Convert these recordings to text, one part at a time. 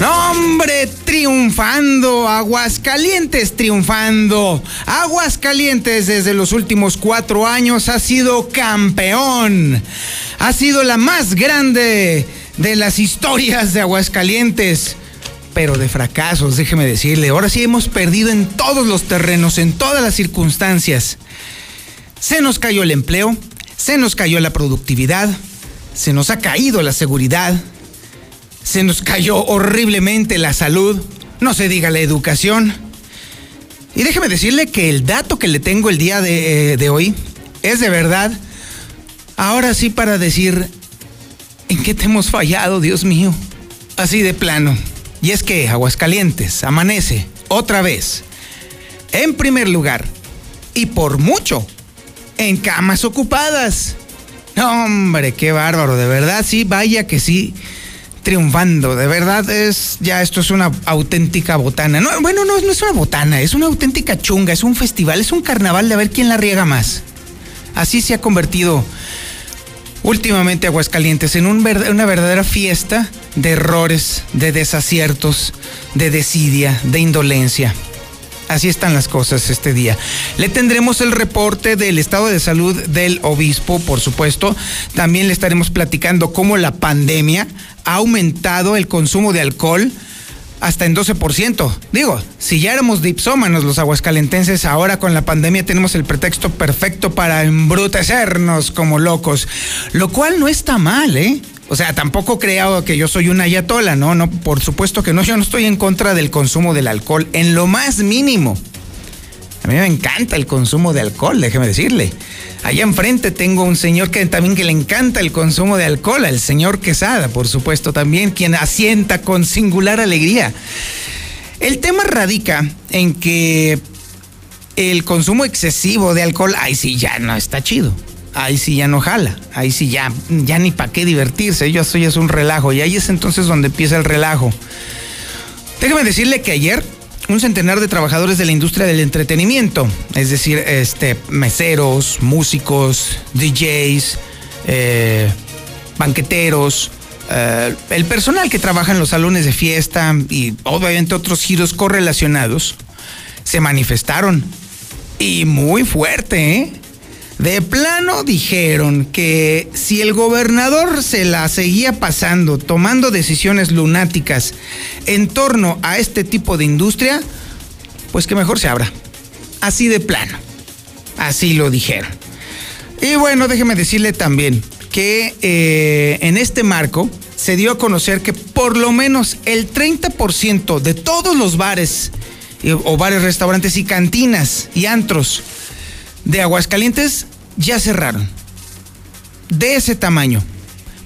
Nombre triunfando, Aguascalientes triunfando. Aguascalientes desde los últimos cuatro años ha sido campeón. Ha sido la más grande de las historias de Aguascalientes. Pero de fracasos, déjeme decirle. Ahora sí hemos perdido en todos los terrenos, en todas las circunstancias. Se nos cayó el empleo, se nos cayó la productividad, se nos ha caído la seguridad, se nos cayó horriblemente la salud, no se diga la educación. Y déjeme decirle que el dato que le tengo el día de, de hoy es de verdad, ahora sí para decir, ¿en qué te hemos fallado, Dios mío? Así de plano. Y es que Aguascalientes amanece otra vez, en primer lugar, y por mucho, en camas ocupadas. Hombre, qué bárbaro, de verdad, sí, vaya que sí triunfando. De verdad es, ya esto es una auténtica botana. No, bueno, no, no es una botana, es una auténtica chunga, es un festival, es un carnaval de a ver quién la riega más. Así se ha convertido últimamente Aguascalientes en un, una verdadera fiesta de errores, de desaciertos, de desidia, de indolencia. Así están las cosas este día. Le tendremos el reporte del estado de salud del obispo, por supuesto. También le estaremos platicando cómo la pandemia ha aumentado el consumo de alcohol hasta en 12%. Digo, si ya éramos dipsómanos los aguascalentenses, ahora con la pandemia tenemos el pretexto perfecto para embrutecernos como locos, lo cual no está mal, ¿eh? O sea, tampoco creo que yo soy una ayatola, ¿no? No, por supuesto que no, yo no estoy en contra del consumo del alcohol en lo más mínimo. A mí me encanta el consumo de alcohol, déjeme decirle. Allá enfrente tengo un señor que también que le encanta el consumo de alcohol, el señor Quesada, por supuesto, también, quien asienta con singular alegría. El tema radica en que el consumo excesivo de alcohol, ay sí, ya no está chido ahí sí ya no jala, ahí sí ya, ya ni para qué divertirse, yo soy es un relajo y ahí es entonces donde empieza el relajo. Déjeme decirle que ayer un centenar de trabajadores de la industria del entretenimiento, es decir, este, meseros, músicos, DJs, eh, banqueteros, eh, el personal que trabaja en los salones de fiesta y obviamente otros giros correlacionados, se manifestaron. Y muy fuerte, ¿eh? De plano dijeron que si el gobernador se la seguía pasando, tomando decisiones lunáticas en torno a este tipo de industria, pues que mejor se abra. Así de plano. Así lo dijeron. Y bueno, déjeme decirle también que eh, en este marco se dio a conocer que por lo menos el 30% de todos los bares eh, o bares, restaurantes y cantinas y antros de Aguascalientes ya cerraron. De ese tamaño.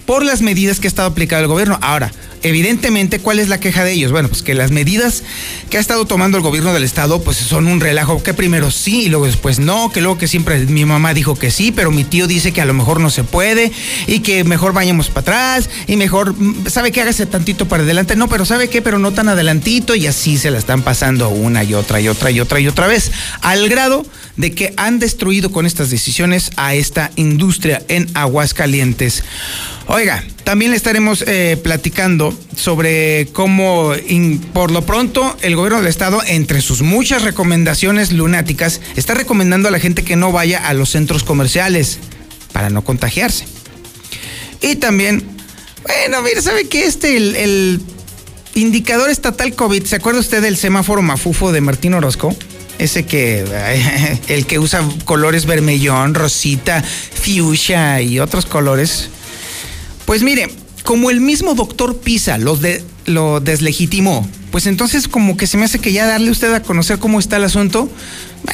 Por las medidas que ha estado aplicando el gobierno. Ahora, evidentemente, ¿cuál es la queja de ellos? Bueno, pues que las medidas que ha estado tomando el gobierno del estado, pues son un relajo, que primero sí y luego después no, que luego que siempre mi mamá dijo que sí, pero mi tío dice que a lo mejor no se puede y que mejor vayamos para atrás y mejor, mm, ¿sabe qué? Hágase tantito para adelante. No, pero ¿sabe qué? Pero no tan adelantito y así se la están pasando una y otra y otra y otra y otra vez, al grado de que han destruido con estas decisiones a esta industria en Aguascalientes. Oiga, también le estaremos eh, platicando sobre cómo, por lo pronto, el gobierno del estado, entre sus muchas recomendaciones lunáticas, está recomendando a la gente que no vaya a los centros comerciales para no contagiarse. Y también, bueno, mire, ¿sabe qué? Este, el, indicador estatal COVID, ¿se acuerda usted del semáforo mafufo de Martín Orozco? ese que el que usa colores vermellón, rosita, fuchsia y otros colores. Pues mire, como el mismo doctor Pisa lo, de, deslegitimó, pues entonces como que se me hace que ya darle usted a conocer cómo está el asunto,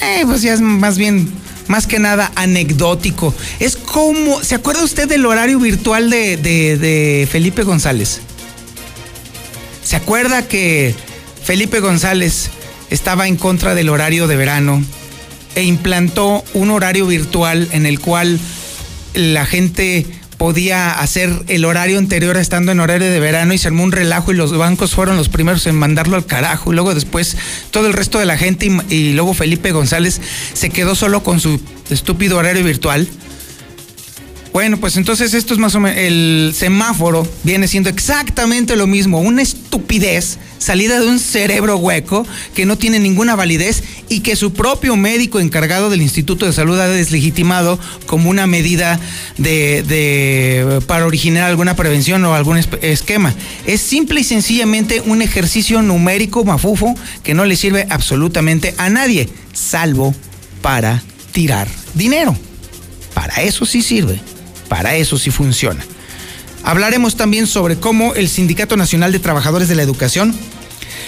eh, pues ya es más bien, más que nada anecdótico. Es como, ¿se acuerda usted del horario virtual de, de Felipe González? ¿Se acuerda que Felipe González estaba en contra del horario de verano e implantó un horario virtual en el cual la gente podía hacer el horario anterior estando en horario de verano y se armó un relajo y los bancos fueron los primeros en mandarlo al carajo y luego después todo el resto de la gente y, y luego Felipe González se quedó solo con su estúpido horario virtual. Bueno, pues entonces esto es más o menos, el semáforo viene siendo exactamente lo mismo, una estupidez salida de un cerebro hueco que no tiene ninguna validez y que su propio médico encargado del Instituto de Salud ha deslegitimado como una medida de, para originar alguna prevención o algún esquema. Es simple y sencillamente un ejercicio numérico mafufo que no le sirve absolutamente a nadie, salvo para tirar dinero. Para eso sí sirve. Para eso sí funciona. Hablaremos también sobre cómo el Sindicato Nacional de Trabajadores de la Educación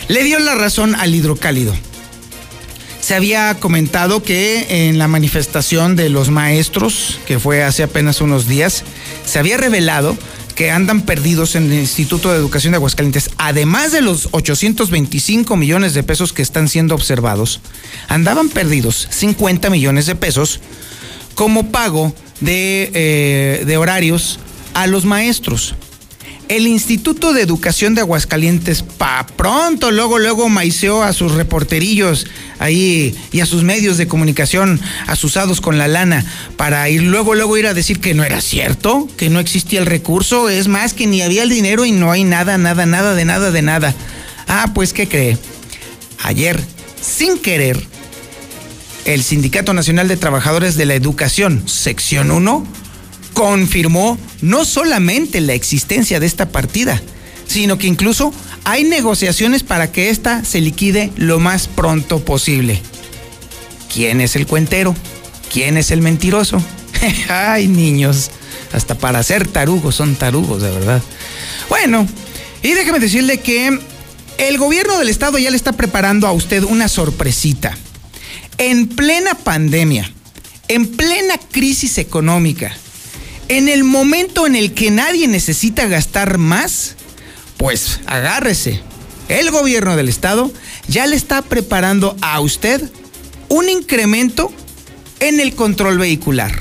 le dio la razón al hidrocálido. Se había comentado que en la manifestación de los maestros, que fue hace apenas unos días, se había revelado que andan perdidos en el Instituto de Educación de Aguascalientes, además de los 825 millones de pesos que están siendo observados, andaban perdidos 50 millones de pesos como pago de, eh, horarios a los maestros. El Instituto de Educación de Aguascalientes, pa pronto, luego, luego maiceó a sus reporterillos ahí y a sus medios de comunicación asusados con la lana para ir luego, luego ir a decir que no era cierto, que no existía el recurso, es más, que ni había el dinero y no hay nada, nada, nada, de nada, de nada. Ah, pues, ¿qué cree? Ayer, sin querer, el Sindicato Nacional de Trabajadores de la Educación, sección 1, confirmó no solamente la existencia de esta partida, sino que incluso hay negociaciones para que ésta se liquide lo más pronto posible. ¿Quién es el cuentero? ¿Quién es el mentiroso? Ay, niños, hasta para ser tarugos son tarugos, de verdad. Bueno, y déjeme decirle que el gobierno del estado ya le está preparando a usted una sorpresita en plena pandemia, en plena crisis económica, en el momento en el que nadie necesita gastar más, pues agárrese. El gobierno del estado ya le está preparando a usted un incremento en el control vehicular.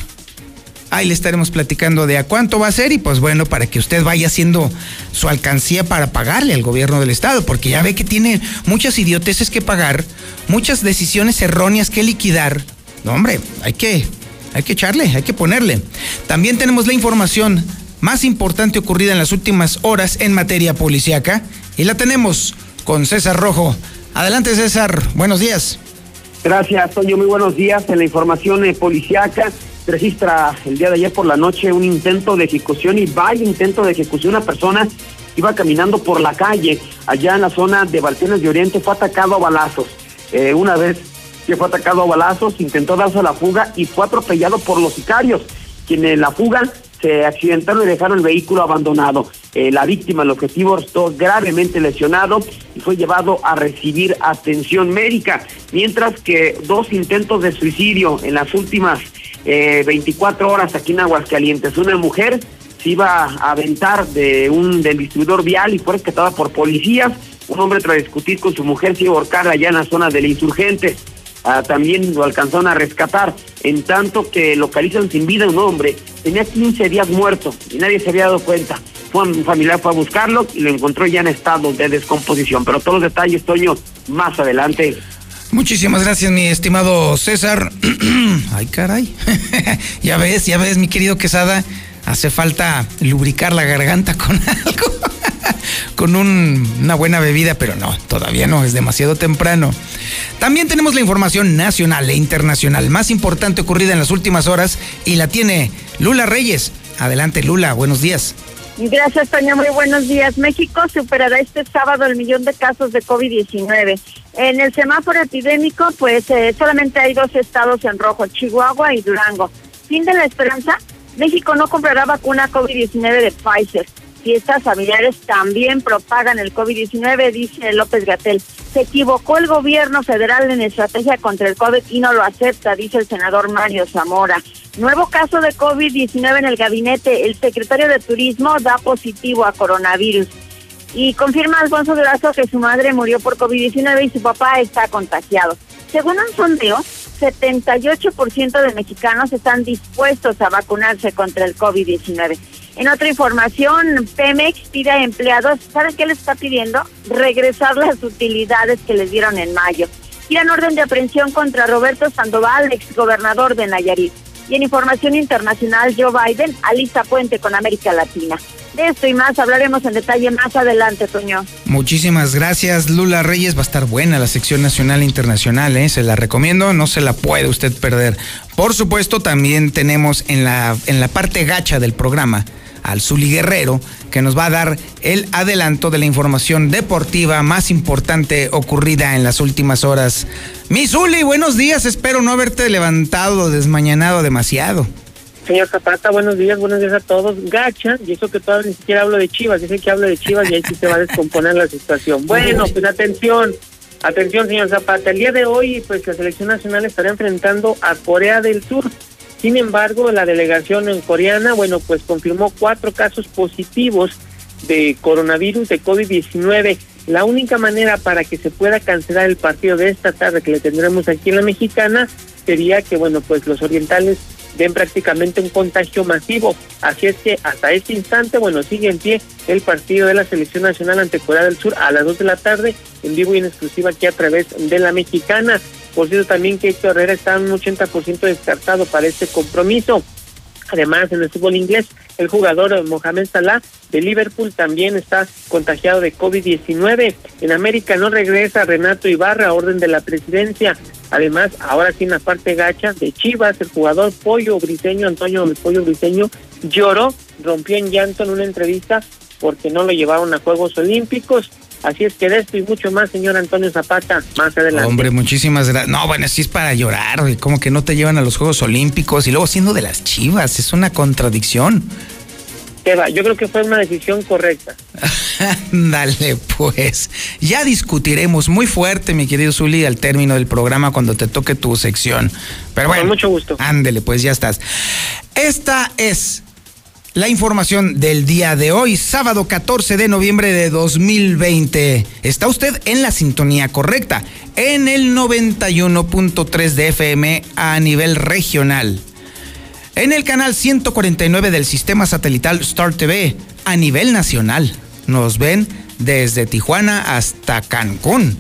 Ahí le estaremos platicando de a cuánto va a ser y pues bueno, para que usted vaya haciendo su alcancía para pagarle al gobierno del estado, porque ya ve que tiene muchas idioteces que pagar, muchas decisiones erróneas que liquidar. No, hombre, hay que, hay que echarle, hay que ponerle. También tenemos la información más importante ocurrida en las últimas horas en materia policíaca y la tenemos con César Rojo. Adelante César, buenos días. Gracias, Toño, muy buenos días en la información eh, policíaca registra el día de ayer por la noche un intento de ejecución y vaya intento de ejecución. Una persona iba caminando por la calle allá en la zona de Baltienes de Oriente, fue atacado a balazos. Eh, una vez que fue atacado a balazos, intentó darse a la fuga y fue atropellado por los sicarios, quienes en la fuga se accidentaron y dejaron el vehículo abandonado. Eh, la víctima, el objetivo, estuvo gravemente lesionado y fue llevado a recibir atención médica, mientras que dos intentos de suicidio en las últimas eh, 24 horas aquí en Aguascalientes. Una mujer se iba a aventar de un del distribuidor vial y fue rescatada por policías. Un hombre tras discutir con su mujer se iba a ahorcar allá en la zona del insurgente. Ah, también lo alcanzaron a rescatar, en tanto que localizan sin vida un hombre, tenía 15 días muerto y nadie se había dado cuenta. Fue un familiar fue a buscarlo y lo encontró ya en estado de descomposición. Pero todos los detalles, Toño, más adelante. Muchísimas gracias, mi estimado César. Ay, caray. ya ves, ya ves, mi querido Quesada. Hace falta lubricar la garganta con algo. con una buena bebida, pero no, todavía no, es demasiado temprano. También tenemos la información nacional e internacional más importante ocurrida en las últimas horas y la tiene Lula Reyes. Adelante, Lula, buenos días. Gracias, Toño. Muy buenos días. México superará este sábado el millón de casos de COVID-19. En el semáforo epidémico, pues eh, solamente hay dos estados en rojo, Chihuahua y Durango. Fin de la esperanza, México no comprará vacuna COVID-19 de Pfizer. Fiestas familiares también propagan el COVID-19, dice López Gatel. Se equivocó el gobierno federal en estrategia contra el COVID y no lo acepta, dice el senador Mario Zamora. Nuevo caso de COVID-19 en el gabinete. El secretario de Turismo da positivo a coronavirus. Y confirma Alfonso Durazo que su madre murió por COVID-19 y su papá está contagiado. Según un sondeo, 78% de mexicanos están dispuestos a vacunarse contra el COVID-19. En otra información, Pemex pide a empleados, ¿saben qué les está pidiendo? Regresar las utilidades que les dieron en mayo. Tiran orden de aprehensión contra Roberto Sandoval, exgobernador de Nayarit. Y en información internacional, Joe Biden alista puente con América Latina. De esto y más hablaremos en detalle más adelante, Toño. Muchísimas gracias, Lula Reyes. Va a estar buena la sección nacional e internacional, ¿eh? se la recomiendo, no se la puede usted perder. Por supuesto, también tenemos en la, en la parte gacha del programa al Zuli Guerrero, que nos va a dar el adelanto de la información deportiva más importante ocurrida en las últimas horas. Mi Zuli, buenos días, espero no haberte levantado desmañanado demasiado. Señor Zapata, buenos días, buenos días a todos. Gacha, y eso que todavía ni siquiera hablo de Chivas, dice que hablo de Chivas y ahí sí se va a descomponer la situación. Bueno, pues atención, atención, señor Zapata. El día de hoy, pues la selección nacional estará enfrentando a Corea del Sur. Sin embargo, la delegación en coreana, bueno, pues confirmó cuatro casos positivos de coronavirus de COVID-19. La única manera para que se pueda cancelar el partido de esta tarde que le tendremos aquí en la mexicana sería que, bueno, pues los orientales den prácticamente un contagio masivo. Así es que hasta este instante, bueno, sigue en pie el partido de la Selección Nacional ante Corea del Sur a las dos de la tarde, en vivo y en exclusiva aquí a través de la mexicana. Por cierto, también que Héctor Herrera está un 80% descartado para este compromiso. Además, en el fútbol inglés, el jugador Mohamed Salah de Liverpool también está contagiado de COVID-19. En América no regresa Renato Ibarra orden de la presidencia. Además, ahora sí en la parte gacha de Chivas, el jugador Pollo Briseño, Antonio Pollo Briseño, lloró, rompió en llanto en una entrevista porque no lo llevaron a Juegos Olímpicos. Así es que de esto y mucho más, señor Antonio Zapata, más adelante. Hombre, muchísimas gracias. No, bueno, sí es para llorar, como que no te llevan a los Juegos Olímpicos y luego siendo de las chivas, es una contradicción. Eva, yo creo que fue una decisión correcta. Dale, pues. Ya discutiremos muy fuerte, mi querido Zuli, al término del programa cuando te toque tu sección. Pero bueno. Con mucho gusto. Ándele, pues ya estás. Esta es la información del día de hoy, sábado 14 de noviembre de 2020. Está usted en la sintonía correcta, en el 91.3 de FM a nivel regional. En el canal 149 del sistema satelital Star TV a nivel nacional. Nos ven desde Tijuana hasta Cancún.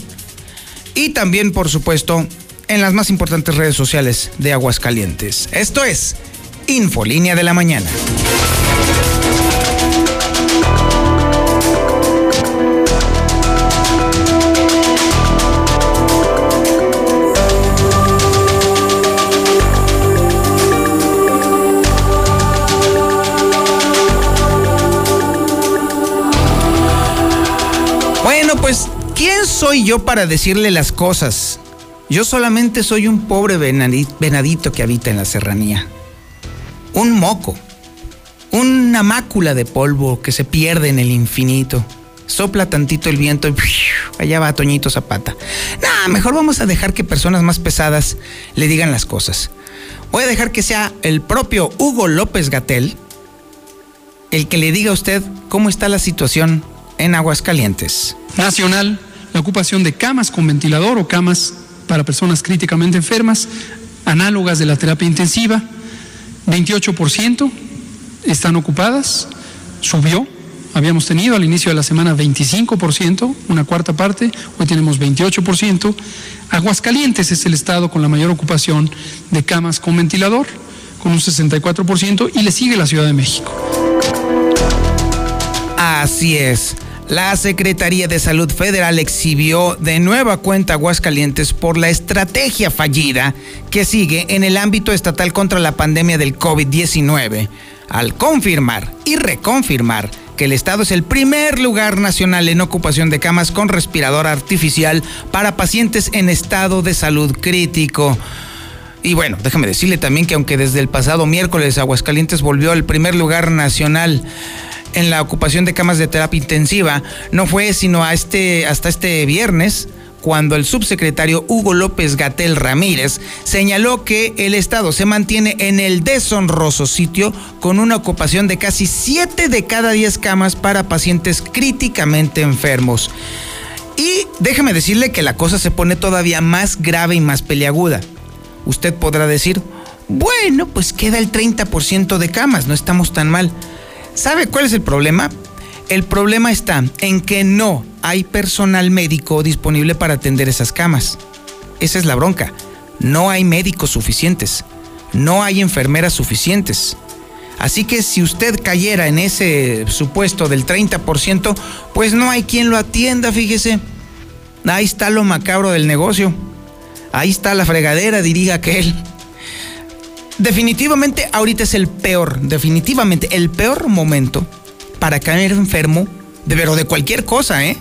Y también, por supuesto, en las más importantes redes sociales de Aguascalientes. Esto es Infolínea de la Mañana. Bueno, pues, ¿quién soy yo para decirle las cosas? Yo solamente soy un pobre venadito que habita en la serranía un moco, una mácula de polvo que se pierde en el infinito. Sopla tantito el viento y allá va Toñito Zapata. Nah, mejor vamos a dejar que personas más pesadas le digan las cosas. Voy a dejar que sea el propio Hugo López Gatel el que le diga a usted cómo está la situación en Aguascalientes. Nacional, la ocupación de camas con ventilador o camas para personas críticamente enfermas, análogas de la terapia intensiva, 28% están ocupadas, subió. Habíamos tenido al inicio de la semana 25%, una cuarta parte, hoy tenemos 28%. Aguascalientes es el estado con la mayor ocupación de camas con ventilador, con un 64%, y le sigue la Ciudad de México. Así es. La Secretaría de Salud Federal exhibió de nueva cuenta Aguascalientes por la estrategia fallida que sigue en el ámbito estatal contra la pandemia del COVID-19, al confirmar y reconfirmar que el Estado es el primer lugar nacional en ocupación de camas con respirador artificial para pacientes en estado de salud crítico. Y bueno, déjame decirle también que aunque desde el pasado miércoles Aguascalientes volvió al primer lugar nacional, en la ocupación de camas de terapia intensiva no fue sino a este, hasta este viernes cuando el subsecretario Hugo López Gatel Ramírez señaló que el Estado se mantiene en el deshonroso sitio con una ocupación de casi 7 de cada 10 camas para pacientes críticamente enfermos. Y déjeme decirle que la cosa se pone todavía más grave y más peliaguda usted podrá decir, bueno, pues queda el 30% de camas, no estamos tan mal. ¿Sabe cuál es el problema? El problema está en que no hay personal médico disponible para atender esas camas. Esa es la bronca. No hay médicos suficientes. No hay enfermeras suficientes. Así que si usted cayera en ese supuesto del 30%, pues no hay quien lo atienda, fíjese. Ahí está lo macabro del negocio. Ahí está la fregadera, diría aquel. Definitivamente ahorita es el peor, definitivamente el peor momento para caer enfermo, de, pero de cualquier cosa, ¿eh?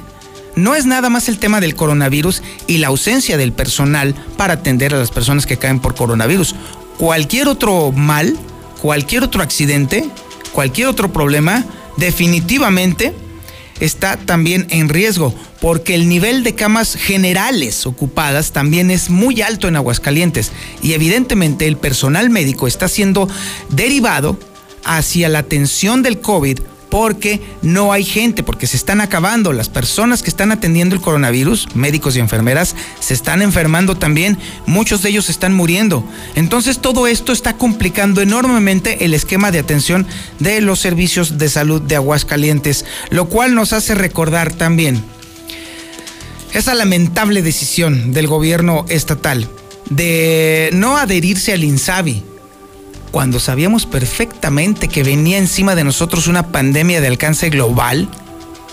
No es nada más el tema del coronavirus y la ausencia del personal para atender a las personas que caen por coronavirus. Cualquier otro mal, cualquier otro accidente, cualquier otro problema, definitivamente está también en riesgo, porque el nivel de camas generales ocupadas también es muy alto en Aguascalientes y evidentemente el personal médico está siendo derivado hacia la atención del COVID porque no hay gente, porque se están acabando. Las personas que están atendiendo el coronavirus, médicos y enfermeras, se están enfermando también. Muchos de ellos están muriendo. Entonces todo esto está complicando enormemente el esquema de atención de los servicios de salud de Aguascalientes, lo cual nos hace recordar también esa lamentable decisión del gobierno estatal de no adherirse al INSABI cuando sabíamos perfectamente que venía encima de nosotros una pandemia de alcance global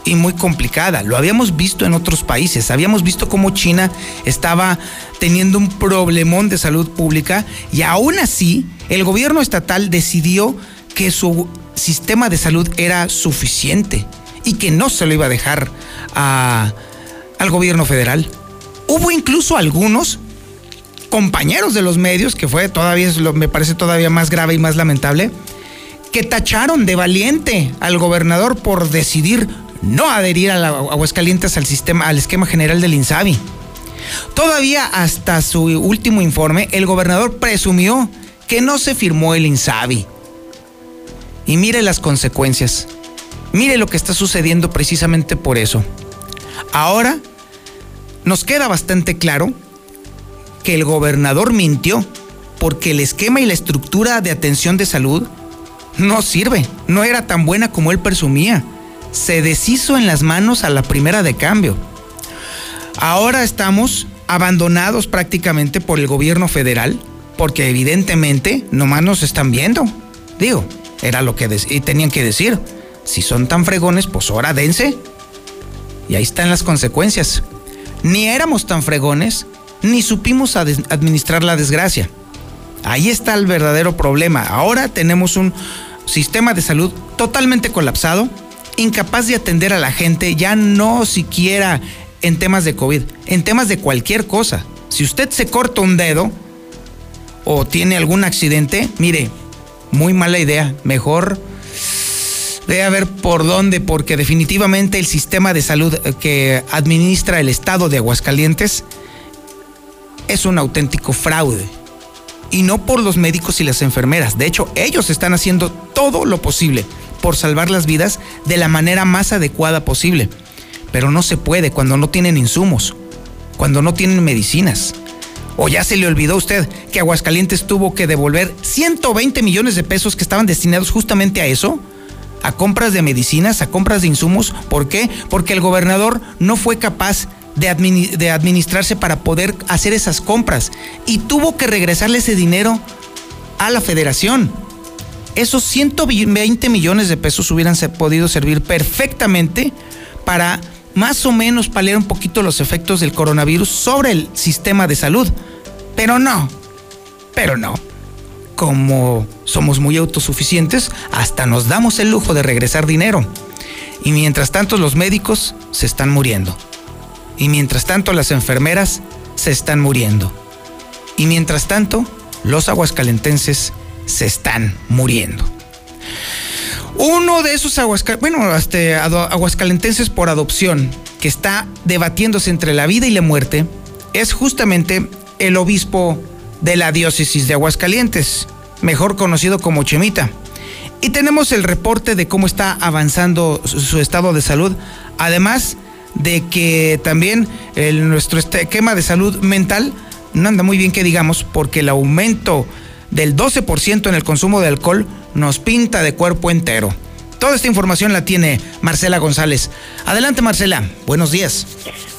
y muy complicada. Lo habíamos visto en otros países, habíamos visto cómo China estaba teniendo un problemón de salud pública y aún así el gobierno estatal decidió que su sistema de salud era suficiente y que no se lo iba a dejar al gobierno federal. Hubo incluso algunos compañeros de los medios, que fue todavía, me parece todavía más grave y más lamentable, que tacharon de valiente al gobernador por decidir no adherir a Aguascalientes al sistema, al esquema general del INSABI. Todavía hasta su último informe, el gobernador presumió que no se firmó el INSABI. Y mire las consecuencias. Mire lo que está sucediendo precisamente por eso. Ahora nos queda bastante claro que el gobernador mintió, porque el esquema y la estructura de atención de salud no sirve, no era tan buena como él presumía. Se deshizo en las manos a la primera de cambio. Ahora estamos abandonados prácticamente por el gobierno federal, porque evidentemente nomás nos están viendo. Digo, era lo que tenían que decir. Si son tan fregones, pues ahora dense. Y ahí están las consecuencias. Ni éramos tan fregones, ni supimos administrar la desgracia. Ahí está el verdadero problema. Ahora tenemos un sistema de salud totalmente colapsado, incapaz de atender a la gente, ya no siquiera en temas de COVID, en temas de cualquier cosa. Si usted se corta un dedo o tiene algún accidente, mire, muy mala idea. Mejor ve a ver por dónde, porque definitivamente el sistema de salud que administra el estado de Aguascalientes es un auténtico fraude. Y no por los médicos y las enfermeras. De hecho, ellos están haciendo todo lo posible por salvar las vidas de la manera más adecuada posible. Pero no se puede cuando no tienen insumos, cuando no tienen medicinas. ¿O ya se le olvidó a usted que Aguascalientes tuvo que devolver 120 millones de pesos que estaban destinados justamente a eso? A compras de medicinas, a compras de insumos. ¿Por qué? Porque el gobernador no fue capaz de, administrarse para poder hacer esas compras y tuvo que regresarle ese dinero a la federación. Esos 120 millones de pesos hubieran podido servir perfectamente para más o menos paliar un poquito los efectos del coronavirus sobre el sistema de salud. Pero no, pero no. Como somos muy autosuficientes, hasta nos damos el lujo de regresar dinero. Y mientras tanto los médicos se están muriendo. Y mientras tanto las enfermeras se están muriendo. Y mientras tanto los aguascalentenses se están muriendo. Uno de esos bueno, este, aguascalentenses por adopción que está debatiéndose entre la vida y la muerte es justamente el obispo de la diócesis de Aguascalientes, mejor conocido como Chemita. Y tenemos el reporte de cómo está avanzando su estado de salud. Además, de que también el, nuestro esquema de salud mental no anda muy bien que digamos, porque el aumento del 12% en el consumo de alcohol nos pinta de cuerpo entero. Toda esta información la tiene Marcela González. Adelante, Marcela. Buenos días.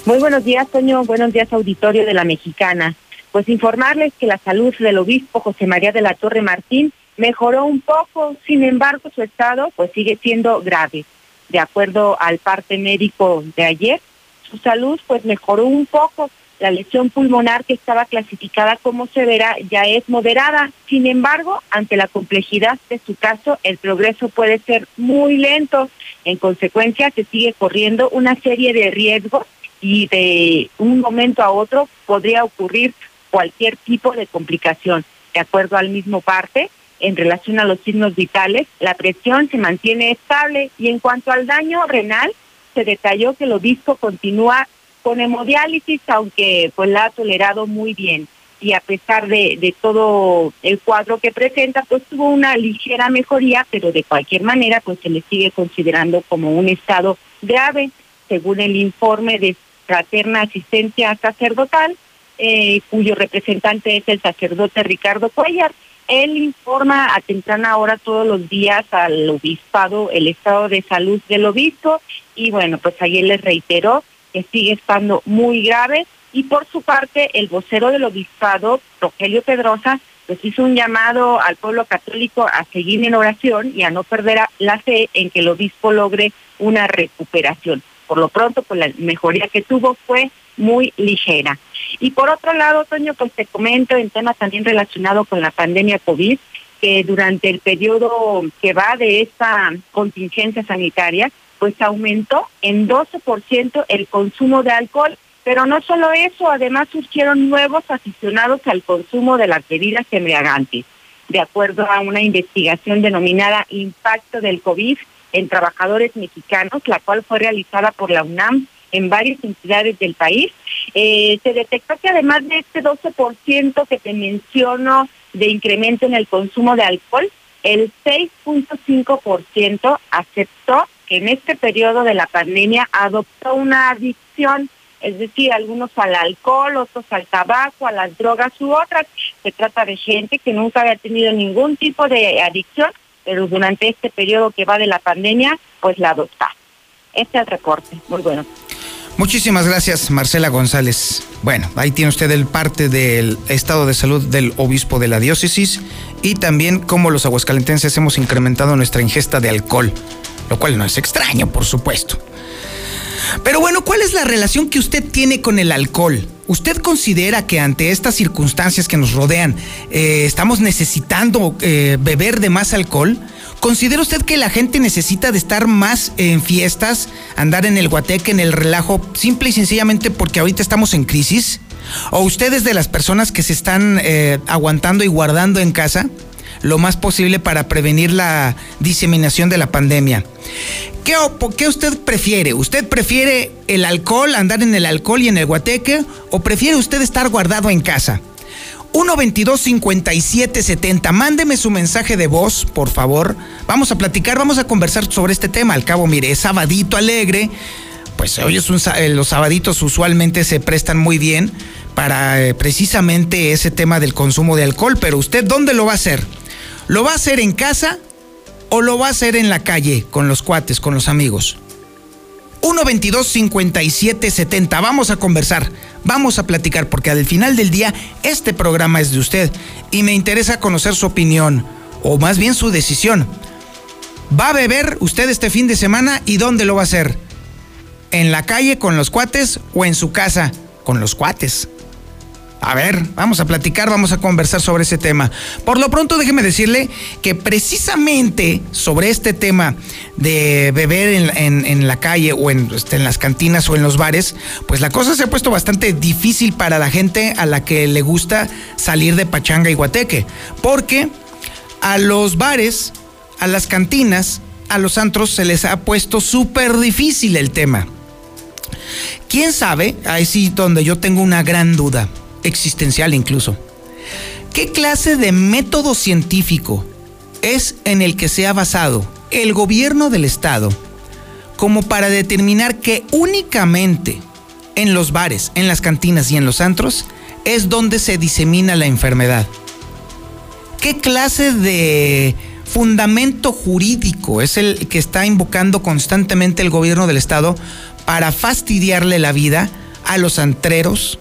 Muy buenos días, Toño. Buenos días, auditorio de la Mexicana. Pues informarles que la salud del obispo José María de la Torre Martín mejoró un poco, sin embargo, su estado pues sigue siendo grave. De acuerdo al parte médico de ayer, su salud pues mejoró un poco, la lesión pulmonar que estaba clasificada como severa ya es moderada. Sin embargo, ante la complejidad de su caso, el progreso puede ser muy lento. En consecuencia, se sigue corriendo una serie de riesgos y de un momento a otro podría ocurrir cualquier tipo de complicación. De acuerdo al mismo parte, en relación a los signos vitales, la presión se mantiene estable y en cuanto al daño renal, se detalló que el obispo continúa con hemodiálisis, aunque pues la ha tolerado muy bien. Y a pesar de, todo el cuadro que presenta, pues tuvo una ligera mejoría, pero de cualquier manera, pues se le sigue considerando como un estado grave, según el informe de Fraterna Asistencia Sacerdotal, eh, cuyo representante es el sacerdote Ricardo Cuellar. Él informa a temprana hora todos los días al obispado el estado de salud del obispo y bueno, pues ayer les reiteró que sigue estando muy grave y por su parte el vocero del obispado, Rogelio Pedrosa, pues hizo un llamado al pueblo católico a seguir en oración y a no perder la fe en que el obispo logre una recuperación. Por lo pronto, pues la mejoría que tuvo fue muy ligera. Y por otro lado, Toño, pues te comento en tema también relacionado con la pandemia COVID, que durante el periodo que va de esta contingencia sanitaria, pues aumentó en 12% el consumo de alcohol. Pero no solo eso, además surgieron nuevos aficionados al consumo de las bebidas embriagantes. De acuerdo a una investigación denominada Impacto del COVID en Trabajadores Mexicanos, la cual fue realizada por la UNAM en varias entidades del país, eh, se detectó que además de este 12% que te menciono de incremento en el consumo de alcohol, el 6.5% aceptó que en este periodo de la pandemia adoptó una adicción, es decir, algunos al alcohol, otros al tabaco, a las drogas u otras. Se trata de gente que nunca había tenido ningún tipo de adicción, pero durante este periodo que va de la pandemia, pues la adopta. Este es el reporte. Muy bueno. Muchísimas gracias, Marcela González. Bueno, ahí tiene usted el parte del estado de salud del obispo de la diócesis y también cómo los aguascalentenses hemos incrementado nuestra ingesta de alcohol, lo cual no es extraño, por supuesto. Pero bueno, ¿cuál es la relación que usted tiene con el alcohol? ¿Usted considera que ante estas circunstancias que nos rodean eh, estamos necesitando eh, beber de más alcohol? ¿Considera usted que la gente necesita de estar más en fiestas, andar en el guateque, en el relajo, simple y sencillamente porque ahorita estamos en crisis? ¿O ustedes de las personas que se están eh, aguantando y guardando en casa lo más posible para prevenir la diseminación de la pandemia? ¿Qué, ¿Qué usted prefiere? ¿Usted prefiere el alcohol, andar en el alcohol y en el guateque? ¿O prefiere usted estar guardado en casa? 122-5770. Mándeme su mensaje de voz, por favor. Vamos a platicar, vamos a conversar sobre este tema. Al cabo, mire, es sabadito alegre. Pues hoy es eh, los sabaditos usualmente se prestan muy bien para eh, precisamente ese tema del consumo de alcohol. Pero usted, ¿dónde lo va a hacer? ¿Lo va a hacer en casa o lo va a hacer en la calle con los cuates, con los amigos? 122-5770. Vamos a conversar, vamos a platicar, porque al final del día este programa es de usted y me interesa conocer su opinión, o más bien su decisión. ¿Va a beber usted este fin de semana y dónde lo va a hacer? ¿En la calle con los cuates o en su casa con los cuates? A ver, vamos a platicar, vamos a conversar sobre ese tema. Por lo pronto, déjeme decirle que precisamente sobre este tema de beber en, la calle o en, este, en, las cantinas o en los bares, pues la cosa se ha puesto bastante difícil para la gente a la que le gusta salir de pachanga y guateque. Porque a los bares, a las cantinas, a los antros se les ha puesto súper difícil el tema. ¿Quién sabe? Ahí sí donde yo tengo una gran duda existencial incluso. ¿Qué clase de método científico es en el que se ha basado el gobierno del Estado como para determinar que únicamente en los bares, en las cantinas y en los antros es donde se disemina la enfermedad. ¿Qué clase de fundamento jurídico es el que está invocando constantemente el gobierno del Estado para fastidiarle la vida a los antreros,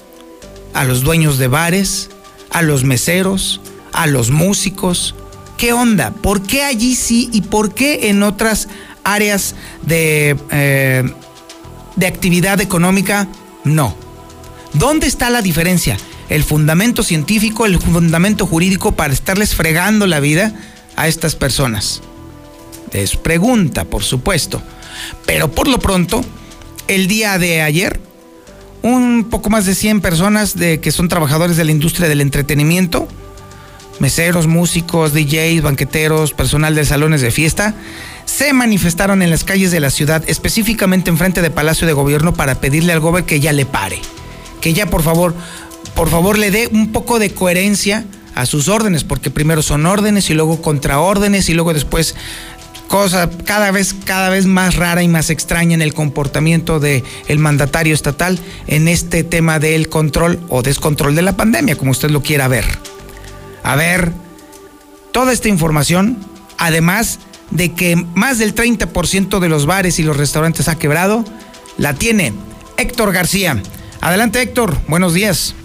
a los dueños de bares, a los meseros, a los músicos? ¿Qué onda? ¿Por qué allí sí y por qué en otras áreas de, eh, de actividad económica no? ¿Dónde está la diferencia? El fundamento científico, el fundamento jurídico para estarles fregando la vida a estas personas. Es pregunta, por supuesto. Pero por lo pronto, el día de ayer, un poco más de 100 personas de, que son trabajadores de la industria del entretenimiento, meseros, músicos, DJs, banqueteros, personal de salones de fiesta, se manifestaron en las calles de la ciudad, específicamente enfrente de Palacio de Gobierno, para pedirle al gobierno que ya le pare. Que ya por favor, por favor le dé un poco de coherencia a sus órdenes, porque primero son órdenes y luego contraórdenes y luego después cosa cada vez cada vez más rara y más extraña en el comportamiento del el mandatario estatal en este tema del control o descontrol de la pandemia, como usted lo quiera ver. A ver, toda esta información, además de que más del 30% de los bares y los restaurantes ha quebrado, la tiene Héctor García, Adelante Héctor, buenos días.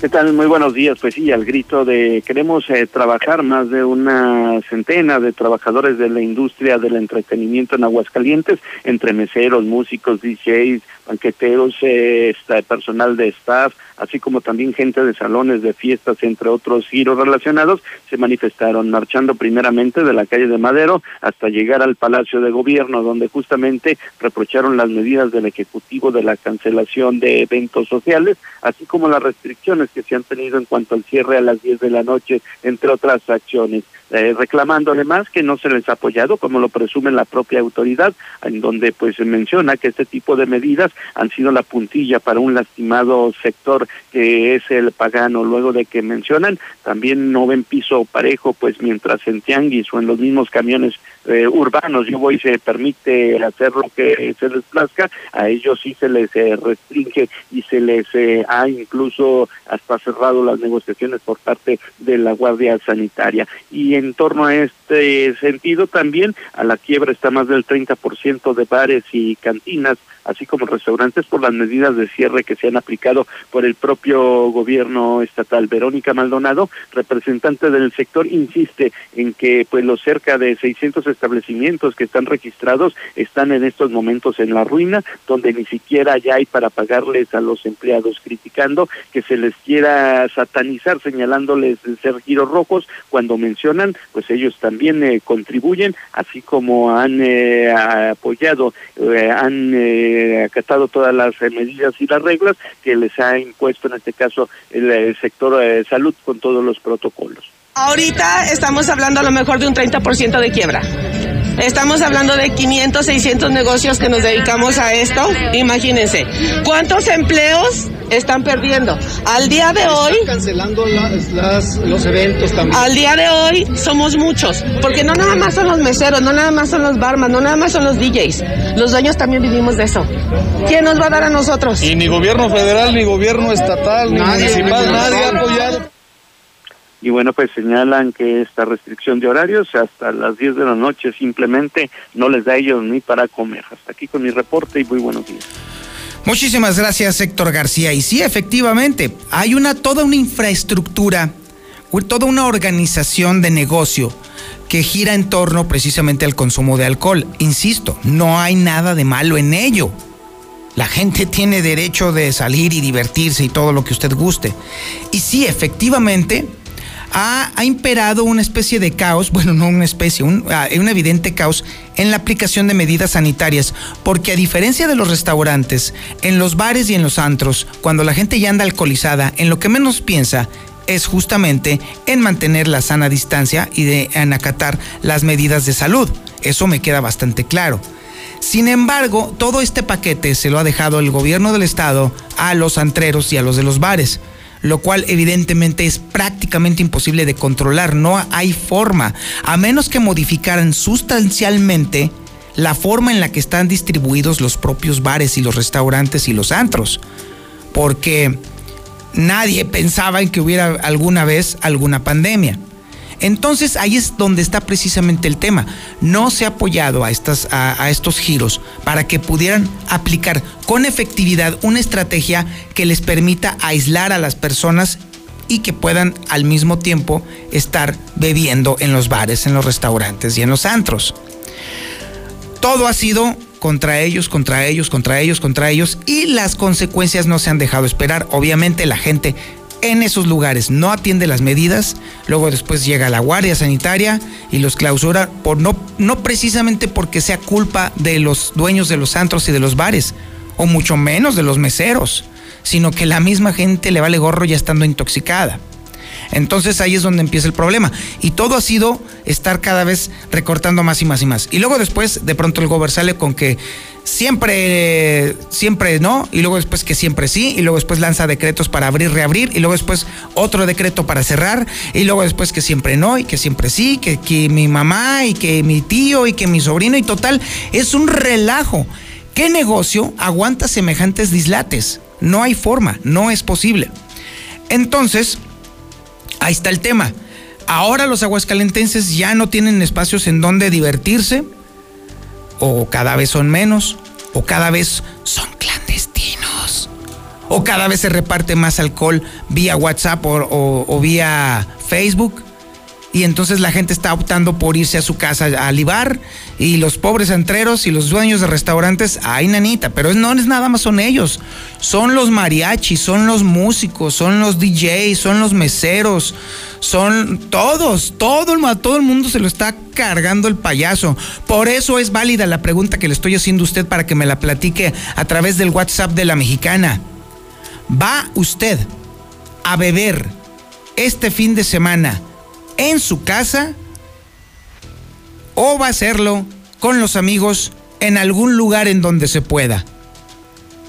¿Qué tal? Muy buenos días. Pues sí, al grito de queremos eh, trabajar más de una centena de trabajadores de la industria del entretenimiento en Aguascalientes, entre meseros, músicos, DJs, banqueteros, eh, personal de staff, así como también gente de salones de fiestas, entre otros giros relacionados, se manifestaron marchando primeramente de la calle de Madero hasta llegar al Palacio de Gobierno, donde justamente reprocharon las medidas del Ejecutivo de la cancelación de eventos sociales, así como las restricciones que se han tenido en cuanto al cierre a las 10 de la noche, entre otras acciones. Eh, reclamando además que no se les ha apoyado, como lo presume la propia autoridad, en donde pues se menciona que este tipo de medidas han sido la puntilla para un lastimado sector que es el pagano, luego de que mencionan, también no ven piso parejo, pues mientras en tianguis o en los mismos camiones eh, urbanos yo voy se permite hacer lo que se les plazca, a ellos sí se les eh, restringe y se les ha incluso hasta cerrado las negociaciones por parte de la Guardia Sanitaria. Y en torno a este sentido también a la quiebra está más del 30% de bares y cantinas así como restaurantes por las medidas de cierre que se han aplicado por el propio gobierno estatal. Verónica Maldonado, representante del sector, insiste en que pues los cerca de 600 establecimientos que están registrados están en estos momentos en la ruina, donde ni siquiera ya hay para pagarles a los empleados, criticando que se les quiera satanizar, señalándoles ser giros rojos, cuando mencionan, pues ellos también eh, contribuyen, así como han eh, apoyado, eh, han acatado todas las eh, medidas y las reglas que les ha impuesto en este caso el, sector de salud con todos los protocolos. Ahorita estamos hablando a lo mejor de un 30% de quiebra. Estamos hablando de 500, 600 negocios que nos dedicamos a esto. Imagínense, ¿cuántos empleos están perdiendo? Al día de hoy... cancelando los eventos también. Al día de hoy somos muchos, porque no nada más son los meseros, no nada más son los barman, no nada más son los DJs. Los dueños también vivimos de eso. ¿Quién nos va a dar a nosotros? Y ni gobierno federal, ni gobierno estatal, ni municipal, nadie ha apoyado y bueno, pues señalan que esta restricción de horarios hasta las 10 de la noche simplemente no les da a ellos ni para comer. Hasta aquí con mi reporte y muy buenos días. Muchísimas gracias, Héctor García. Y sí, efectivamente, hay una toda una infraestructura, toda una organización de negocio que gira en torno precisamente al consumo de alcohol. Insisto, no hay nada de malo en ello. La gente tiene derecho de salir y divertirse y todo lo que usted guste. Y sí, efectivamente, ha, imperado una especie de caos, bueno, no una especie, ah, un, evidente caos en la aplicación de medidas sanitarias, porque a diferencia de los restaurantes, en los bares y en los antros, cuando la gente ya anda alcoholizada, en lo que menos piensa es justamente en mantener la sana distancia y de en acatar las medidas de salud. Eso me queda bastante claro. Sin embargo, todo este paquete se lo ha dejado el gobierno del estado a los antreros y a los de los bares lo cual evidentemente es prácticamente imposible de controlar. No hay forma, a menos que modificaran sustancialmente la forma en la que están distribuidos los propios bares y los restaurantes y los antros. Porque nadie pensaba en que hubiera alguna vez alguna pandemia. Entonces ahí es donde está precisamente el tema. No se ha apoyado a, estas, a, estos giros para que pudieran aplicar con efectividad una estrategia que les permita aislar a las personas y que puedan al mismo tiempo estar bebiendo en los bares, en los restaurantes y en los antros. Todo ha sido contra ellos, contra ellos, contra ellos, contra ellos y las consecuencias no se han dejado esperar. Obviamente la gente en esos lugares no atiende las medidas, luego después llega la Guardia Sanitaria y los clausura por no, no precisamente porque sea culpa de los dueños de los antros y de los bares, o mucho menos de los meseros, sino que la misma gente le vale gorro ya estando intoxicada. Entonces ahí es donde empieza el problema. Y todo ha sido estar cada vez recortando más y más y más. Y luego después, de pronto el gobierno sale con que siempre, siempre no, y luego después que siempre sí, y luego después lanza decretos para abrir, reabrir, y luego después otro decreto para cerrar, y luego después que siempre no, y que siempre sí, que, que mi mamá, y que mi tío, y que mi sobrino, y total, es un relajo. ¿Qué negocio aguanta semejantes dislates? No hay forma, no es posible. Entonces, ahí está el tema. Ahora los aguascalentenses ya no tienen espacios en donde divertirse, o cada vez son menos, o cada vez son clandestinos, o cada vez se reparte más alcohol vía WhatsApp o, vía Facebook. Y entonces la gente está optando por irse a su casa a libar y los pobres entreros y los dueños de restaurantes, ay nanita, pero no es nada más son ellos, son los mariachis, son los músicos, son los DJs, son los meseros, son todos, todo todo el mundo se lo está cargando el payaso. Por eso es válida la pregunta que le estoy haciendo a usted para que me la platique a través del WhatsApp de la mexicana. ¿Va usted a beber este fin de semana en su casa o va a hacerlo con los amigos en algún lugar en donde se pueda?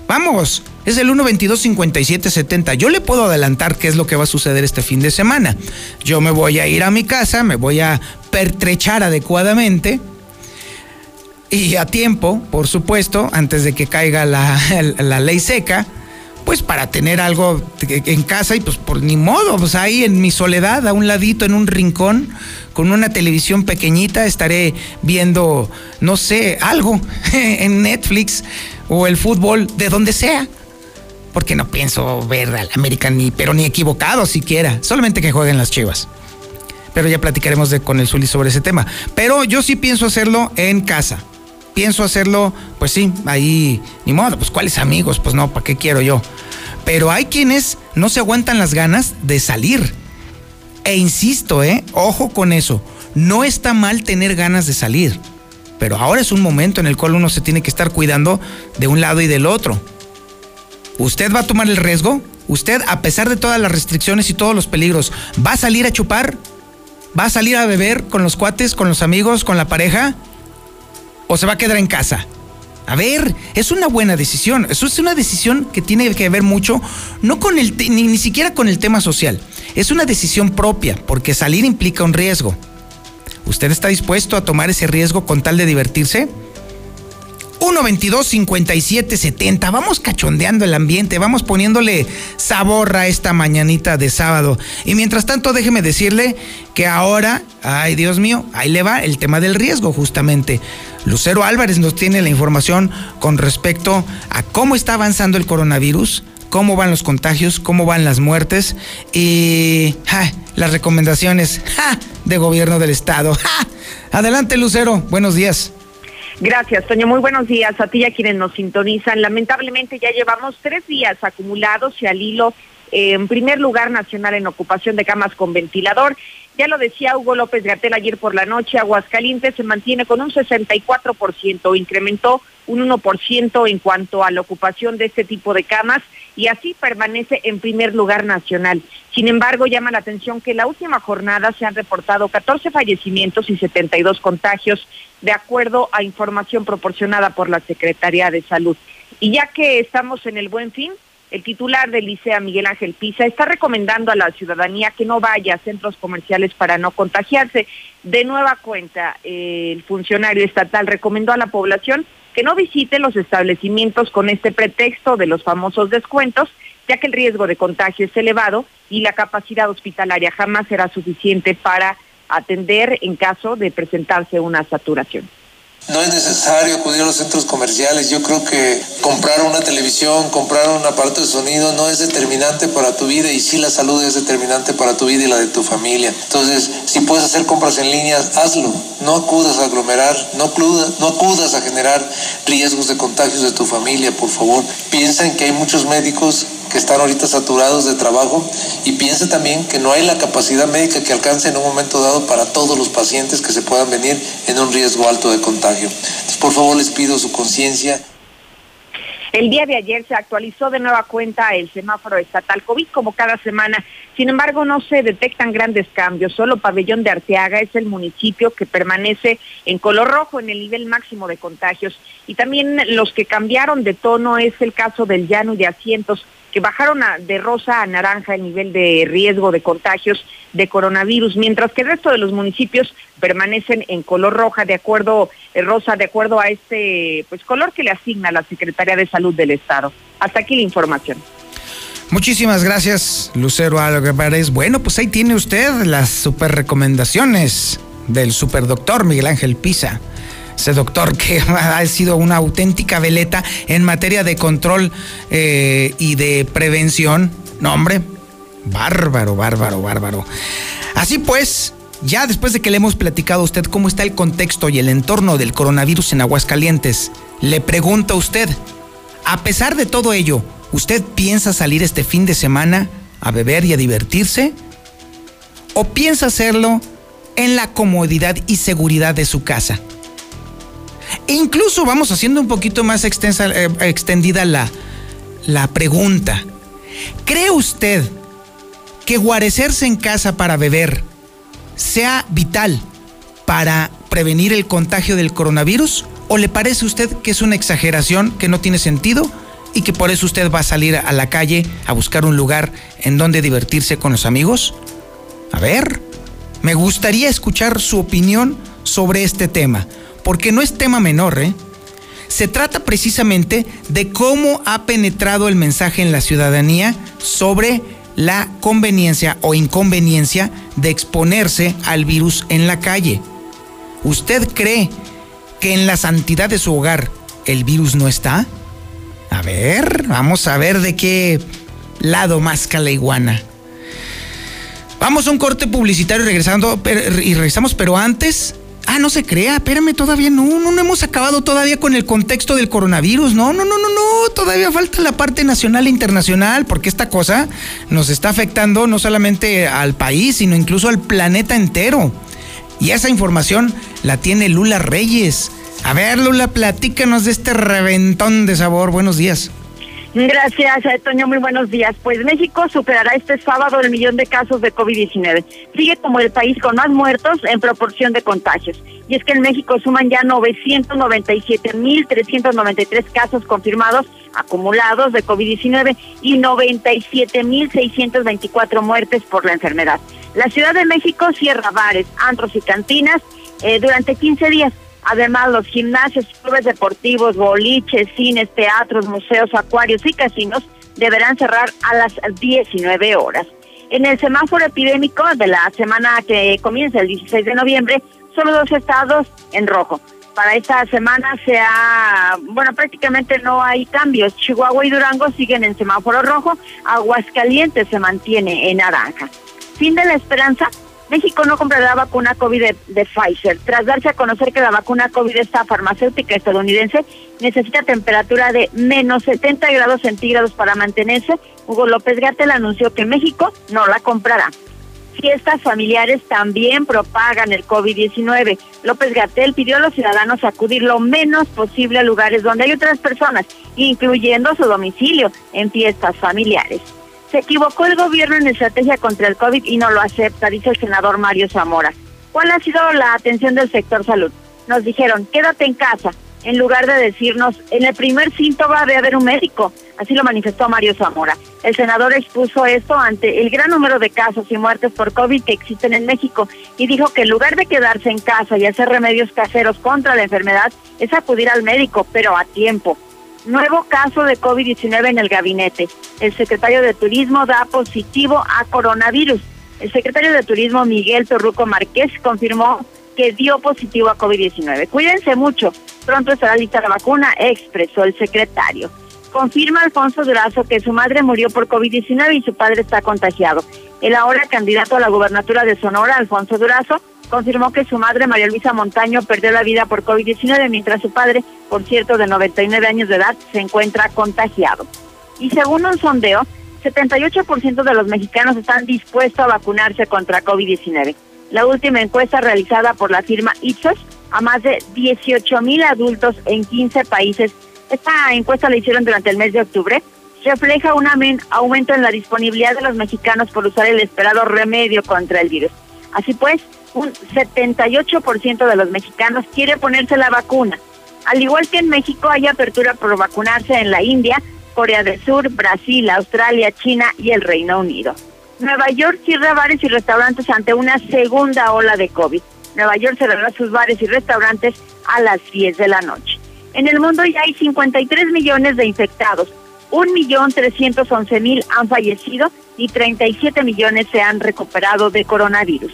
Vamos, es el 122-5770. Yo le puedo adelantar qué es lo que va a suceder este fin de semana. Yo me voy a ir a mi casa, me voy a pertrechar adecuadamente y a tiempo, por supuesto, antes de que caiga la, la ley seca pues para tener algo en casa y pues por ni modo, pues ahí en mi soledad, a un ladito, en un rincón, con una televisión pequeñita, estaré viendo, no sé, algo en Netflix o el fútbol, de donde sea. Porque no pienso ver al América ni, pero ni equivocado siquiera, solamente que jueguen las chivas. Pero ya platicaremos con el Zuli sobre ese tema. Pero yo sí pienso hacerlo en casa pienso hacerlo, pues sí, ahí, ni modo, pues cuáles amigos, pues no, ¿para qué quiero yo? Pero hay quienes no se aguantan las ganas de salir. E insisto, ¿eh? Ojo con eso. No está mal tener ganas de salir. Pero ahora es un momento en el cual uno se tiene que estar cuidando de un lado y del otro. ¿Usted va a tomar el riesgo? ¿Usted, a pesar de todas las restricciones y todos los peligros, va a salir a chupar? ¿Va a salir a beber con los cuates, con los amigos, con la pareja? O se va a quedar en casa? A ver, es una buena decisión. Eso es una decisión que tiene que ver mucho, no con el, ni, ni siquiera con el tema social. Es una decisión propia, porque salir implica un riesgo. ¿Usted está dispuesto a tomar ese riesgo con tal de divertirse? 122-5770. Vamos cachondeando el ambiente, vamos poniéndole sabor a esta mañanita de sábado. Y mientras tanto, déjeme decirle que ahora, ay Dios mío, ahí le va el tema del riesgo justamente. Lucero Álvarez nos tiene la información con respecto a cómo está avanzando el coronavirus, cómo van los contagios, cómo van las muertes y las recomendaciones de gobierno del estado. Adelante Lucero, buenos días. Gracias, Toño. Muy buenos días a ti y a quienes nos sintonizan. Lamentablemente ya llevamos tres días acumulados y al hilo en primer lugar nacional en ocupación de camas con ventilador. Ya lo decía Hugo López Gatel ayer por la noche, Aguascalientes se mantiene con un 64%, incrementó un 1% en cuanto a la ocupación de este tipo de camas y así permanece en primer lugar nacional. Sin embargo, llama la atención que en la última jornada se han reportado 14 fallecimientos y 72 contagios, de acuerdo a información proporcionada por la Secretaría de Salud. Y ya que estamos en el buen fin, el titular del Licea, Miguel Ángel Pisa, está recomendando a la ciudadanía que no vaya a centros comerciales para no contagiarse. De nueva cuenta, el funcionario estatal recomendó a la población que no visite los establecimientos con este pretexto de los famosos descuentos, ya que el riesgo de contagio es elevado y la capacidad hospitalaria jamás será suficiente para atender en caso de presentarse una saturación. No es necesario acudir a los centros comerciales. Yo creo que comprar una televisión, comprar un aparato de sonido no es determinante para tu vida y sí la salud es determinante para tu vida y la de tu familia. Entonces, si puedes hacer compras en línea, hazlo. No acudas a aglomerar, no acudas, no acudas a generar riesgos de contagios de tu familia, por favor. Piensa en que hay muchos médicos que están ahorita saturados de trabajo y piensa también que no hay la capacidad médica que alcance en un momento dado para todos los pacientes que se puedan venir en un riesgo alto de contagio. Por favor, les pido su conciencia. El día de ayer se actualizó de nueva cuenta el semáforo estatal COVID como cada semana. Sin embargo, no se detectan grandes cambios. Solo Pabellón de Arteaga es el municipio que permanece en color rojo en el nivel máximo de contagios. Y también los que cambiaron de tono es el caso del llano y de asientos bajaron de rosa a naranja el nivel de riesgo de contagios de coronavirus, mientras que el resto de los municipios permanecen en color roja de acuerdo eh, rosa de acuerdo a este pues color que le asigna la Secretaría de Salud del Estado. Hasta aquí la información. Muchísimas gracias, Lucero Álvarez. Bueno, pues ahí tiene usted las super recomendaciones del superdoctor Miguel Ángel Pisa ese doctor que ha sido una auténtica veleta en materia de control eh, y de prevención. No, hombre, bárbaro, bárbaro, bárbaro. Así pues, ya después de que le hemos platicado a usted cómo está el contexto y el entorno del coronavirus en Aguascalientes, le pregunto a usted, a pesar de todo ello, ¿usted piensa salir este fin de semana a beber y a divertirse? ¿O piensa hacerlo en la comodidad y seguridad de su casa? E incluso vamos haciendo un poquito más extensa, eh, extendida la, la pregunta. ¿Cree usted que guarecerse en casa para beber sea vital para prevenir el contagio del coronavirus? ¿O le parece a usted que es una exageración, que no tiene sentido y que por eso usted va a salir a la calle a buscar un lugar en donde divertirse con los amigos? A ver, me gustaría escuchar su opinión sobre este tema porque no es tema menor, ¿eh? Se trata precisamente de cómo ha penetrado el mensaje en la ciudadanía sobre la conveniencia o inconveniencia de exponerse al virus en la calle. ¿Usted cree que en la santidad de su hogar el virus no está? A ver, vamos a ver de qué lado más la iguana. Vamos a un corte publicitario regresando, y regresamos, pero antes Ah, no se crea, espérame, todavía no, no, no hemos acabado todavía con el contexto del coronavirus. No, no, no, no, no, todavía falta la parte nacional e internacional, porque esta cosa nos está afectando no solamente al país, sino incluso al planeta entero. Y esa información la tiene Lula Reyes. A ver, Lula, platícanos de este reventón de sabor. Buenos días. Gracias, eh, Toño. Muy buenos días. Pues México superará este sábado el millón de casos de COVID-19. Sigue como el país con más muertos en proporción de contagios. Y es que en México suman ya 997.393 casos confirmados acumulados de COVID-19 y 97.624 muertes por la enfermedad. La Ciudad de México cierra bares, antros y cantinas eh, durante 15 días Además, los gimnasios, clubes deportivos, boliches, cines, teatros, museos, acuarios y casinos deberán cerrar a las 19 horas. En el semáforo epidémico de la semana que comienza el 16 de noviembre, solo dos estados en rojo. Para esta semana se ha, bueno, prácticamente no hay cambios. Chihuahua y Durango siguen en semáforo rojo, Aguascalientes se mantiene en naranja. Fin de la esperanza, México no comprará vacuna COVID de, Pfizer. Tras darse a conocer que la vacuna COVID de esta farmacéutica estadounidense necesita temperatura de menos 70 grados centígrados para mantenerse, Hugo López Gatel anunció que México no la comprará. Fiestas familiares también propagan el COVID-19. López Gatel pidió a los ciudadanos acudir lo menos posible a lugares donde hay otras personas, incluyendo su domicilio, en fiestas familiares. Se equivocó el gobierno en estrategia contra el COVID y no lo acepta, dice el senador Mario Zamora. ¿Cuál ha sido la atención del sector salud? Nos dijeron, quédate en casa, en lugar de decirnos, en el primer síntoma debe haber un médico. Así lo manifestó Mario Zamora. El senador expuso esto ante el gran número de casos y muertes por COVID que existen en México y dijo que en lugar de quedarse en casa y hacer remedios caseros contra la enfermedad, es acudir al médico, pero a tiempo. Nuevo caso de COVID-19 en el gabinete. El secretario de Turismo da positivo a coronavirus. El secretario de Turismo Miguel Torruco Márquez confirmó que dio positivo a COVID-19. Cuídense mucho. Pronto estará lista la vacuna, expresó el secretario. Confirma Alfonso Durazo que su madre murió por COVID-19 y su padre está contagiado. El ahora candidato a la gubernatura de Sonora, Alfonso Durazo, confirmó que su madre, María Luisa Montaño, perdió la vida por COVID-19, mientras su padre, por cierto, de 99 años de edad, se encuentra contagiado. Y según un sondeo, 78% de los mexicanos están dispuestos a vacunarse contra COVID-19. La última encuesta realizada por la firma Ipsos a más de 18 mil adultos en 15 países. Esta encuesta la hicieron durante el mes de octubre. Refleja un aumento en la disponibilidad de los mexicanos por usar el esperado remedio contra el virus. Así pues, un 78% de los mexicanos quiere ponerse la vacuna. Al igual que en México hay apertura por vacunarse en la India, Corea del Sur, Brasil, Australia, China y el Reino Unido. Nueva York cierra bares y restaurantes ante una segunda ola de COVID. Nueva York cerrará sus bares y restaurantes a las 10 de la noche. En el mundo ya hay 53 millones de infectados, 1.311.000 han fallecido y 37 millones se han recuperado de coronavirus.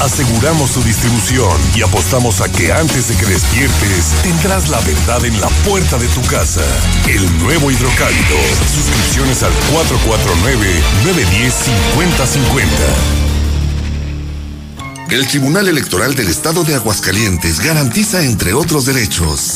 Aseguramos su distribución y apostamos a que antes de que despiertes tendrás la verdad en la puerta de tu casa. El nuevo hidrocálido. Suscripciones al 449-910-5050. El Tribunal Electoral del Estado de Aguascalientes garantiza, entre otros derechos,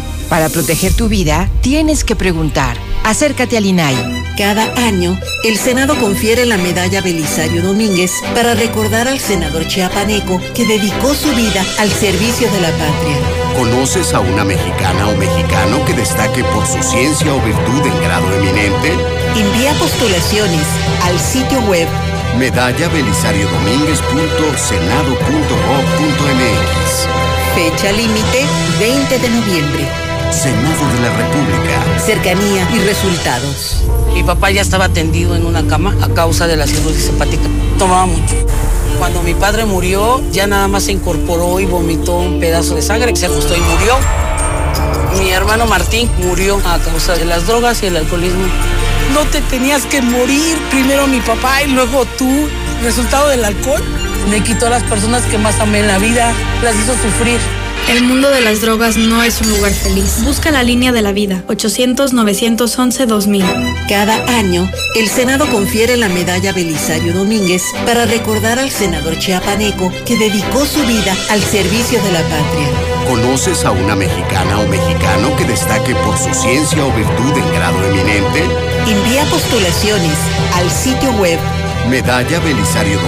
Para proteger tu vida, tienes que preguntar. Acércate al INAI. Cada año, el Senado confiere la medalla Belisario Domínguez para recordar al senador chiapaneco que dedicó su vida al servicio de la patria. ¿Conoces a una mexicana o mexicano que destaque por su ciencia o virtud en grado eminente? Envía postulaciones al sitio web medalla Fecha límite 20 de noviembre. Senado de la República. Cercanía y resultados. Mi papá ya estaba tendido en una cama a causa de la cirrosis hepática. Tomaba mucho. Cuando mi padre murió, ya nada más se incorporó y vomitó un pedazo de sangre, se ajustó y murió. Mi hermano Martín murió a causa de las drogas y el alcoholismo. No te tenías que morir, primero mi papá y luego tú. Resultado del alcohol me quitó a las personas que más amé en la vida, las hizo sufrir. El mundo de las drogas no es un lugar feliz. Busca la línea de la vida, 800-911-2000. Cada año, el Senado confiere la medalla Belisario Domínguez para recordar al senador chiapaneco que dedicó su vida al servicio de la patria. ¿Conoces a una mexicana o mexicano que destaque por su ciencia o virtud en grado eminente? Envía postulaciones al sitio web medalla Belisario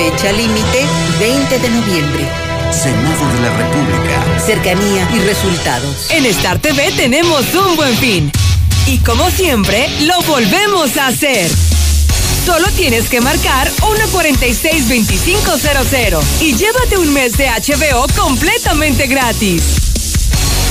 Fecha límite 20 de noviembre. Senado de la República. Cercanía y resultados. En Star TV tenemos un buen fin. Y como siempre, lo volvemos a hacer. Solo tienes que marcar 146-2500 y llévate un mes de HBO completamente gratis.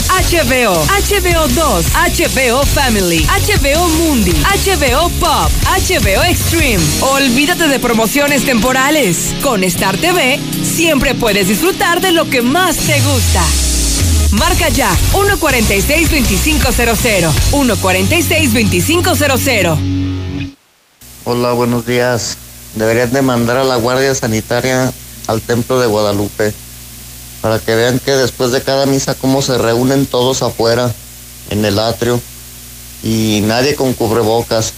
HBO, HBO 2, HBO Family, HBO Mundi, HBO Pop, HBO Extreme. Olvídate de promociones temporales. Con Star TV siempre puedes disfrutar de lo que más te gusta. Marca ya 146-2500. 146-2500. Hola, buenos días. Deberían de mandar a la Guardia Sanitaria al Templo de Guadalupe para que vean que después de cada misa cómo se reúnen todos afuera en el atrio y nadie con cubrebocas.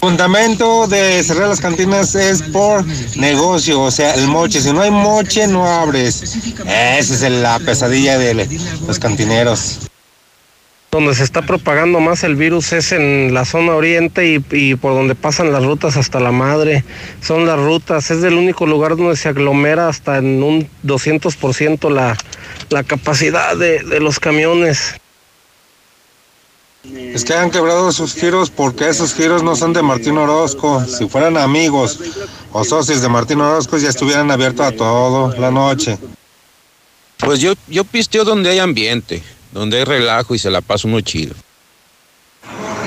Fundamento de cerrar las cantinas es por negocio, o sea, el moche. Si no hay moche, no abres. Esa es la pesadilla de los cantineros. Donde se está propagando más el virus es en la zona oriente y, y, por donde pasan las rutas hasta la madre. Son las rutas, es el único lugar donde se aglomera hasta en un 200% la, la capacidad de, de los camiones. Es que han quebrado sus giros porque esos giros no son de Martín Orozco. Si fueran amigos o socios de Martín Orozco ya estuvieran abiertos a todo la noche. Pues yo, yo pisteo donde hay ambiente, donde hay relajo y se la pasa uno chido.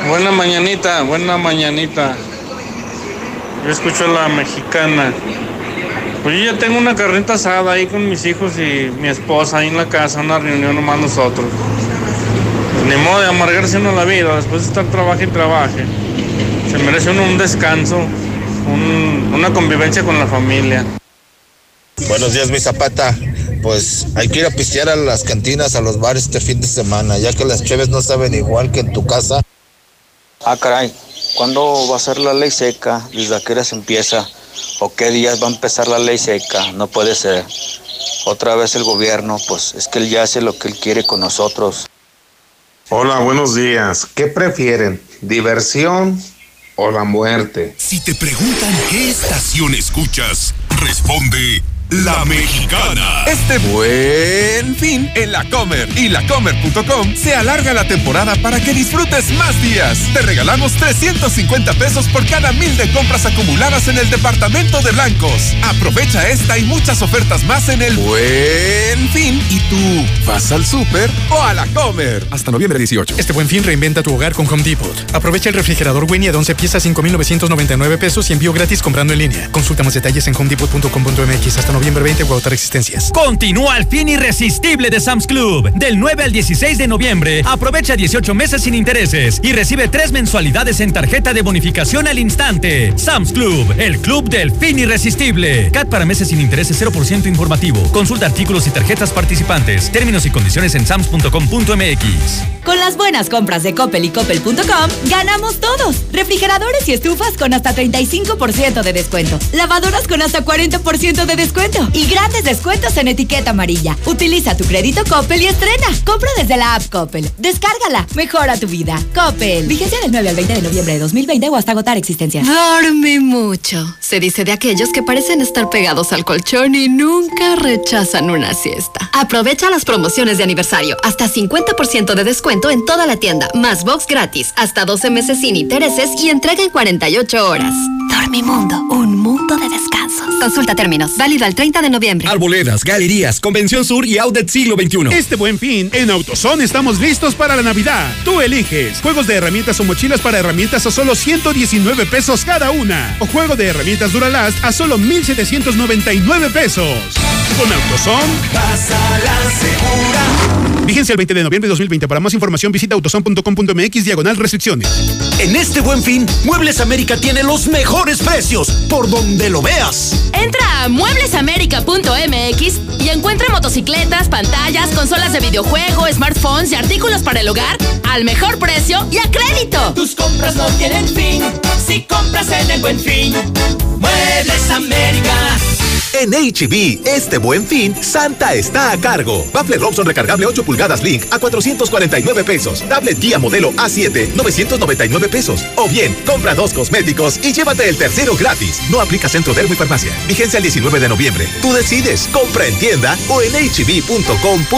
Buena mañanita, buena mañanita. Yo escucho a la mexicana. Pues yo ya tengo una carreta asada ahí con mis hijos y mi esposa ahí en la casa, una reunión nomás nosotros. Ni modo de amargarse uno la vida después de estar trabaje y trabaje. Se merece uno un descanso, un, una convivencia con la familia. Buenos días, mi zapata. Pues hay que ir a pistear a las cantinas, a los bares este fin de semana, ya que las cheves no saben igual que en tu casa. Ah, caray, ¿cuándo va a ser la ley seca? ¿Desde a qué hora se empieza? ¿O qué días va a empezar la ley seca? No puede ser. Otra vez el gobierno, pues es que él ya hace lo que él quiere con nosotros. Hola, buenos días. ¿Qué prefieren? ¿Diversión o la muerte? Si te preguntan qué estación escuchas, responde La Mexicana. Este buen fin en la Comer y lacomer.com se alarga la temporada para que disfrutes más días. Te regalamos 350 pesos por cada mil de compras acumuladas en el departamento de blancos. Aprovecha esta y muchas ofertas más en el buen fin. ¿Y tú vas al súper o a la Comer? Hasta noviembre 18. Este buen fin reinventa tu hogar con Home Depot. Aprovecha el refrigerador Winnie de 11 piezas 5,999 pesos y envío gratis comprando en línea. Consulta más detalles en homedepot.com.mx hasta noviembre 20 o agotar existencias. Continúa el fin irresistible de Sam's Club. Del 9 al 16 de noviembre, aprovecha 18 meses sin intereses y recibe tres mensualidades en tarjeta de bonificación al instante. Sam's Club, el club del fin irresistible. CAT para meses sin intereses 0% informativo. Consulta artículos y tarjetas participantes. Términos y condiciones en sams.com.mx. Con las buenas compras de Coppel y Coppel.com, ganamos todos. Refrigeradores y estufas con hasta 35% de descuento. Lavadoras con hasta 40% de descuento. Y grandes descuentos en etiqueta amarilla. Utiliza tu crédito Coppel y estrena. Compra desde la app Coppel. Descárgala. Mejora tu vida. Coppel. Vigencia del 9 al 20 de noviembre de 2020 o hasta agotar existencias. Dorme mucho. Se dice de aquellos que parecen estar pegados al colchón y nunca rechazan una siesta. Aprovecha las promociones de aniversario. Hasta 50% de descuento en toda la tienda. Más box gratis. Hasta 12 meses sin intereses y entrega en 48 horas. Dormimundo. Un mundo de descansos. Consulta términos. Válido al 30 de noviembre. Arboledas, galerías, Convención Sur y Outlet Siglo XXI. Este buen fin, en AutoZone estamos listos para la Navidad. Tú eliges. Juegos de herramientas o mochilas para herramientas a solo 119 pesos cada una. O juego de herramientas Duralast a solo 1,799 pesos. Con AutoZone. Pásala segura. Vigencia el 20 de noviembre de 2020. Para más información visita autozone.com.mx diagonal restricciones. En este buen fin, Muebles América tiene los mejores precios, por donde lo veas. Entra a mueblesamerica.mx y encuentra motocicletas, pantallas, consolas de videojuego, smartphones y artículos para el hogar al mejor precio y a crédito. Tus compras no tienen fin si compras en el buen fin. Muebles América. En HB, este buen fin, Santa está a cargo. Bafle Robson recargable 8 pulgadas Link a 449 pesos. Tablet Guía modelo A7, 999 pesos. O bien, compra dos cosméticos y llévate el tercero gratis. No aplica Centro Dermo y Farmacia. Vigencia el 19 de noviembre. Tú decides, compra en tienda o en hb.com.mx.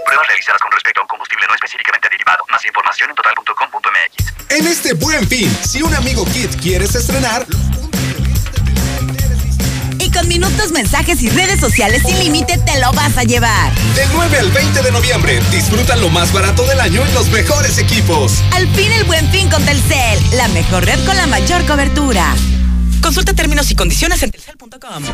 Pruebas realizadas con respecto a un combustible no específicamente derivado. Más información en total.com.mx. En este buen fin, si un amigo Kit quieres estrenar, Y con minutos, mensajes y redes sociales sin límite te lo vas a llevar. del 9 al 20 de noviembre, disfruta lo más barato del año en los mejores equipos. Al fin el buen fin con Telcel, la mejor red con la mayor cobertura. Consulta términos y condiciones en telcel.com.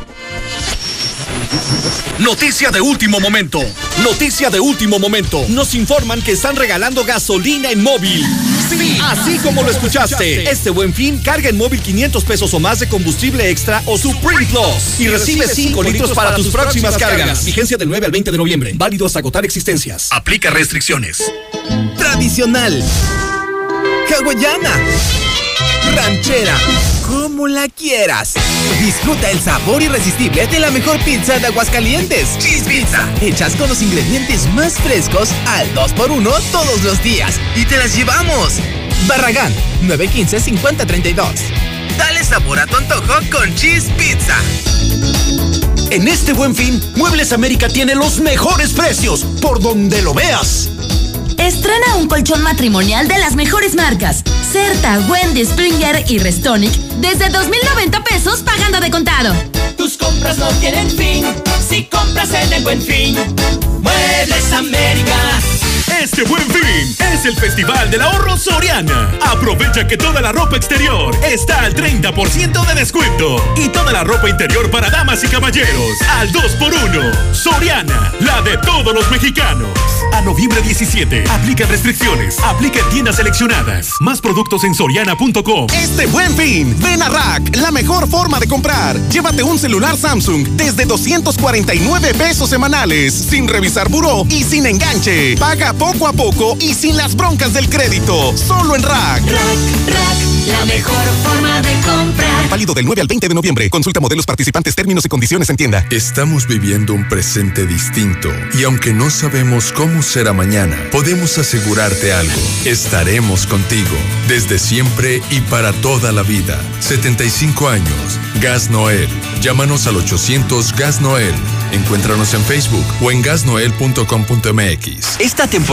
Noticia de último momento. Noticia de último momento. Nos informan que están regalando gasolina en móvil. Sí, así como lo escuchaste. Este buen fin, carga en móvil 500 pesos o más de combustible extra o Supreme Plus. Y recibe 5 litros para tus próximas cargas. Vigencia del 9 al 20 de noviembre. Válido hasta agotar existencias. Aplica restricciones. Tradicional. Hawaiana. Ranchera. Como la quieras. Disfruta el sabor irresistible de la mejor pizza de Aguascalientes. Cheese Pizza. Hechas con los ingredientes más frescos al 2x1 todos los días. Y te las llevamos. Barragán. 915-5032. Dale sabor a tu antojo con Cheese Pizza. En este buen fin, Muebles América tiene los mejores precios, por donde lo veas. Estrena un colchón matrimonial de las mejores marcas. Certa, Wendy, Springer y Restonic desde 2.090 pesos pagando de contado. Tus compras no tienen fin si compras en el buen fin. Muebles América. Este buen fin es el Festival del Ahorro Soriana. Aprovecha que toda la ropa exterior está al 30% de descuento y toda la ropa interior para damas y caballeros al 2x1. Soriana, la de todos los mexicanos. A noviembre 17, aplica restricciones, aplica en tiendas seleccionadas. Más productos en soriana.com. Este buen fin, ven a Rack, la mejor forma de comprar. Llévate un celular Samsung desde 249 pesos semanales, sin revisar buró y sin enganche. Paga poco a poco y sin las broncas del crédito. Solo en Rack. La mejor forma de comprar. Válido del 9 al 20 de noviembre. Consulta modelos participantes, términos y condiciones en tienda. Estamos viviendo un presente distinto y aunque no sabemos cómo será mañana, podemos asegurarte algo. Estaremos contigo desde siempre y para toda la vida. 75 años. Gas Noel. Llámanos al 800 Gas Noel. Encuéntranos en Facebook o en gasnoel.com.mx. Esta temporada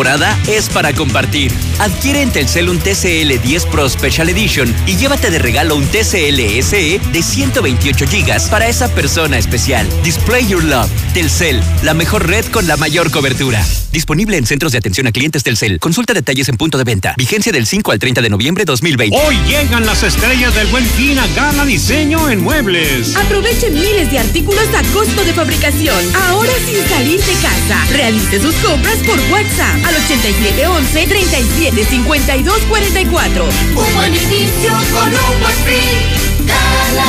es para compartir. Adquiere en Telcel un TCL 10 Pro Special Edition y llévate de regalo un TCL SE de 128 GB para esa persona especial. Display Your Love. Telcel, la mejor red con la mayor cobertura. Disponible en centros de atención a clientes Telcel. Consulta detalles en punto de venta. Vigencia del 5 al 30 de noviembre 2020. Hoy llegan las estrellas del buen fin a Gana Diseño en Muebles. Aprovechen miles de artículos a costo de fabricación. Ahora sin salir de casa. Realice sus compras por WhatsApp al 8711 37 52 44. Un buen inicio con un buen fin. Gala.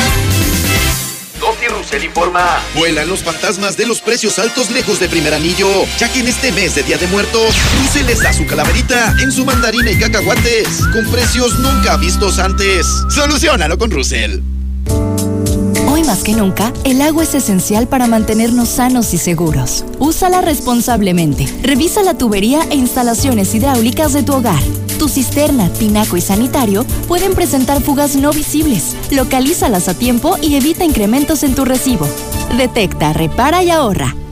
Gotti Russell informa. Vuelan los fantasmas de los precios altos lejos de primer anillo, ya que en este mes de Día de Muertos, Russell les da su calaverita en su mandarina y cacahuates, con precios nunca vistos antes. Solucionalo con Russell. Hoy más que nunca, el agua es esencial para mantenernos sanos y seguros. Úsala responsablemente. Revisa la tubería e instalaciones hidráulicas de tu hogar. Tu cisterna, tinaco y sanitario pueden presentar fugas no visibles. Localízalas a tiempo y evita incrementos en tu recibo. Detecta, repara y ahorra.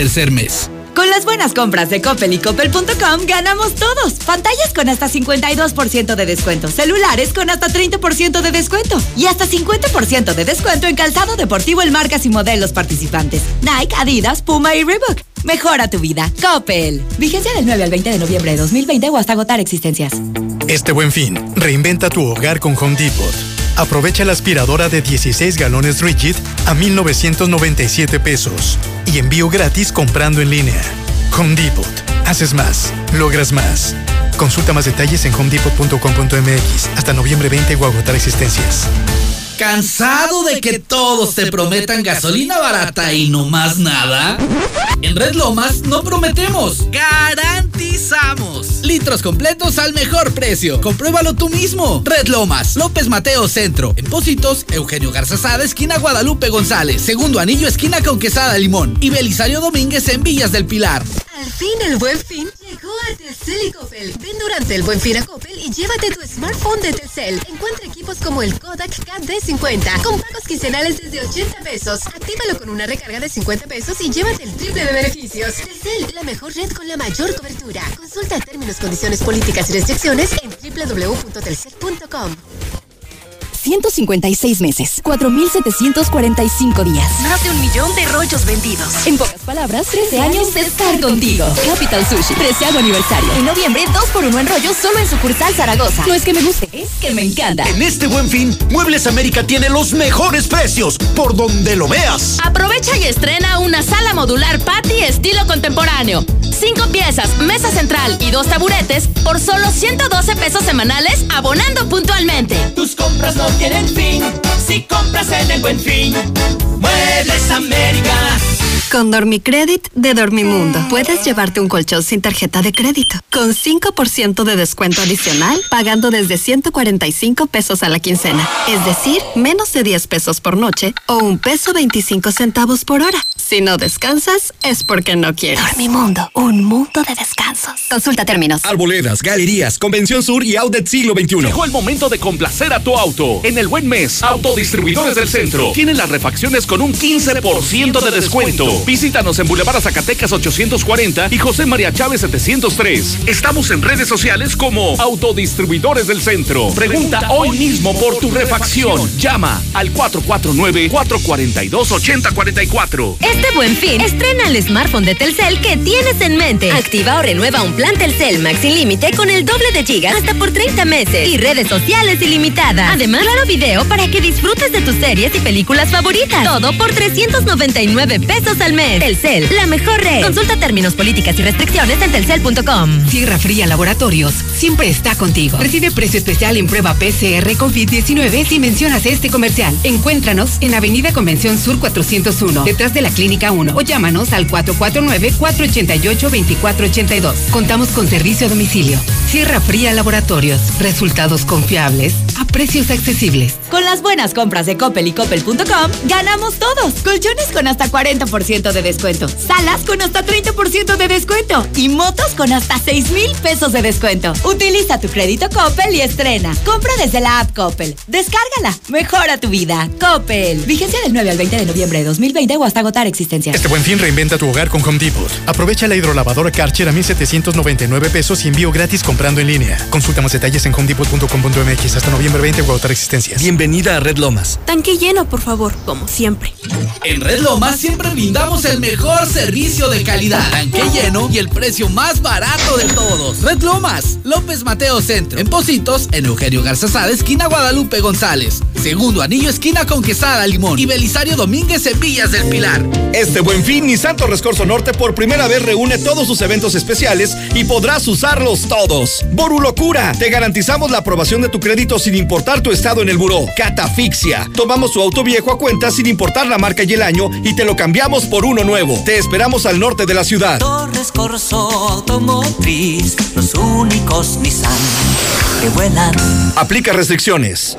tercer mes. Con las buenas compras de Coppel y Coppel.com ganamos todos. Pantallas con hasta 52% de descuento, celulares con hasta 30% de descuento y hasta 50% de descuento en calzado deportivo en marcas y modelos participantes. Nike, Adidas, Puma y Reebok. Mejora tu vida. Coppel. Vigencia del 9 al 20 de noviembre de 2020 o hasta agotar existencias. Este buen fin, reinventa tu hogar con Home Depot. Aprovecha la aspiradora de 16 galones Rigid a 1,997 pesos y envío gratis comprando en línea. Home Depot. Haces más, logras más. Consulta más detalles en homedepot.com.mx hasta noviembre 20 o agotar existencias. ¿Cansado de que todos te prometan gasolina barata y no más nada? En Red Lomas no prometemos, garantizamos. Litros completos al mejor precio. Compruébalo tú mismo. Red Lomas, López Mateo Centro. En Pósitos, Eugenio Garzazada, esquina Guadalupe González. Segundo anillo, esquina con quesada Limón. Y Belisario Domínguez en Villas del Pilar. Al fin el buen fin llegó a Telcel y Coppel. Ven durante el buen fin a Coppel y llévate tu smartphone de Telcel. Encuentra equipos como el Kodak KD50 con pagos quincenales desde 80 pesos. Actívalo con una recarga de 50 pesos y llévate el triple de beneficios. Telcel, la mejor red con la mayor cobertura. Consulta términos, condiciones políticas y restricciones en www.telcel.com. 156 meses, 4.745 días. Más de un millón de rollos vendidos. En pocas palabras, 13 años de estar contigo. Capital Sushi, 13 aniversario. En noviembre, 2 por 1 en rollos solo en sucursal Zaragoza. No es que me guste, es que me encanta. En este buen fin, Muebles América tiene los mejores precios, por donde lo veas. Aprovecha y estrena una sala modular patio estilo contemporáneo. Cinco piezas, mesa central y dos taburetes por solo 112 pesos semanales, abonando puntualmente. Tus compras no tienen fin si compras en el buen fin. Muebles América. Con Dormicredit de Dormimundo puedes llevarte un colchón sin tarjeta de crédito con 5% de descuento adicional pagando desde 145 pesos a la quincena, es decir, menos de 10 pesos por noche o un peso 25 centavos por hora. Si no descansas es porque no quieres. Dormimundo, un mundo de descansos. Consulta términos. Arboledas, galerías, Convención Sur y Outlet Siglo XXI. Llegó el momento de complacer a tu auto. En el buen mes, Autodistribuidores del Centro tienen las refacciones con un 15% de descuento. Visítanos en Boulevard Zacatecas 840 y José María Chávez 703. Estamos en redes sociales como Autodistribuidores del Centro. Pregunta hoy mismo por tu refacción. Llama al 449-442-8044. Este buen fin, estrena el smartphone de Telcel que tienes en mente. Activa o renueva un plan Telcel Max sin límite con el doble de gigas hasta por 30 meses y redes sociales ilimitadas. Además, claro video para que disfrutes de tus series y películas favoritas. Todo por 399 pesos al Telcel, la mejor red. Consulta términos, políticas y restricciones en telcel.com. Sierra Fría Laboratorios siempre está contigo. Recibe precio especial en prueba PCR COVID-19 si mencionas este comercial. Encuéntranos en Avenida Convención Sur 401, detrás de la Clínica 1 o llámanos al 449-488-2482. Contamos con servicio a domicilio. Sierra Fría Laboratorios. Resultados confiables precios accesibles. Con las buenas compras de Coppel y Coppel.com, ganamos todos. Colchones con hasta 40% de descuento. Salas con hasta 30% de descuento. Y motos con hasta 6 mil pesos de descuento. Utiliza tu crédito Coppel y estrena. Compra desde la app Coppel. Descárgala. Mejora tu vida. Coppel. Vigencia del 9 al 20 de noviembre de 2020 o hasta agotar existencia. Este buen fin reinventa tu hogar con Home Depot. Aprovecha la hidrolavadora Karcher a 1,799 pesos y envío gratis comprando en línea. Consulta más detalles en homedepot.com.mx hasta noviembre 20 o agotar existencias. Bienvenida a Red Lomas. Tanque lleno, por favor, como siempre. En Red Lomas siempre brindamos el mejor servicio de calidad, tanque lleno y el precio más barato de todos. Red Lomas, López Mateo Centro. En Positos, en Eugenio Garzazada, esquina Guadalupe González. Segundo anillo, esquina con quesada Limón. Y Belisario Domínguez en Villas del Pilar. Este buen fin, Nissan Torres Corso Norte por primera vez reúne todos sus eventos especiales y podrás usarlos todos. Boru Locura, te garantizamos la aprobación de tu crédito sin importar tu estado en el buró. Catafixia, tomamos tu auto viejo a cuenta sin importar la marca y el año y te lo cambiamos por uno nuevo. Te esperamos al norte de la ciudad. Torres Corso Automotriz, los únicos Nissan que vuelan. Aplica restricciones.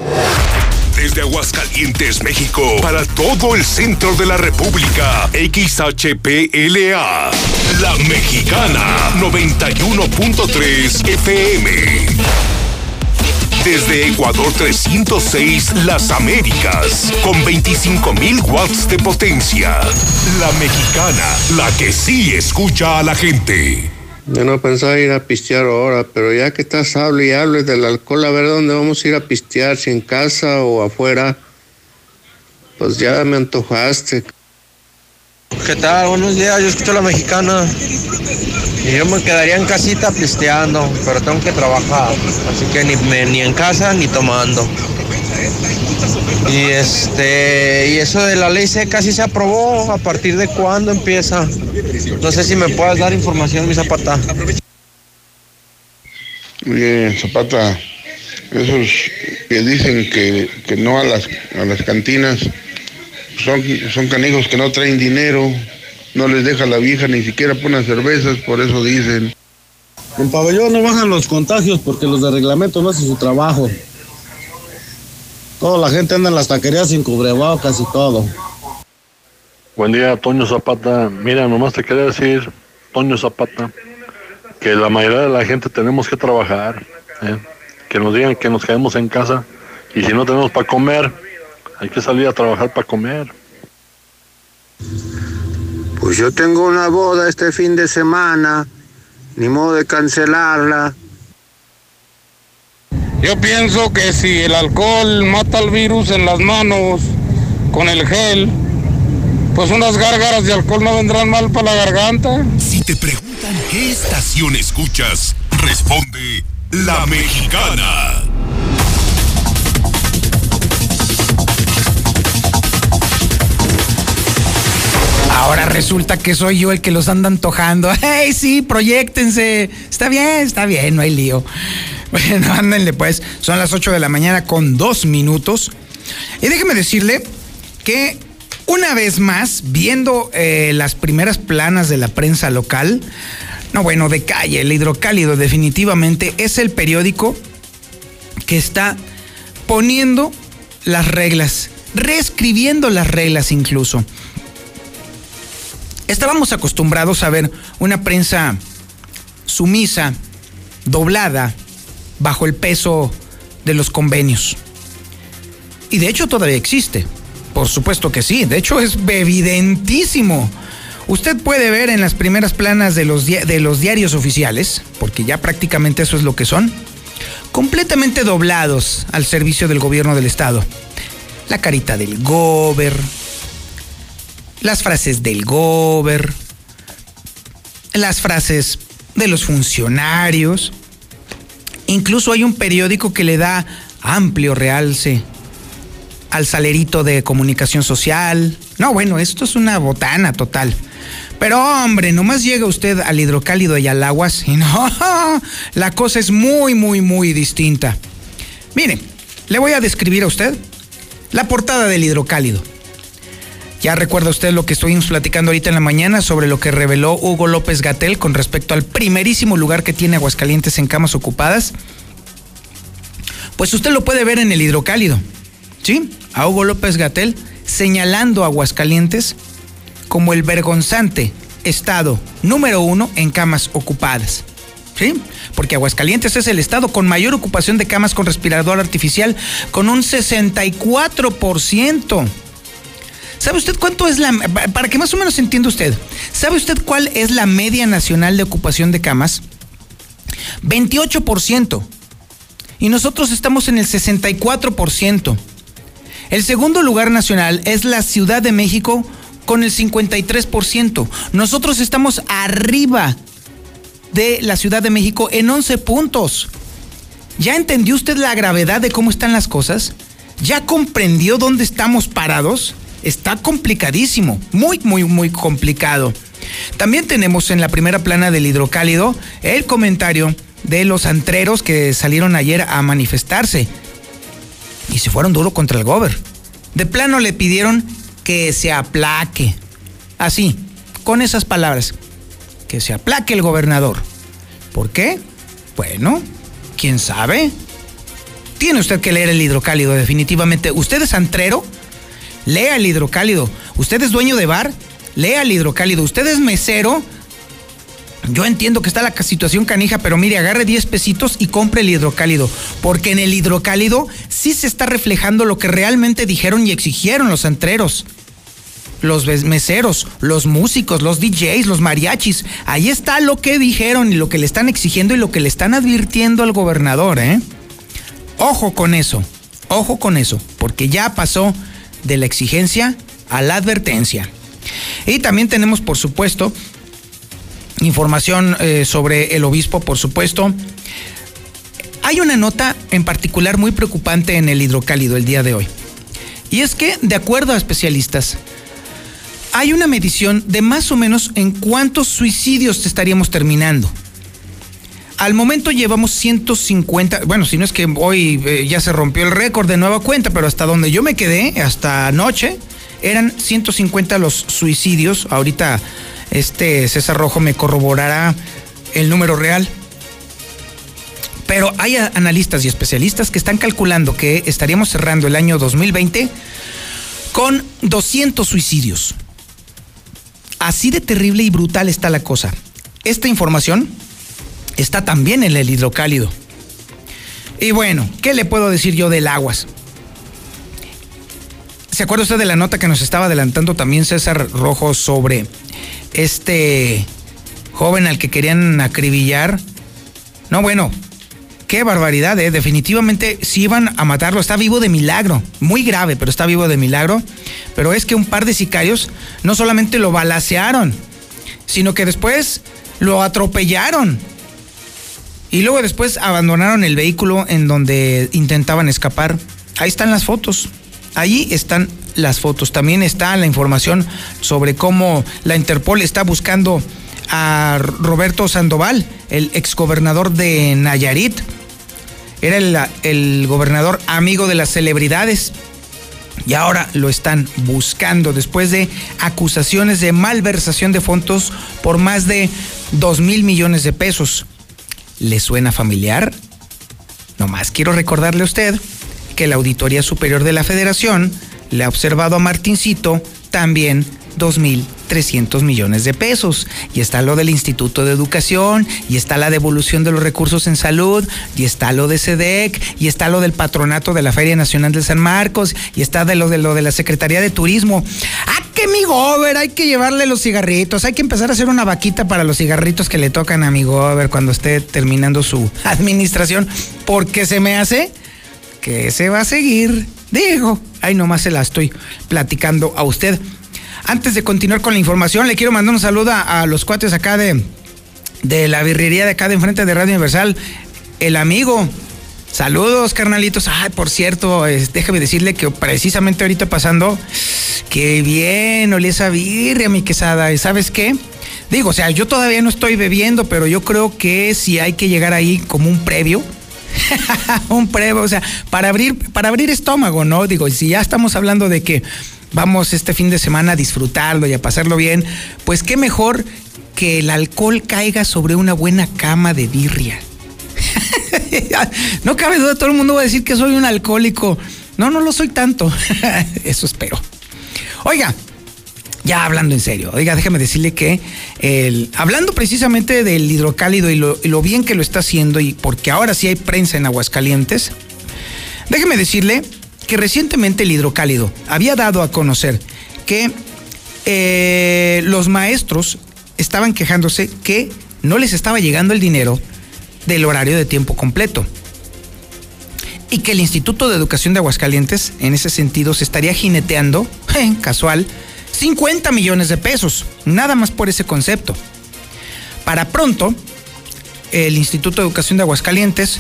Desde Aguascalientes, México, para todo el centro de la República, XHPLA, La Mexicana, 91.3 FM. Desde Ecuador 306, Las Américas, con 25.000 watts de potencia. La Mexicana, la que sí escucha a la gente. Yo no pensaba ir a pistear ahora, pero ya que estás hable y hables del alcohol, a ver dónde vamos a ir a pistear, si en casa o afuera. Pues ya me antojaste. ¿Qué tal? Buenos días, yo escucho la mexicana. Y yo me quedaría en casita pisteando, pero tengo que trabajar. Así que ni, en casa ni tomando. Y este, y eso de la ley seca sí se aprobó. ¿A partir de cuándo empieza? No sé si me puedas dar información, mi zapata. Oye, Zapata, esos que dicen que, que no a las, a las cantinas, son, son canijos que no traen dinero, no les deja la vieja ni siquiera ponen cervezas, por eso dicen. En pabellón no bajan los contagios porque los de reglamento no hacen su trabajo. Toda la gente anda en las taquerías sin cubrebocas y todo. Buen día, Toño Zapata. Mira, nomás te quería decir, Toño Zapata, que la mayoría de la gente tenemos que trabajar. ¿eh? Que nos digan que nos quedemos en casa y si no tenemos para comer, hay que salir a trabajar para comer. Pues yo tengo una boda este fin de semana, ni modo de cancelarla. Yo pienso que si el alcohol mata el virus en las manos con el gel, pues unas gárgaras de alcohol no vendrán mal para la garganta. Si te preguntan qué estación escuchas, responde La Mexicana. Ahora resulta que soy yo el que los anda antojando. ¡Hey, sí, proyectense! Está bien, está bien, no hay lío. Bueno, ándenle pues. Son las 8 de la mañana con dos minutos. Y déjeme decirle que una vez más, viendo eh, las primeras planas de la prensa local, no bueno, de calle, el hidrocálido definitivamente es el periódico que está poniendo las reglas, reescribiendo las reglas incluso. Estábamos acostumbrados a ver una prensa sumisa, doblada, bajo el peso de los convenios. Y de hecho todavía existe. Por supuesto que sí. De hecho es evidentísimo. Usted puede ver en las primeras planas de los, diarios oficiales, porque ya prácticamente eso es lo que son, completamente doblados al servicio del gobierno del Estado. La carita del gober, las frases del gober, las frases de los funcionarios. Incluso hay un periódico que le da amplio realce al salerito de comunicación social. No, bueno, esto es una botana total. Pero hombre, nomás llega usted al hidrocálido de Yalaguas y no, la cosa es muy, muy, muy distinta. Mire, le voy a describir a usted la portada del hidrocálido. Ya recuerda usted lo que estuvimos platicando ahorita en la mañana sobre lo que reveló Hugo López Gatel con respecto al primerísimo lugar que tiene Aguascalientes en camas ocupadas. Pues usted lo puede ver en el hidrocálido, ¿sí? A Hugo López Gatel señalando Aguascalientes como el vergonzante estado número uno en camas ocupadas. ¿Sí? Porque Aguascalientes es el estado con mayor ocupación de camas con respirador artificial, con un 64%. ¿Sabe usted cuánto es la... Para que más o menos entienda usted, ¿sabe usted cuál es la media nacional de ocupación de camas? 28%. Y nosotros estamos en el 64%. El segundo lugar nacional es la Ciudad de México con el 53%. Nosotros estamos arriba de la Ciudad de México en 11 puntos. ¿Ya entendió usted la gravedad de cómo están las cosas? ¿Ya comprendió dónde estamos parados? Está complicadísimo, muy, muy, muy complicado. También tenemos en la primera plana del hidrocálido el comentario de los antreros que salieron ayer a manifestarse y se fueron duro contra el gober. De plano le pidieron que se aplaque. Así, con esas palabras. Que se aplaque el gobernador. ¿Por qué? Bueno, ¿quién sabe? Tiene usted que leer el hidrocálido, definitivamente. ¿Usted es antrero? Lea el hidrocálido. ¿Usted es dueño de bar? Lea el hidrocálido. ¿Usted es mesero? Yo entiendo que está la situación canija, pero mire, agarre 10 pesitos y compre el hidrocálido. Porque en el hidrocálido sí se está reflejando lo que realmente dijeron y exigieron los antreros. Los meseros, los músicos, los DJs, los mariachis. Ahí está lo que dijeron y lo que le están exigiendo y lo que le están advirtiendo al gobernador, ¿eh? Ojo con eso, ojo con eso, porque ya pasó de la exigencia a la advertencia. Y también tenemos, por supuesto, información eh, sobre el obispo, por supuesto. Hay una nota en particular muy preocupante en el hidrocálido el día de hoy. Y es que, de acuerdo a especialistas, hay una medición de más o menos en cuántos suicidios estaríamos terminando. Al momento llevamos 150, bueno, si no es que hoy eh, ya se rompió el récord de nueva cuenta, pero hasta donde yo me quedé, hasta anoche, eran 150 los suicidios. Ahorita este César Rojo me corroborará el número real. Pero hay analistas y especialistas que están calculando que estaríamos cerrando el año 2020 con 200 suicidios. Así de terrible y brutal está la cosa. Esta información está también en el hidrocálido. Y bueno, ¿qué le puedo decir yo del aguas? ¿Se acuerda usted de la nota que nos estaba adelantando también César Rojo sobre este joven al que querían acribillar? No, bueno, qué barbaridad, ¿eh? Definitivamente si iban a matarlo. Está vivo de milagro. Muy grave, pero está vivo de milagro. Pero es que un par de sicarios no solamente lo balacearon, sino que después lo atropellaron. Y luego después abandonaron el vehículo en donde intentaban escapar. Ahí están las fotos. Ahí están las fotos. También está la información sobre cómo la Interpol está buscando a Roberto Sandoval, el exgobernador de Nayarit. Era el, el, gobernador amigo de las celebridades. Y ahora lo están buscando después de acusaciones de malversación de fondos por más de 2 mil millones de pesos. ¿Le suena familiar? Nomás quiero recordarle a usted que la Auditoría Superior de la Federación le ha observado a Martincito también 2.300 millones de pesos. Y está lo del Instituto de Educación, y está la devolución de los recursos en salud, y está lo de SEDEC, y está lo del patronato de la Feria Nacional de San Marcos, y está de lo de, lo de la Secretaría de Turismo. ¡Ah, que mi gober! Hay que llevarle los cigarritos, hay que empezar a hacer una vaquita para los cigarritos que le tocan a mi gober cuando esté terminando su administración, porque se me hace que se va a seguir. Digo, ahí nomás se la estoy platicando a usted. Antes de continuar con la información, le quiero mandar un saludo a, los cuates acá de, de la birrería de acá de enfrente de Radio Universal. El amigo. Saludos, carnalitos. Ay, por cierto, déjame decirle que precisamente ahorita pasando, qué bien, olía esa birria, mi quesada. ¿Y sabes qué? Digo, o sea, yo todavía no estoy bebiendo, pero yo creo que si hay que llegar ahí como un previo un previo, o sea, para abrir, para abrir estómago, ¿no? Digo, si ya estamos hablando de que vamos este fin de semana a disfrutarlo y a pasarlo bien, pues qué mejor que el alcohol caiga sobre una buena cama de birria. no cabe duda, todo el mundo va a decir que soy un alcohólico. No, no lo soy tanto. Eso espero. Oiga, ya hablando en serio, oiga, déjame decirle que el, hablando precisamente del hidrocálido y lo, bien que lo está haciendo, y porque ahora sí hay prensa en Aguascalientes, déjeme decirle que recientemente el hidrocálido había dado a conocer que eh, los maestros estaban quejándose que no les estaba llegando el dinero del horario de tiempo completo. Y que el Instituto de Educación de Aguascalientes, en ese sentido, se estaría jineteando, casual, 50 millones de pesos, nada más por ese concepto. Para pronto, el Instituto de Educación de Aguascalientes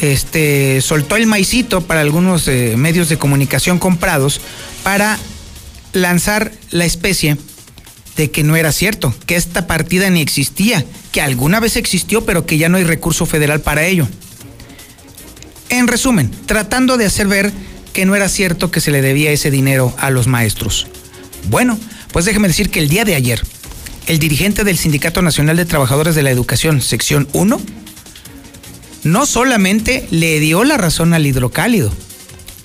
este, soltó el maicito para algunos eh, medios de comunicación comprados para lanzar la especie de que no era cierto, que esta partida ni existía, que alguna vez existió pero que ya no hay recurso federal para ello. En resumen, tratando de hacer ver que no era cierto que se le debía ese dinero a los maestros. Bueno, pues déjeme decir que el día de ayer, el dirigente del Sindicato Nacional de Trabajadores de la Educación, sección 1, no solamente le dio la razón al hidrocálido,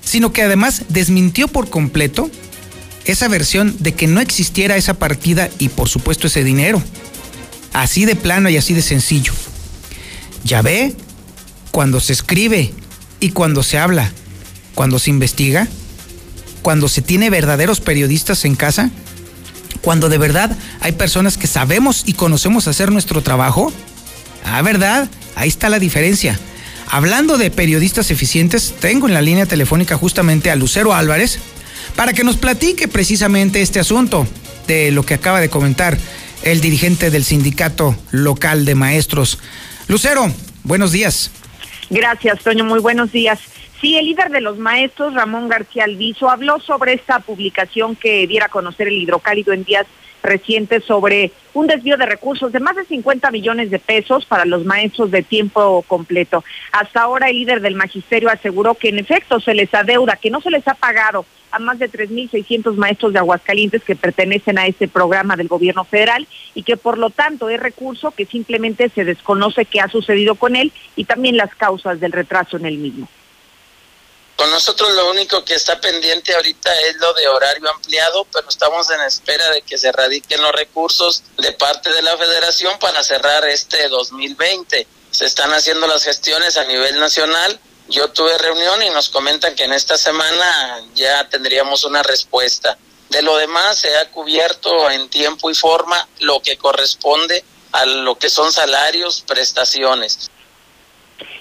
sino que además desmintió por completo esa versión de que no existiera esa partida y por supuesto ese dinero. Así de plano y así de sencillo. Ya ve, cuando se escribe y cuando se habla, cuando se investiga, cuando se tiene verdaderos periodistas en casa, cuando de verdad hay personas que sabemos y conocemos hacer nuestro trabajo, ah, ¿verdad? Ahí está la diferencia. Hablando de periodistas eficientes, tengo en la línea telefónica justamente a Lucero Álvarez para que nos platique precisamente este asunto. de lo que acaba de comentar el dirigente del sindicato local de maestros. Lucero, buenos días. Gracias, Toño. Muy buenos días. Sí, el líder de los maestros, Ramón García Alviso, habló sobre esta publicación que diera a conocer el hidrocálido en días recientes sobre un desvío de recursos de más de 50 millones de pesos para los maestros de tiempo completo. Hasta ahora el líder del magisterio aseguró que en efecto se les adeuda, que no se les ha pagado a más de 3.600 maestros de Aguascalientes que pertenecen a este programa del gobierno federal y que por lo tanto es recurso que simplemente se desconoce qué ha sucedido con él y también las causas del retraso en el mismo. Con nosotros lo único que está pendiente ahorita es lo de horario ampliado, pero estamos en espera de que se radiquen los recursos de parte de la federación para cerrar este 2020. Se están haciendo las gestiones a nivel nacional. Yo tuve reunión y nos comentan que en esta semana ya tendríamos una respuesta. De lo demás se ha cubierto en tiempo y forma lo que corresponde a lo que son salarios, prestaciones.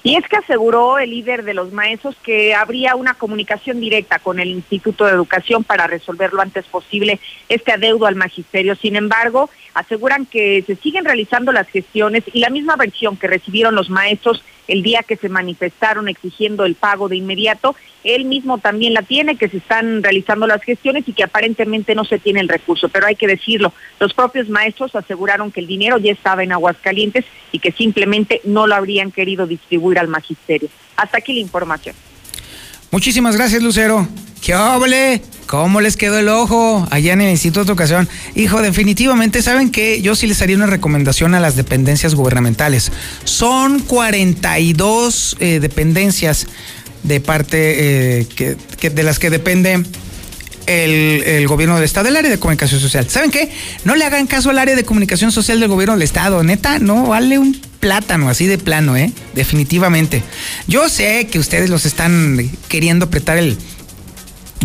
Y es que aseguró el líder de los maestros que habría una comunicación directa con el Instituto de Educación para resolver lo antes posible este adeudo al magisterio. Sin embargo, aseguran que se siguen realizando las gestiones y la misma versión que recibieron los maestros el día que se manifestaron exigiendo el pago de inmediato, él mismo también la tiene, que se están realizando las gestiones y que aparentemente no se tiene el recurso. Pero hay que decirlo, los propios maestros aseguraron que el dinero ya estaba en Aguascalientes y que simplemente no lo habrían querido distribuir al magisterio. Hasta aquí la información. Muchísimas gracias, Lucero. ¡Qué hable! ¿Cómo les quedó el ojo allá en el Instituto de Educación? Hijo, definitivamente, ¿saben qué? Yo sí les haría una recomendación a las dependencias gubernamentales. Son 42 eh, dependencias de parte eh, que, de las que depende el, el, gobierno del Estado, el área de comunicación social. ¿Saben qué? No le hagan caso al área de comunicación social del gobierno del Estado. Neta, no vale un plátano, así de plano, ¿eh? Definitivamente. Yo sé que ustedes los están queriendo apretar el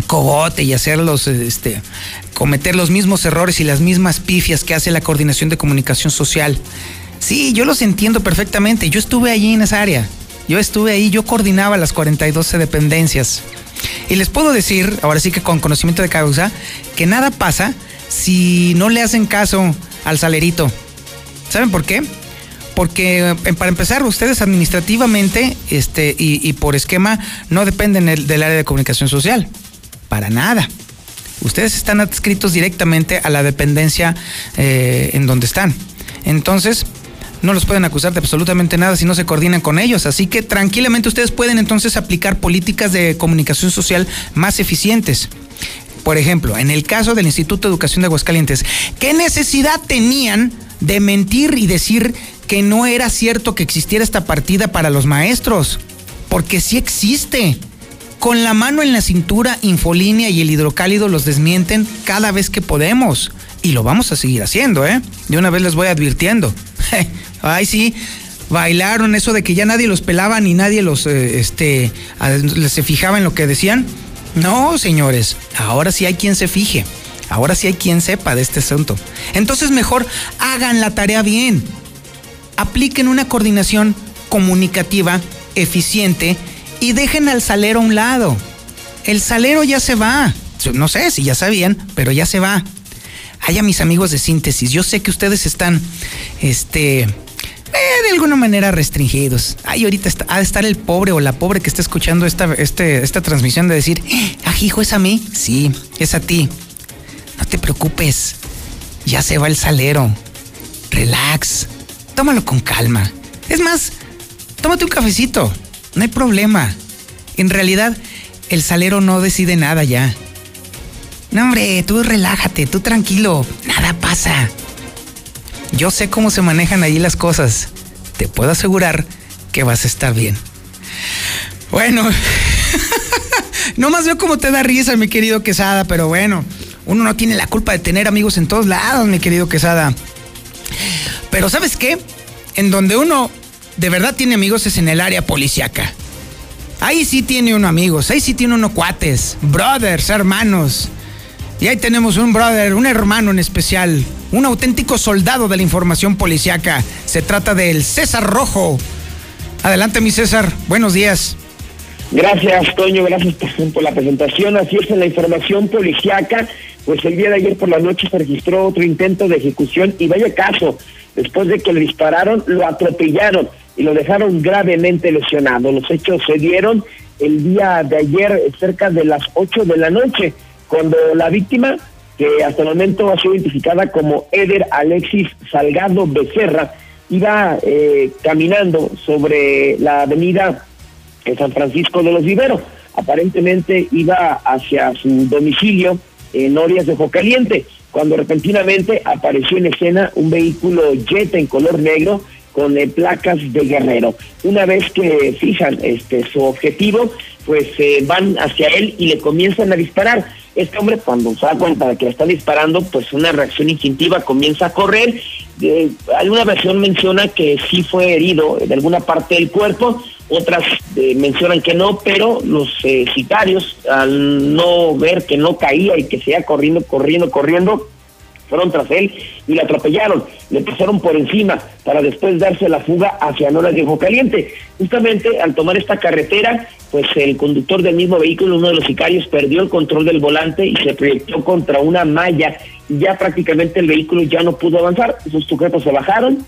cogote y hacerlos, este, cometer los mismos errores y las mismas pifias que hace la coordinación de comunicación social. Sí, yo los entiendo perfectamente. Yo estuve allí en esa área. Yo estuve ahí, yo coordinaba las 42 dependencias. Y les puedo decir, ahora sí que con conocimiento de causa, que nada pasa si no le hacen caso al salerito. ¿Saben por qué? porque eh, para empezar, ustedes administrativamente este, y, por esquema no dependen del, área de comunicación social, para nada. Ustedes están adscritos directamente a la dependencia eh, en donde están. Entonces, no los pueden acusar de absolutamente nada si no se coordinan con ellos. Así que tranquilamente ustedes pueden entonces aplicar políticas de comunicación social más eficientes. Por ejemplo, en el caso del Instituto de Educación de Aguascalientes, ¿qué necesidad tenían de mentir y decir que no era cierto que existiera esta partida para los maestros, porque sí existe. Con la mano en la cintura, Infolínea y el hidrocálido los desmienten cada vez que podemos. Y lo vamos a seguir haciendo, ¿eh? De una vez les voy advirtiendo. Ay, sí, bailaron eso de que ya nadie los pelaba ni nadie los, eh, este, se fijaba en lo que decían. No, señores, ahora sí hay quien se fije. Ahora sí hay quien sepa de este asunto. Entonces mejor hagan la tarea bien apliquen una coordinación comunicativa eficiente y dejen al salero a un lado. El salero ya se va. No sé si ya sabían, pero ya se va. Hay a mis amigos de síntesis, yo sé que ustedes están, este, eh, de alguna manera restringidos. Ay, ahorita ha de estar el pobre o la pobre que está escuchando esta, este, esta transmisión de decir, ah, hijo, ¿es a mí? Sí, es a ti. No te preocupes, ya se va el salero. Relax tómalo con calma. Es más, tómate un cafecito, no hay problema. En realidad, el salero no decide nada ya. No, hombre, tú relájate, tú tranquilo, nada pasa. Yo sé cómo se manejan allí las cosas. Te puedo asegurar que vas a estar bien. Bueno, no más veo cómo te da risa, mi querido Quesada, pero bueno, uno no tiene la culpa de tener amigos en todos lados, mi querido Quesada. Pero ¿sabes qué? En donde uno de verdad tiene amigos es en el área policiaca. Ahí sí tiene uno amigos, ahí sí tiene uno cuates, brothers, hermanos. Y ahí tenemos un brother, un hermano en especial, un auténtico soldado de la información policiaca. Se trata del César Rojo. Adelante, mi César. Buenos días. Gracias, Toño. Gracias por la presentación. Así es, en la información policiaca pues el día de ayer por la noche se registró otro intento de ejecución y vaya caso, después de que le dispararon, lo atropellaron y lo dejaron gravemente lesionado. Los hechos se dieron el día de ayer cerca de las 8 de la noche, cuando la víctima, que hasta el momento ha sido identificada como Eder Alexis Salgado Becerra, iba eh, caminando sobre la avenida de San Francisco de los Viveros. Aparentemente iba hacia su domicilio en Orias de Jocaliente, cuando repentinamente apareció en escena un vehículo Jetta en color negro con eh, placas de guerrero. Una vez que fijan este su objetivo, pues eh, van hacia él y le comienzan a disparar. Este hombre cuando se da cuenta de que le están disparando, pues una reacción instintiva comienza a correr. Eh, alguna versión menciona que sí fue herido de alguna parte del cuerpo, otras mencionan que no, pero los sicarios al no ver que no caía y que seguía corriendo, corriendo, corriendo, tras él y le atropellaron, le pasaron por encima para después darse la fuga hacia Nora de Caliente. Justamente al tomar esta carretera, pues el conductor del mismo vehículo, uno de los sicarios, perdió el control del volante y se proyectó contra una malla y ya prácticamente el vehículo ya no pudo avanzar. Sus sujetos se bajaron,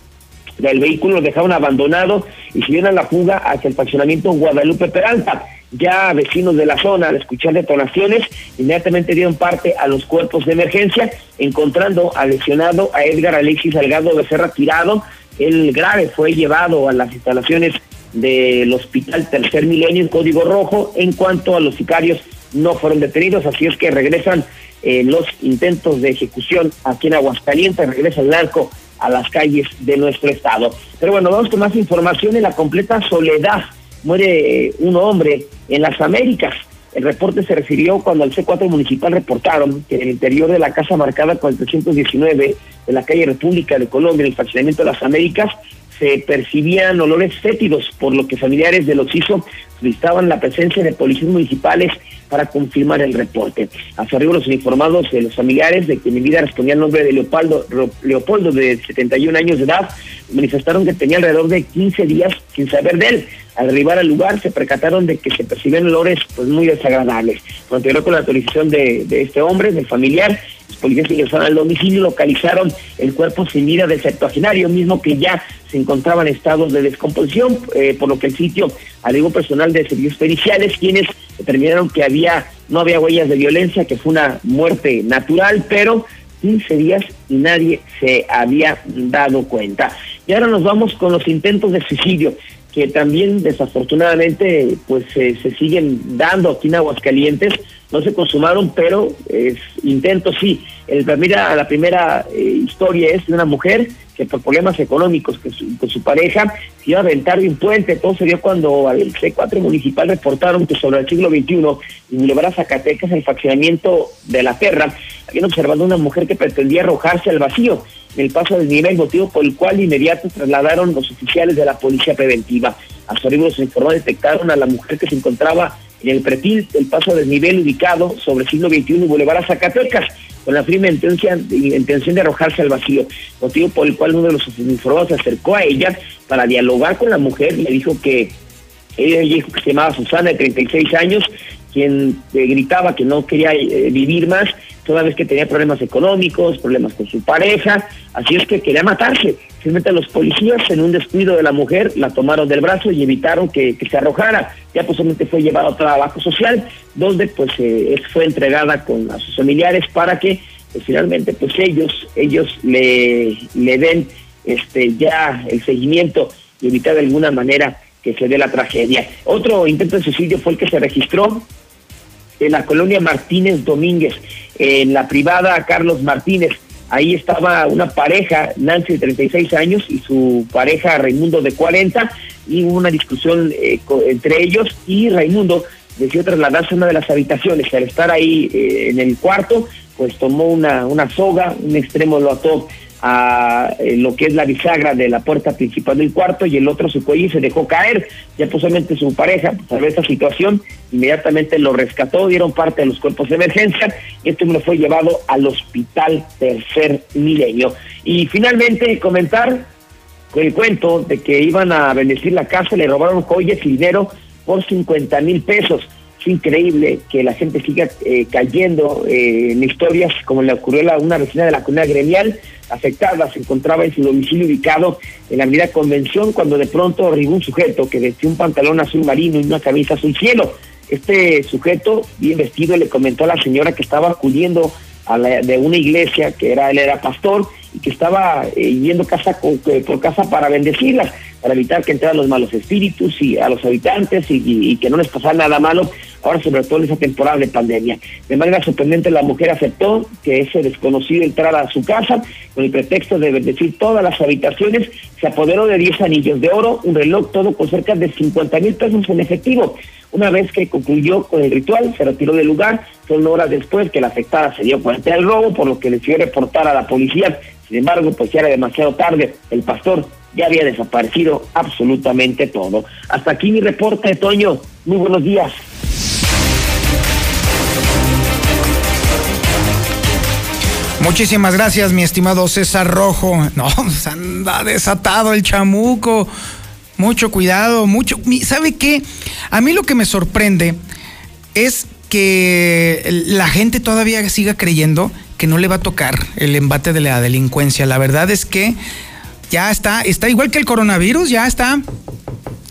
del vehículo lo dejaron abandonado y siguieron a la fuga hacia el faccionamiento Guadalupe Peralta. Ya vecinos de la zona, al escuchar detonaciones, inmediatamente dieron parte a los cuerpos de emergencia, encontrando al lesionado a Edgar Alexis Salgado Becerra tirado. El grave fue llevado a las instalaciones del Hospital Tercer Milenio en Código Rojo. En cuanto a los sicarios, no fueron detenidos, así es que regresan eh, los intentos de ejecución aquí en Aguascalientes, regresa el narco a las calles de nuestro estado. Pero bueno, vamos con más información en la completa soledad muere un hombre en las Américas. El reporte se refirió cuando al C4 municipal reportaron que en el interior de la casa marcada con el 319 de la calle República de Colombia, en el fraccionamiento de las Américas, se percibían olores fétidos, por lo que familiares de los ISO solicitaban la presencia de policías municipales para confirmar el reporte. Hace arriba los informados de los familiares de que mi vida respondía el nombre de Leopoldo, Leopoldo, de 71 años de edad, manifestaron que tenía alrededor de 15 días sin saber de él. Al arribar al lugar se percataron de que se percibían olores pues muy desagradables. Continuó con la autorización de, de este hombre, del familiar, los policías ingresaron al domicilio y localizaron el cuerpo sin vida del septuaginario, mismo que ya se encontraba en estado de descomposición, eh, por lo que el sitio alegó personal de servicios periciales, quienes determinaron que había no había huellas de violencia, que fue una muerte natural, pero 15 días y nadie se había dado cuenta. Y ahora nos vamos con los intentos de suicidio que también desafortunadamente pues se siguen dando aquí en Aguascalientes no se consumaron, pero es intento sí. El, mira, la primera eh, historia es de una mujer que por problemas económicos con su, con su pareja se iba a aventar de un puente. Todo se dio cuando al C4 municipal reportaron que sobre el siglo XXI, en Boulevard Zacatecas, el faccionamiento de la Terra, habían observado una mujer que pretendía arrojarse al vacío en el paso del nivel, motivo por el cual inmediato trasladaron los oficiales de la policía preventiva. A su arribo se informó, detectaron a la mujer que se encontraba en el pretil del paso del nivel ubicado sobre el siglo XXI y Boulevard a Zacatecas, con la firme intención, intención de arrojarse al vacío, motivo por el cual uno de los informados se acercó a ella para dialogar con la mujer y le dijo que ella dijo que se llamaba Susana, de 36 años, quien eh, gritaba que no quería eh, vivir más, toda vez que tenía problemas económicos, problemas con su pareja, así es que quería matarse. Finalmente los policías, en un descuido de la mujer, la tomaron del brazo y evitaron que, se arrojara. Ya posiblemente fue llevado a trabajo social, donde pues eh, fue entregada con a sus familiares para que pues, finalmente pues ellos, ellos le, le den este ya el seguimiento y evitar de alguna manera que se dé la tragedia. Otro intento de suicidio fue el que se registró en la colonia Martínez Domínguez, en la privada Carlos Martínez. Ahí estaba una pareja, Nancy de 36 años y su pareja Raimundo de 40, y hubo una discusión eh, entre ellos y Raimundo decidió trasladarse a una de las habitaciones. Al estar ahí eh, en el cuarto, pues tomó una, una soga, un extremo lo ató a eh, lo que es la bisagra de la puerta principal del cuarto y el otro su cuello y se dejó caer. Ya posiblemente su pareja, pues esta situación, inmediatamente lo rescató, dieron parte de los cuerpos de emergencia y este hombre fue llevado al hospital tercer milenio. Y finalmente comentar el cuento de que iban a bendecir la casa, le robaron joyas y dinero por 50 mil pesos. Es increíble que la gente siga eh, cayendo eh, en historias como le ocurrió a una vecina de la comunidad gremial afectada. Se encontraba en su domicilio ubicado en la avenida Convención cuando de pronto arribó un sujeto que vestía un pantalón azul marino y una camisa azul cielo. Este sujeto, bien vestido, le comentó a la señora que estaba acudiendo a la, de una iglesia, que era él era pastor, y que estaba eh, yendo casa eh, por casa para bendecirlas, para evitar que entraran los malos espíritus y a los habitantes y, que no les pasara nada malo, ahora sobre todo en esa temporada de pandemia. De manera sorprendente la mujer aceptó que ese desconocido entrara a su casa con el pretexto de bendecir todas las habitaciones, se apoderó de 10 anillos de oro, un reloj todo con cerca de 50 mil pesos en efectivo. Una vez que concluyó con el ritual, se retiró del lugar, son horas después que la afectada se dio cuenta del robo, por lo que decidió reportar a la policía. Sin embargo, pues ya era demasiado tarde, el pastor ya había desaparecido absolutamente todo. Hasta aquí mi reporte, Toño. Muy buenos días. Muchísimas gracias, mi estimado César Rojo. No, se anda desatado el chamuco. Mucho cuidado, mucho. ¿Sabe qué? A mí lo que me sorprende es que la gente todavía siga creyendo que no le va a tocar el embate de la delincuencia. La verdad es que ya está, está igual que el coronavirus, ya está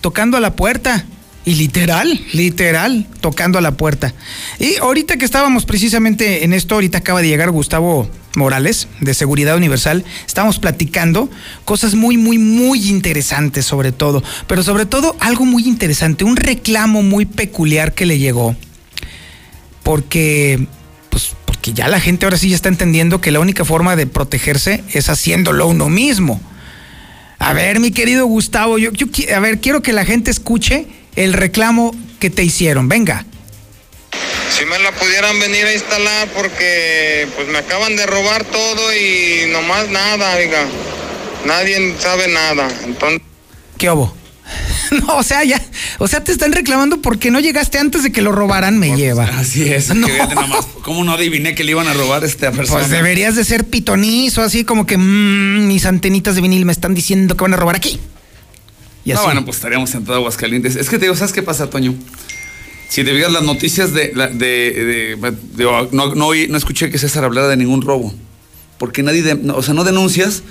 tocando a la puerta. Y literal, literal, tocando a la puerta. Y ahorita que estábamos precisamente en esto, ahorita acaba de llegar Gustavo Morales, de Seguridad Universal, estábamos platicando cosas muy, muy, muy interesantes sobre todo, pero sobre todo algo muy interesante, un reclamo muy peculiar que le llegó, porque, pues, porque ya la gente ahora sí ya está entendiendo que la única forma de protegerse es haciéndolo uno mismo. A ver, mi querido Gustavo, yo, yo a ver, quiero que la gente escuche el reclamo que te hicieron. Venga. Si me la pudieran venir a instalar porque pues me acaban de robar todo y nomás nada, oiga. Nadie sabe nada. Entonces... ¿Qué hubo? No, o sea, ya, o sea, te están reclamando porque no llegaste antes de que lo robaran, me lleva. Así es, no. nomás, ¿cómo no adiviné que le iban a robar a esta persona? Pues deberías de ser pitonizo, así como que mmm, mis antenitas de vinil me están diciendo que van a robar aquí. Y no, bueno, pues estaríamos en todo Aguascalientes. Es que te digo, ¿sabes qué pasa, Toño? Si te fijas las noticias de, de, de, de no, no, no, escuché que César hablara de ningún robo. Porque nadie, o sea, no denuncias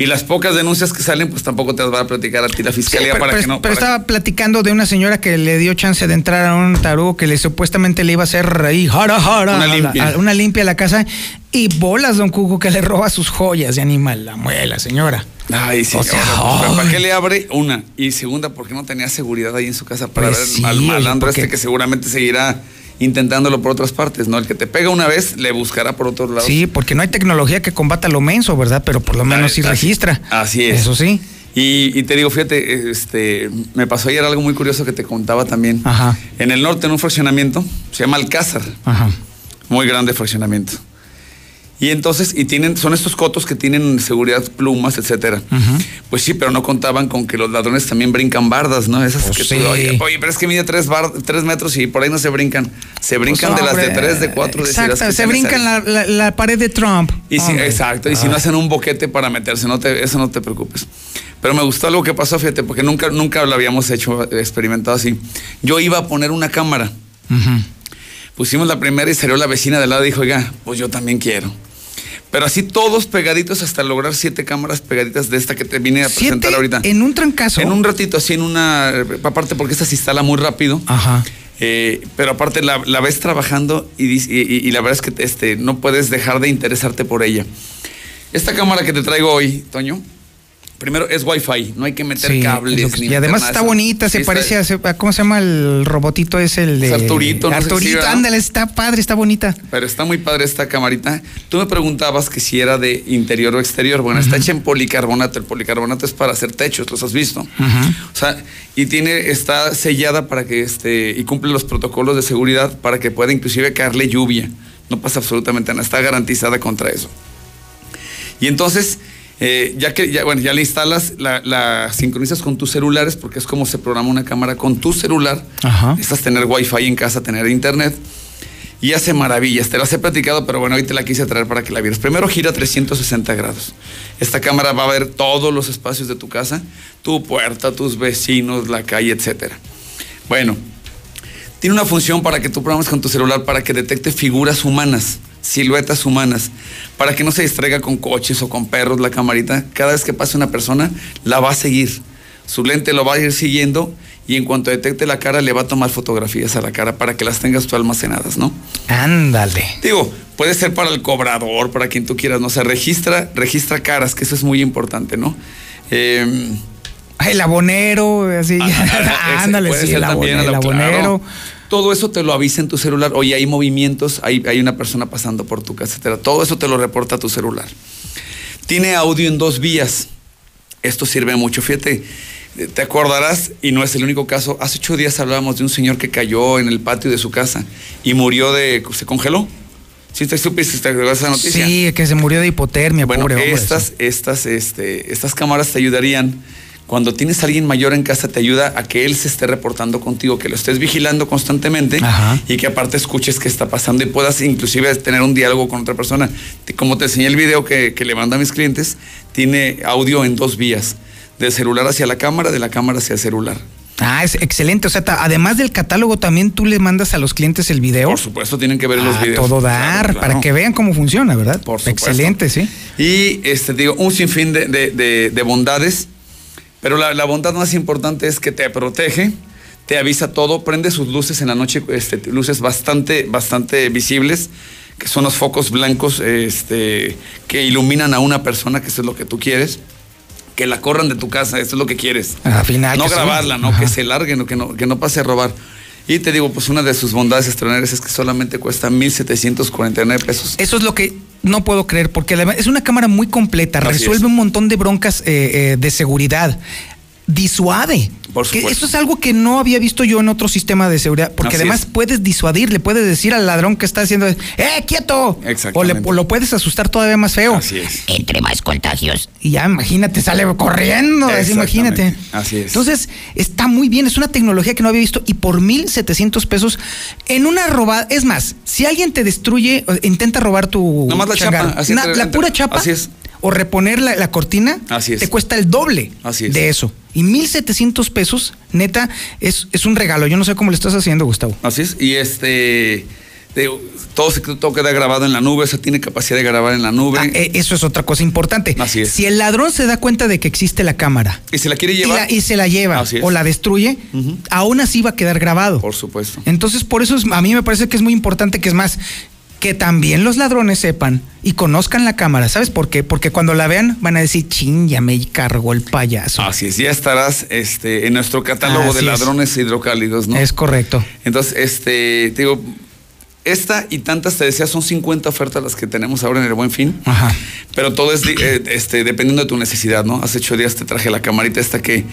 y las pocas denuncias que salen, pues tampoco te las va a platicar a ti la fiscalía sí, pero, para pero, que no. Pero estaba platicando de una señora que le dio chance de entrar a un tarugo que le supuestamente le iba a hacer ahí, jara, jara, una limpia. A, a, una limpia a la casa. Y bolas, don Cuco, que le roba sus joyas de animal, la muela, señora. Ay, sí, O sea, pues, ¿para qué le abre? Una. Y segunda, porque no tenía seguridad ahí en su casa para Pues ver sí, al malandro porque- este que seguramente seguirá intentándolo por otras partes, ¿no? El que te pega una vez, le buscará por otros lados. Sí, porque no hay tecnología que combata lo menso, ¿verdad? Pero por lo menos sí registra. Así es. Eso sí. Y, y te digo, fíjate, este, me pasó ayer algo muy curioso que te contaba también. Ajá. En el norte, en un fraccionamiento, se llama Alcázar. Ajá. Muy grande fraccionamiento. Y entonces, y tienen, son estos cotos que tienen seguridad, plumas, etcétera. Pues sí, pero no contaban con que los ladrones también brincan bardas, ¿no? Esas Pues que sí. tú, oye, oye, pero es que mide tres, bar- tres metros y por ahí no se brincan. Se brincan Pues, de las de tres, de cuatro, de Exacto, las que se brincan la, la- la pared de Trump. Y si, exacto, y si no hacen un boquete para meterse, no te, eso no te preocupes. Pero me gustó algo que pasó, fíjate, porque nunca, nunca lo habíamos hecho, experimentado así. Yo iba a poner una cámara. Pusimos la primera y salió la vecina de lado y dijo, oiga, pues yo también quiero. Pero así todos pegaditos hasta lograr siete cámaras pegaditas de esta que te vine a presentar ahorita. en un trancazo. En un ratito, así en una. Aparte, porque esta se instala muy rápido. Ajá. Eh, pero aparte la, la ves trabajando y- y la verdad es que este, no puedes dejar de interesarte por ella. Esta cámara que te traigo hoy, Toño, primero es Wi-Fi, no hay que meter Sí, cables. que- ni y además está bonita, se Sí, parece a, ¿cómo se llama el robotito? Es el de Es Arturito, no sé si, Arturito, ¿verdad? ándale, está padre, está bonita. Pero está muy padre esta camarita. Tú me preguntabas que si era de interior o exterior. Bueno, está hecha en policarbonato. El policarbonato es para hacer techos, los has visto. O sea, y tiene, está sellada para que este, y cumple los protocolos de seguridad para que pueda inclusive caerle lluvia. No pasa absolutamente nada, está garantizada contra eso. Y entonces, eh, ya que ya, bueno, ya le instalas, la, la sincronizas con tus celulares, porque es como se programa una cámara con tu celular. Ajá. Necesitas tener wifi en casa, tener internet. Y hace maravillas. Te las he platicado, pero bueno, hoy te la quise traer para que la vieras. Primero gira 360 grados. Esta cámara va a ver todos los espacios de tu casa, tu puerta, tus vecinos, la calle, etcétera. Bueno, Tiene una función para que tú programes con tu celular para que detecte figuras humanas, siluetas humanas, para que no se distraiga con coches o con perros la camarita. Cada vez que pase una persona, la va a seguir. Su lente lo va a ir siguiendo y en cuanto detecte la cara, le va a tomar fotografías a la cara para que las tengas tú almacenadas, ¿no? Ándale. Digo, puede ser para el cobrador, para quien tú quieras, no o sea, registra, registra caras, que eso es muy importante, ¿no? Eh, el abonero, así. Ándale, puede sí, ser el, también abonero, el el abonero. claro. Todo eso te lo avisa en tu celular. Oye, hay movimientos, hay, hay una persona pasando por tu casa, etcétera. Todo eso te lo reporta tu celular. Tiene audio en dos vías. Esto sirve mucho. Fíjate, te acordarás, y no es el único caso, hace ocho días hablábamos de un señor que cayó en el patio de su casa y murió de. se congeló. ¿Sí te supiste te esa noticia? Sí, que se murió de hipotermia, Bueno, pobre hombre. estas, estas, este, estas cámaras te ayudarían. Cuando tienes a alguien mayor en casa, te ayuda a que él se esté reportando contigo, que lo estés vigilando constantemente y que aparte escuches qué está pasando y puedas inclusive tener un diálogo con otra persona. Como te enseñé el video que, que le mando a mis clientes, tiene audio en dos vías, del celular hacia la cámara, de la cámara hacia el celular. Ah, es excelente. O sea, además del catálogo, también tú le mandas a los clientes el video. Por supuesto, tienen que ver los A videos. todo dar, Claro, para que vean cómo funciona, ¿verdad? Por supuesto. Excelente, sí. Y este, digo, un sinfín de, de- de- de bondades, pero la, la bondad más importante es que te protege, te avisa todo, prende sus luces en la noche, este, luces bastante, bastante visibles, que son los focos blancos este, que iluminan a una persona, que eso es lo que tú quieres. Que la corran de tu casa, eso es lo que quieres. Al final, no grabarla, no, Ajá. que se larguen, que no, que no pase a robar. Y te digo, pues una de sus bondades extraordinarias es que solamente cuesta 1.749 pesos. Eso es lo que no puedo creer, porque además es una cámara muy completa, Así resuelve es. un montón de broncas eh, eh, de seguridad. Disuade. Por Que eso es algo que no había visto yo en otro sistema de seguridad, porque Así además es. puedes disuadir, le puedes decir al ladrón que está haciendo, ¡eh, quieto! O, le- o lo puedes asustar todavía más feo. Así es. Entre más contagios. Y ya, imagínate, sale corriendo, imagínate. Así es. Entonces, está muy bien, es una tecnología que no había visto y por 1.700 pesos en una robada. Es más, si alguien te destruye, intenta robar tu. Nomás la chapa, así na- entre- la pura chapa. así es. O reponer la, la cortina. Así es. Te cuesta el doble Así es. de eso. Y 1.700 pesos, neta, es, es un regalo. Yo no sé cómo le estás haciendo, Gustavo. Así es. Y este. digo, todo, se, todo queda grabado en la nube, o sea, tiene capacidad de grabar en la nube. Ah, eh, eso es otra cosa importante. Así es. Si el ladrón se da cuenta de que existe la cámara y se la quiere y, llevar. la- y se la lleva o la destruye, aún así va a quedar grabado. Por supuesto. Entonces, por eso es- a mí me parece que es muy importante que es más que también los ladrones sepan y conozcan la cámara. ¿Sabes por qué? Porque cuando la vean van a decir, ching, ya me cargó el payaso. Así es, ya estarás este, en nuestro catálogo Así de es. ladrones hidrocálidos, ¿no? Es correcto. Entonces, este, te digo, esta y tantas, te decía, son 50 ofertas las que tenemos ahora en el Buen Fin. Ajá. Pero todo es eh, este, dependiendo de tu necesidad, ¿no? Hace ocho días te traje la camarita esta que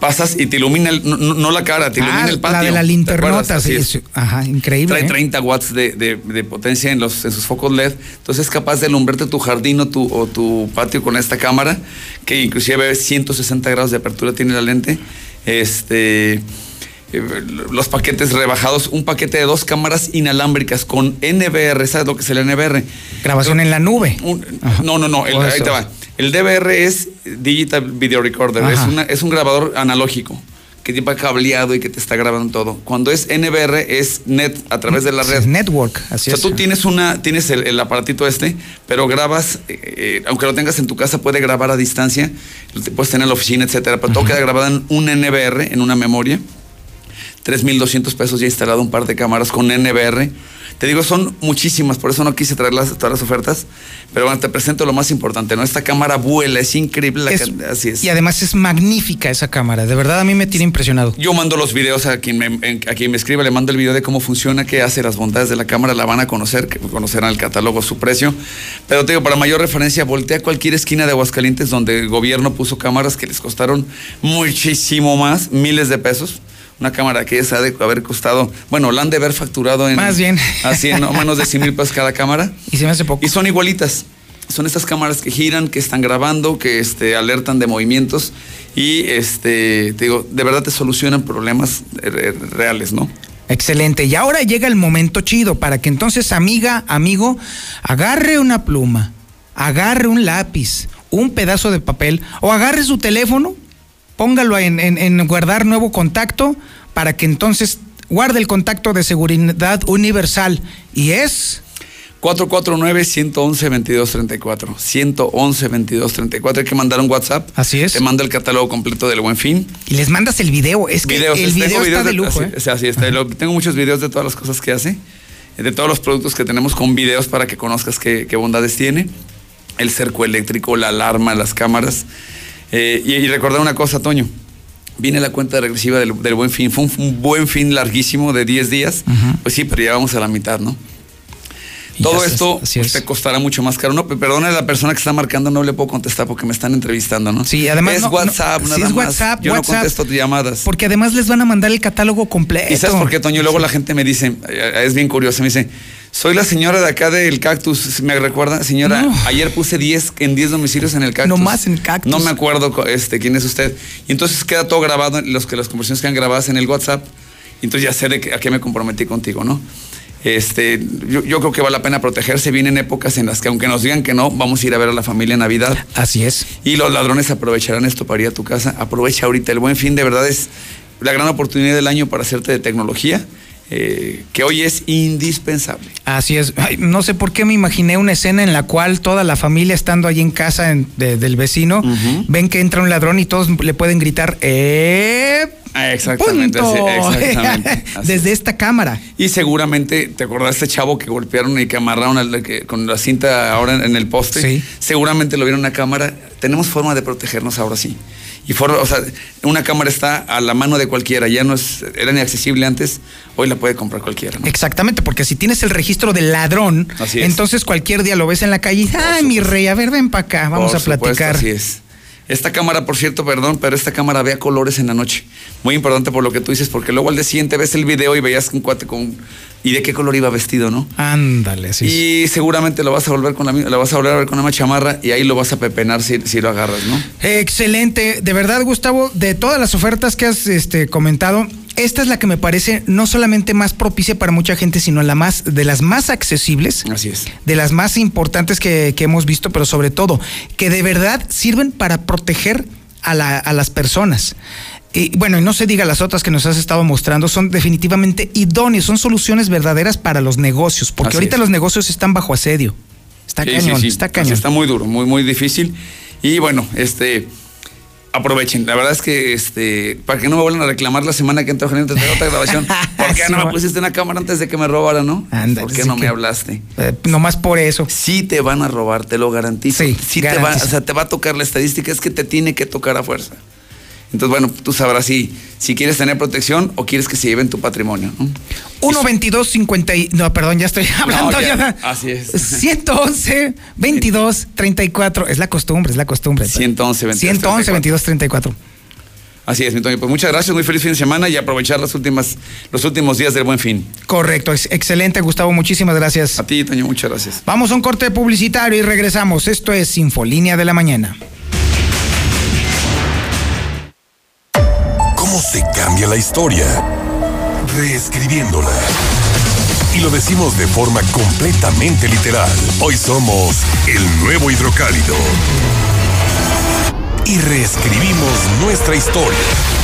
pasas y te ilumina, el- no, no- la cara, te ilumina Ah, el patio. la de la ¿te linternota, sí, es. Ajá, increíble. Trae ¿eh? 30 watts de, de- de potencia en, los, en sus focos LED. Entonces es capaz de alumbrarte tu jardín o tu, o tu patio con esta cámara, que inclusive 160 grados de apertura tiene la lente. Este. eh, Los paquetes rebajados, un paquete de dos cámaras inalámbricas con NVR, ¿sabes lo que es el NVR? Grabación en la nube. Un- no, no, no, el- ahí te va. El DVR es Digital Video Recorder, es, una- es un grabador analógico que lleva cableado y que te está grabando todo. Cuando es NVR es net a través de la red. Es network, así o sea, es. tú tienes una, tienes el, el aparatito este, pero grabas, eh, eh, aunque lo tengas en tu casa, puede grabar a distancia, te puedes tener en la oficina, etcétera, pero todo queda grabado en un NVR, en una memoria. 3.200 pesos ya instalado un par de cámaras con NVR. Te digo, son muchísimas, por eso no quise traer las, todas las ofertas, pero bueno, te presento lo más importante, ¿no? Esta cámara vuela, es increíble, la Es- así es. Y además es magnífica esa cámara. De verdad, a mí me tiene impresionado. Yo mando los videos a quien, me, a quien me escriba, le mando el video de cómo funciona, qué hace, las bondades de la cámara, la van a conocer, que conocerán el catálogo, su precio. Pero te digo, para mayor referencia, voltea a cualquier esquina de Aguascalientes donde el gobierno puso cámaras que les costaron muchísimo más, miles de pesos. Una cámara que esa ha de haber costado, bueno, la han de haber facturado en. Más bien. Así, no menos de 100 mil pesos cada cámara. Y se me hace poco. Y son igualitas. Son estas cámaras que giran, que están grabando, que este, alertan de movimientos y este, te digo, de verdad te solucionan problemas re- reales, ¿no? Excelente. Y ahora llega el momento chido para que entonces, amiga, amigo, agarre una pluma, agarre un lápiz, un pedazo de papel o agarre su teléfono, póngalo en, en- en guardar nuevo contacto para que entonces guarda el contacto de seguridad universal y es 449-111-2234. 111-2234. Hay que mandar un WhatsApp. Así es. Te manda el catálogo completo del Buen Fin. Y les mandas el video. Es que Videos, el tengo video está videos de lujo. así, ¿eh? o sea, así está. Lo- tengo muchos videos de todas las cosas que hace, de todos los productos que tenemos con videos para que conozcas qué, qué bondades tiene. El cerco eléctrico, la alarma, las cámaras. Eh, y, y recordar una cosa, Toño. Viene la cuenta regresiva del, del buen fin. Fue un, un buen fin larguísimo de 10 días. Pues sí, pero ya vamos a la mitad, ¿no? Todo esto pues, te costará mucho más caro. No, pe- perdona a la persona que está marcando, no le puedo contestar porque me están entrevistando, ¿no? Sí, además Es no- no- WhatsApp, sí, nada es más. WhatsApp, Yo WhatsApp. no contesto llamadas. Porque además les van a mandar el catálogo completo. ¿Y sabes por qué, Toño? Luego la gente me dice, eh, es bien curioso, me dice, soy la señora de acá del cactus. ¿Me recuerda? Señora, No. ayer puse 10 en 10 domicilios en el cactus. No más en el cactus. No me acuerdo este, quién es usted. Y entonces queda todo grabado, los que las conversaciones quedan grabadas en el WhatsApp. Y entonces ya sé de qué- a qué me comprometí contigo, ¿no? Este, yo, yo creo que vale la pena protegerse. Vienen épocas en las que, aunque nos digan que no, vamos a ir a ver a la familia en Navidad. Así es. Y los ladrones aprovecharán esto para ir a tu casa. Aprovecha ahorita. El buen fin de verdad es la gran oportunidad del año para hacerte de tecnología, eh, que hoy es indispensable. Así es. Ay, no sé por qué me imaginé una escena en la cual toda la familia estando ahí en casa en- de- del vecino ven que entra un ladrón y todos le pueden gritar ¡Eh! Ah, Exactamente, punto! así- exactamente, así Desde esta cámara. Y seguramente, ¿te acordás de este chavo que golpearon y que amarraron al- que- con la cinta ahora en, en el poste? Sí. Seguramente lo vieron en una cámara. Tenemos forma de protegernos ahora sí. Y forma, o sea, una cámara está a la mano de cualquiera. Ya no es, era inaccesible antes, hoy la puede comprar cualquiera. ¿no? Exactamente, porque si tienes el registro del ladrón, entonces cualquier día lo ves en la calle y ¡ay, mi rey! A ver, ven para acá, vamos Por a supuesto, platicar. así es. Esta cámara, por cierto, perdón, pero esta cámara vea colores en la noche. Muy importante por lo que tú dices, porque luego al día siguiente ves el video y veías un cuate con. ¿Y de qué color iba vestido, no? Ándale, sí. Y seguramente lo vas a volver con la lo vas a volver a ver con una chamarra y ahí lo vas a pepenar si, si lo agarras, ¿no? Excelente. De verdad, Gustavo, de todas las ofertas que has este, comentado, esta es la que me parece no solamente más propicia para mucha gente, sino la más, de las más accesibles. Así es. De las más importantes que, que hemos visto, pero sobre todo, que de verdad sirven para proteger a, la- a las personas. Y bueno, y no se diga las otras que nos has estado mostrando, son definitivamente idóneas, son soluciones verdaderas para los negocios, porque Así ahorita es. los negocios están bajo asedio. Está Sí, cañón, sí, sí. está Así cañón. Está muy duro, muy, muy difícil. Y bueno, este. Aprovechen, la verdad es que este, para que no me vuelvan a reclamar la semana que entra gerente de otra grabación, ¿por qué Sí, no me pusiste una cámara antes de que me robara, no? Anda, ¿Por qué sí no que- me hablaste? Eh, nomás por eso. Sí te van a robar, te lo garantizo. Sí, te va, garantizo. o sea, te va a tocar la estadística, es que te tiene que tocar a fuerza. Entonces, bueno, tú sabrás si, si quieres tener protección o quieres que se lleven tu patrimonio. ¿no? 1 22 50 y- no, perdón, ya estoy hablando No, ya, ya. Así es. 111 22 34, es la costumbre, es la costumbre. 111 22 111 22 34. Así es, mi Toño. Pues muchas gracias, muy feliz fin de semana y aprovechar las últimas, los últimos días del buen fin. Correcto, es excelente, Gustavo, muchísimas gracias. A ti, Toño, muchas gracias. Vamos a un corte publicitario y regresamos. Esto es Infolínea de la mañana. La historia? Reescribiéndola. Y lo decimos de forma completamente literal. Hoy somos el nuevo hidrocálido. Y reescribimos nuestra historia.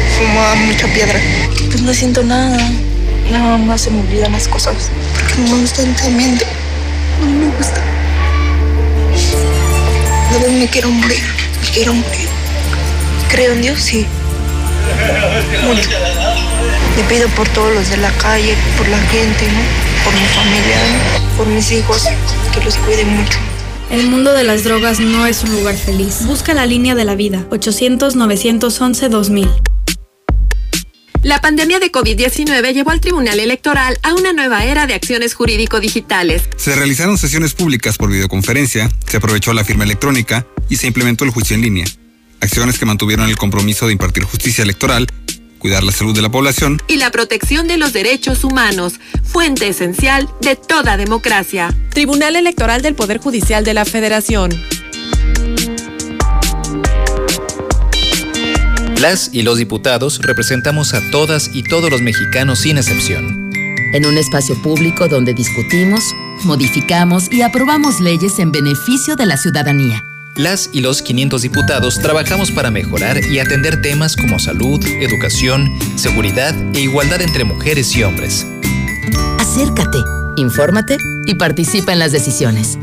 Fumaba mucha piedra. Pues no siento nada. Nada más se me olvidan las cosas. Porque no me gusta el. No me gusta. De vez me quiero morir. Me quiero morir. Creo en Dios, sí. Mucho. Le pido por todos los de la calle, por la gente, ¿no? Por mi familia, ¿no? por mis hijos, que los cuiden mucho. El mundo de las drogas no es un lugar feliz. Busca la línea de la vida. 800-911-2000. La pandemia de COVID-19 llevó al Tribunal Electoral a una nueva era de acciones jurídico-digitales. Se realizaron sesiones públicas por videoconferencia, se aprovechó la firma electrónica y se implementó el juicio en línea. Acciones que mantuvieron el compromiso de impartir justicia electoral, cuidar la salud de la población y la protección de los derechos humanos, fuente esencial de toda democracia. Tribunal Electoral del Poder Judicial de la Federación. Las y los diputados representamos a todas y todos los mexicanos sin excepción. En un espacio público donde discutimos, modificamos y aprobamos leyes en beneficio de la ciudadanía. Las y los 500 diputados trabajamos para mejorar y atender temas como salud, educación, seguridad e igualdad entre mujeres y hombres. Acércate, infórmate y participa en las decisiones.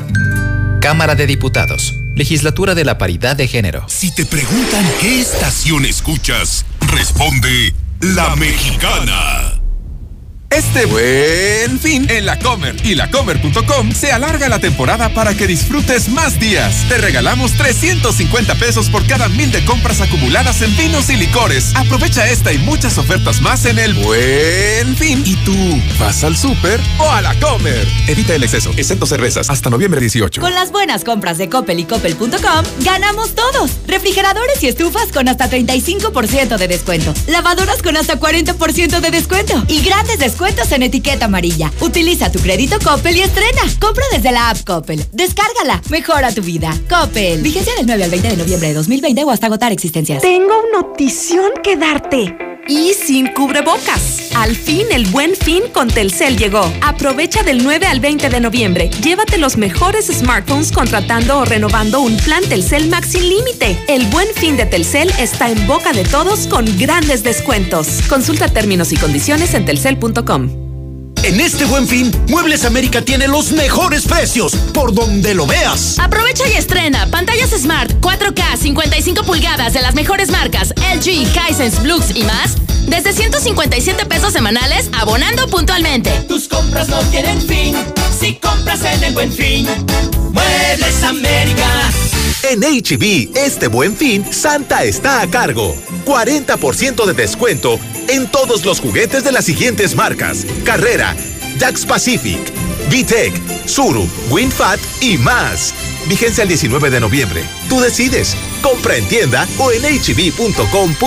Cámara de Diputados. Legislatura de la Paridad de Género. Si te preguntan qué estación escuchas, responde La Mexicana. Este buen fin en la Comer y lacomer.com se alarga la temporada para que disfrutes más días. Te regalamos 350 pesos por cada mil de compras acumuladas en vinos y licores. Aprovecha esta y muchas ofertas más en el buen fin. ¿Y tú vas al súper o a la Comer? Evita el exceso, excepto cervezas, hasta noviembre 18. Con las buenas compras de Coppel y Coppel.com, ganamos todos. Refrigeradores y estufas con hasta 35% de descuento. Lavadoras con hasta 40% de descuento. Y grandes descuentos en etiqueta amarilla. Utiliza tu crédito Coppel y estrena. Compra desde la app Coppel. Descárgala. Mejora tu vida. Coppel. Vigencia del 9 al 20 de noviembre de 2020 o hasta agotar existencias. Tengo una notición que darte. Y sin cubrebocas. Al fin el buen fin con Telcel llegó. Aprovecha del 9 al 20 de noviembre. Llévate los mejores smartphones contratando o renovando un plan Telcel Max sin límite. El buen fin de Telcel está en boca de todos con grandes descuentos. Consulta términos y condiciones en telcel.com. En este buen fin, Muebles América tiene los mejores precios, por donde lo veas. Aprovecha y estrena pantallas Smart 4K 55 pulgadas de las mejores marcas LG, Hisense, Blux y más desde 157 pesos semanales abonando puntualmente. Tus compras no tienen fin si compras en el buen fin. Muebles América. En HB, este buen fin, Santa está a cargo. 40% de descuento en todos los juguetes de las siguientes marcas: Carrera, Jax Pacific, VTEC, Suru, WinFat y más. Vigencia el 19 de noviembre. Tú decides. Compra en tienda o en hb.com.mx.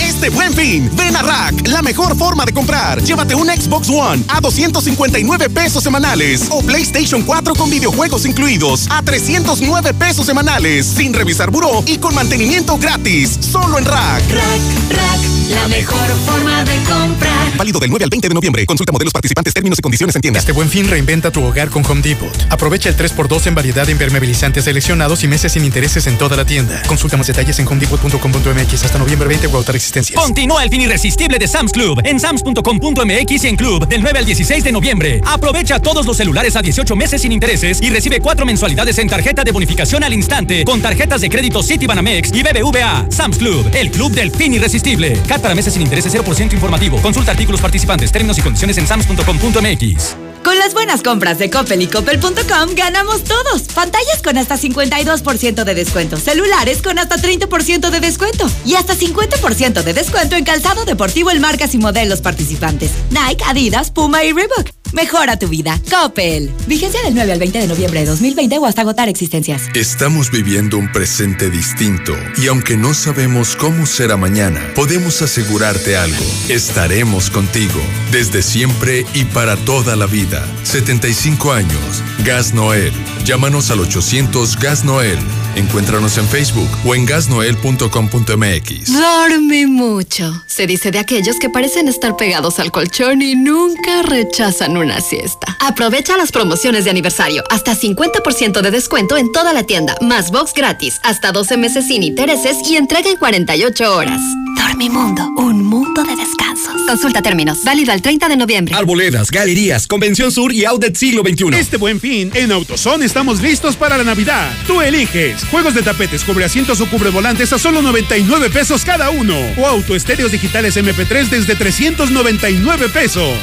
Este buen fin, ven a Rack, la mejor forma de comprar. Llévate un Xbox One a 259 pesos semanales o PlayStation 4 con videojuegos incluidos a 309 pesos semanales, sin revisar buró y con mantenimiento gratis. Solo en Rack. Rack, Rack, la mejor forma de comprar. Válido del 9 al 20 de noviembre. Consulta modelos participantes, términos y condiciones en tienda. Este buen fin reinventa tu hogar con Home Depot. Aprovecha el 3x2 en variedad de impermeabilizantes seleccionados y meses sin intereses en toda la tienda. Consulta más detalles en homedepot.com.mx hasta noviembre 20 o agotar existencias. Continúa el fin irresistible de Sam's Club en sams.com.mx y en Club del 9 al 16 de noviembre. Aprovecha todos los celulares a 18 meses sin intereses y recibe cuatro mensualidades en tarjeta de bonificación al instante con tarjetas de crédito Citibanamex y BBVA. Sam's Club, el club del fin irresistible. CAT para meses sin intereses 0% informativo. Consulta artículos participantes, términos y condiciones en sams.com.mx. Con las buenas compras de Coppel y Coppel.com ganamos todos. Pantallas con hasta 52% de descuento. Celulares con hasta 30% de descuento. Y hasta 50% de descuento en calzado deportivo en marcas y modelos participantes. Nike, Adidas, Puma y Reebok. Mejora tu vida. Coppel. Vigencia del 9 al 20 de noviembre de 2020 o hasta agotar existencias. Estamos viviendo un presente distinto y aunque no sabemos cómo será mañana, podemos asegurarte algo. Estaremos contigo desde siempre y para toda la vida. 75 años. Gas Noel. Llámanos al 800 Gas Noel Encuéntranos en Facebook o en gasnoel.com.mx. Dorme mucho. Se dice de aquellos que parecen estar pegados al colchón y nunca rechazan una siesta. Aprovecha las promociones de aniversario. Hasta 50% de descuento en toda la tienda. Más box gratis. Hasta 12 meses sin intereses y entrega en 48 horas. Dormimundo. Un mundo de descansos. Consulta términos. Válido al 30 de noviembre. Arboledas, galerías, Convención Sur y Outlet Siglo XXI. Este buen fin, en AutoZone estamos listos para la Navidad. Tú eliges. Juegos de tapetes, cubre asientos o cubre volantes a solo 99 pesos cada uno. O autoestéreos digitales MP3 desde 399 pesos.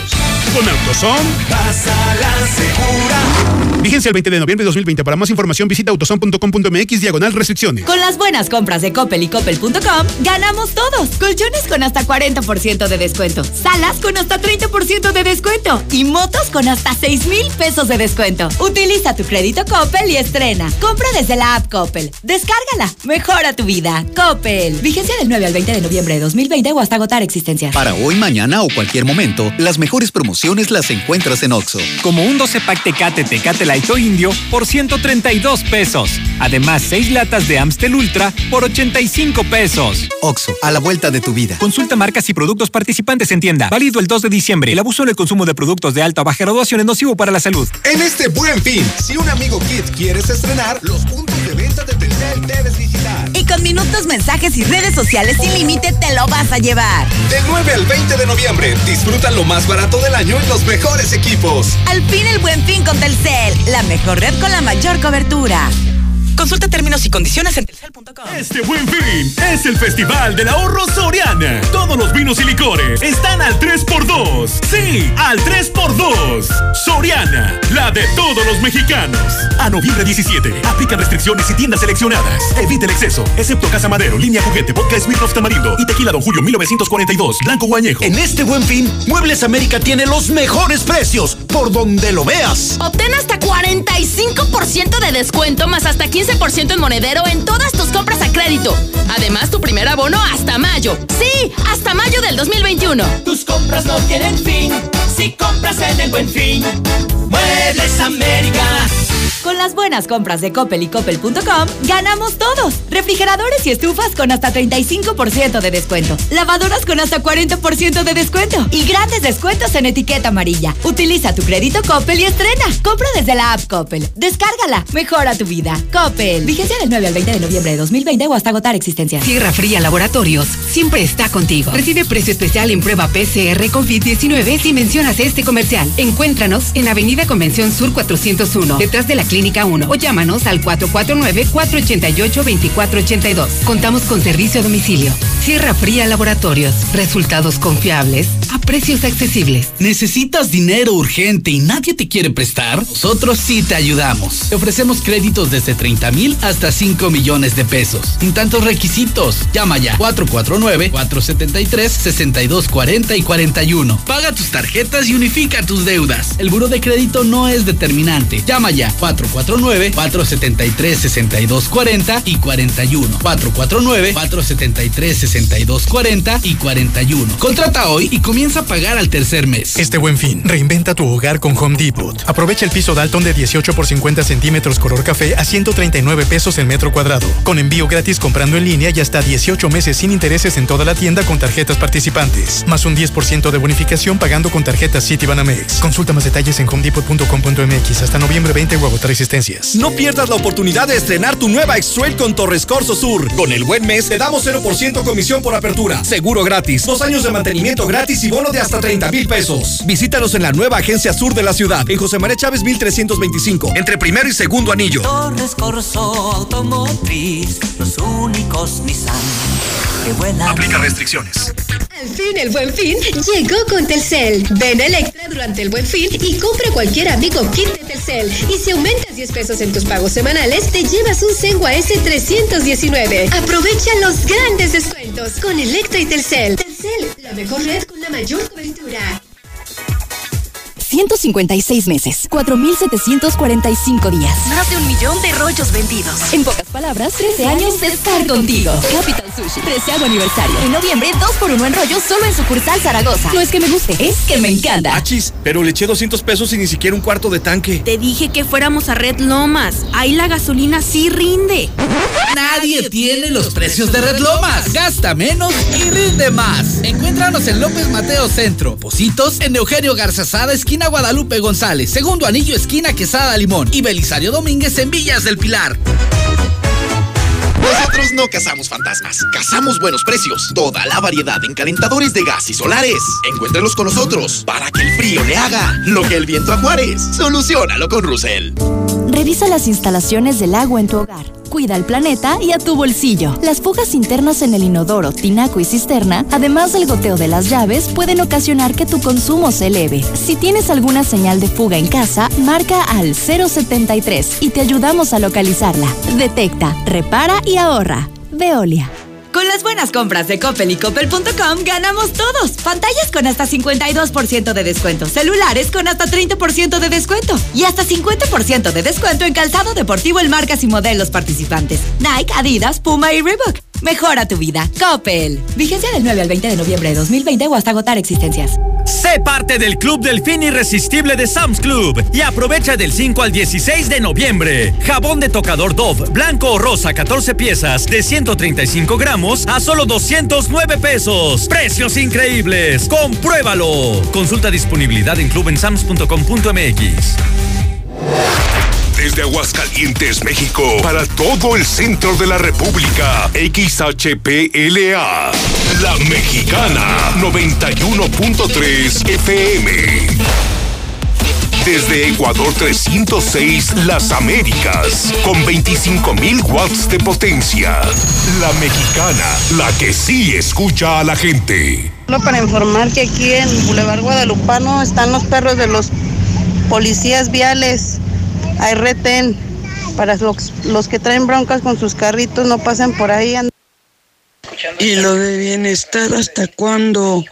Con AutoZone. Pásala segura. Vigencia el 20 de noviembre de 2020. Para más información visita autozone.com.mx diagonal restricciones. Con las buenas compras de Coppel y Coppel.com, ganamos todos. Colchones con hasta 40% de descuento. Salas con hasta 30% de descuento. Y motos con hasta 6 mil pesos de descuento. Utiliza tu crédito Coppel y estrena. Compra desde la app Coppel. Descárgala. Mejora tu vida. Coppel. Vigencia del 9 al 20 de noviembre de 2020 o hasta agotar existencias. Para hoy, mañana o cualquier momento, las mejores promociones las encuentras en Oxo. Como un 12 pack Tecate Tecate Light o Indio por 132 pesos. Además, 6 latas de Amstel Ultra por 85 pesos. Oxo, a la vuelta de tu vida. Consulta marcas y productos participantes en tienda. Válido el 2 de diciembre. El abuso en el consumo de productos de alta o baja graduación es nocivo para la salud. En este buen fin, si un amigo Quieres estrenar, los puntos de venta de Telcel debes visitar. Y con minutos, mensajes y redes sociales sin límite te lo vas a llevar. Del 9 al 20 de noviembre, disfruta lo más barato del año en los mejores equipos. Al fin el buen fin con Telcel, la mejor red con la mayor cobertura. Consulta términos y condiciones en telcel.com. Este buen fin es el Festival del Ahorro Soriana. Todos los vinos y licores están al 3x2. Sí, al 3x2. Soriana, la de todos los mexicanos. A noviembre 17, aplican restricciones y tiendas seleccionadas. Evite el exceso, excepto Casa Madero, Línea Juguete, Vodka Smirnoff Tamarindo y Tequila Don Julio 1942, Blanco Guañejo. En este buen fin, Muebles América tiene los mejores precios, por donde lo veas. Obtén hasta 45% de descuento más hasta 15% en monedero en todas tus compras a crédito. Además, tu primer abono hasta mayo. Sí, hasta mayo del 2021. Tus compras no tienen fin si compras en el buen fin. Muebles América. Con las buenas compras de Coppel y Coppel.com, ganamos todos. Refrigeradores y estufas con hasta 35% de descuento. Lavadoras con hasta 40% de descuento. Y grandes descuentos en etiqueta amarilla. Utiliza tu crédito Coppel y estrena. Compra desde la app Coppel. Descárgala. Mejora tu vida. Coppel. Vigencia del 9 al 20 de noviembre de 2020 o hasta agotar existencias. Sierra Fría Laboratorios siempre está contigo. Recibe precio especial en prueba PCR COVID-19 si mencionas este comercial. Encuéntranos en Avenida Convención Sur 401, detrás de la Clínica 1 o llámanos al 449-488-2482. Contamos con servicio a domicilio. Sierra Fría Laboratorios. Resultados confiables a precios accesibles. ¿Necesitas dinero urgente y nadie te quiere prestar? Nosotros sí te ayudamos. Te ofrecemos créditos desde 30 mil hasta 5 millones de pesos. Sin tantos requisitos. Llama ya 449-473-6240 y 41. Paga tus tarjetas y unifica tus deudas. El buro de crédito no es determinante. Llama ya 449-473-6240 y 41. 449-473-6240 y 41. Contrata hoy y comienza a pagar al tercer mes. Este buen fin, reinventa tu hogar con Home Depot. Aprovecha el piso Dalton de 18 por 50 centímetros color café a 139 pesos el metro cuadrado. Con envío gratis comprando en línea y hasta 18 meses sin intereses en toda la tienda con tarjetas participantes. Más un 10% de bonificación pagando con tarjetas Citibanamex. Consulta más detalles en homedepot.com.mx hasta noviembre 20 o agotar existencias. No pierdas la oportunidad de estrenar tu nueva X-Trail con Torres Corso Sur. Con el buen mes te damos 0% comisión por apertura, seguro gratis, dos años de mantenimiento gratis y bono de hasta 30 mil pesos. Visítanos en la nueva agencia sur de la ciudad, en José María Chávez 1325, entre primero y segundo anillo. Torres Corso Automotriz, los únicos Nissan que vuelan. Aplica restricciones. Al fin el buen fin llegó con Telcel. Ven a Electra durante el buen fin y compra cualquier amigo kit de Telcel. Y si aumentas 10 pesos en tus pagos semanales, te llevas un Sengua S319. Aprovecha los grandes descuentos con Electra y Telcel. Telcel, la mejor red con la mayor cobertura. 256 meses, 4,745 días. Más de un millón de rollos vendidos. En pocas palabras, 13 años de estar contigo. Capital Sushi, 13 aniversario. En noviembre, 2 por 1 en rollos solo en sucursal Zaragoza. No es que me guste, es que me encanta. Achis, pero le eché 200 pesos y ni siquiera un cuarto de tanque. Te dije que fuéramos a Red Lomas. Ahí la gasolina sí rinde. Nadie tiene los precios de Red Lomas. Gasta menos y rinde más. Encuéntranos en López Mateo Centro. Positos en Eugenio Garzazada, esquina Guadalupe González. Segundo anillo, esquina Quesada Limón. Y Belisario Domínguez en Villas del Pilar. Nosotros no cazamos fantasmas, cazamos buenos precios. Toda la variedad en calentadores de gas y solares. Encuéntrelos con nosotros para que el frío le haga lo que el viento a Juárez. Solucionalo con Russell. Revisa las instalaciones del agua en tu hogar. Cuida al planeta y a tu bolsillo. Las fugas internas en el inodoro, tinaco y cisterna, además del goteo de las llaves, pueden ocasionar que tu consumo se eleve. Si tienes alguna señal de fuga en casa, marca al 073 y te ayudamos a localizarla. Detecta, repara y ahorra. Veolia. Con las buenas compras de Coppel y Coppel.com ganamos todos. Pantallas con hasta 52% de descuento. Celulares con hasta 30% de descuento. Y hasta 50% de descuento en calzado deportivo en marcas y modelos participantes. Nike, Adidas, Puma y Reebok. Mejora tu vida. Coppel. Vigencia del 9 al 20 de noviembre de 2020 o hasta agotar existencias. Sé parte del Club del Fin Irresistible de Sam's Club y aprovecha del 5 al 16 de noviembre. Jabón de tocador Dove, blanco o rosa, 14 piezas de 135 gramos a solo 209 pesos. Precios increíbles. Compruébalo. Consulta disponibilidad en clubensams.com.mx. Desde Aguascalientes, México, para todo el centro de la República, XHPLA, La Mexicana, 91.3 FM. Desde Ecuador 306, Las Américas, con 25.000 watts de potencia. La Mexicana, la que sí escucha a la gente. Solo para informar que aquí en Boulevard Guadalupano están los perros de los policías viales. Hay retén para los, los que traen broncas con sus carritos, no pasen por ahí. ¿Y lo de bienestar hasta cuándo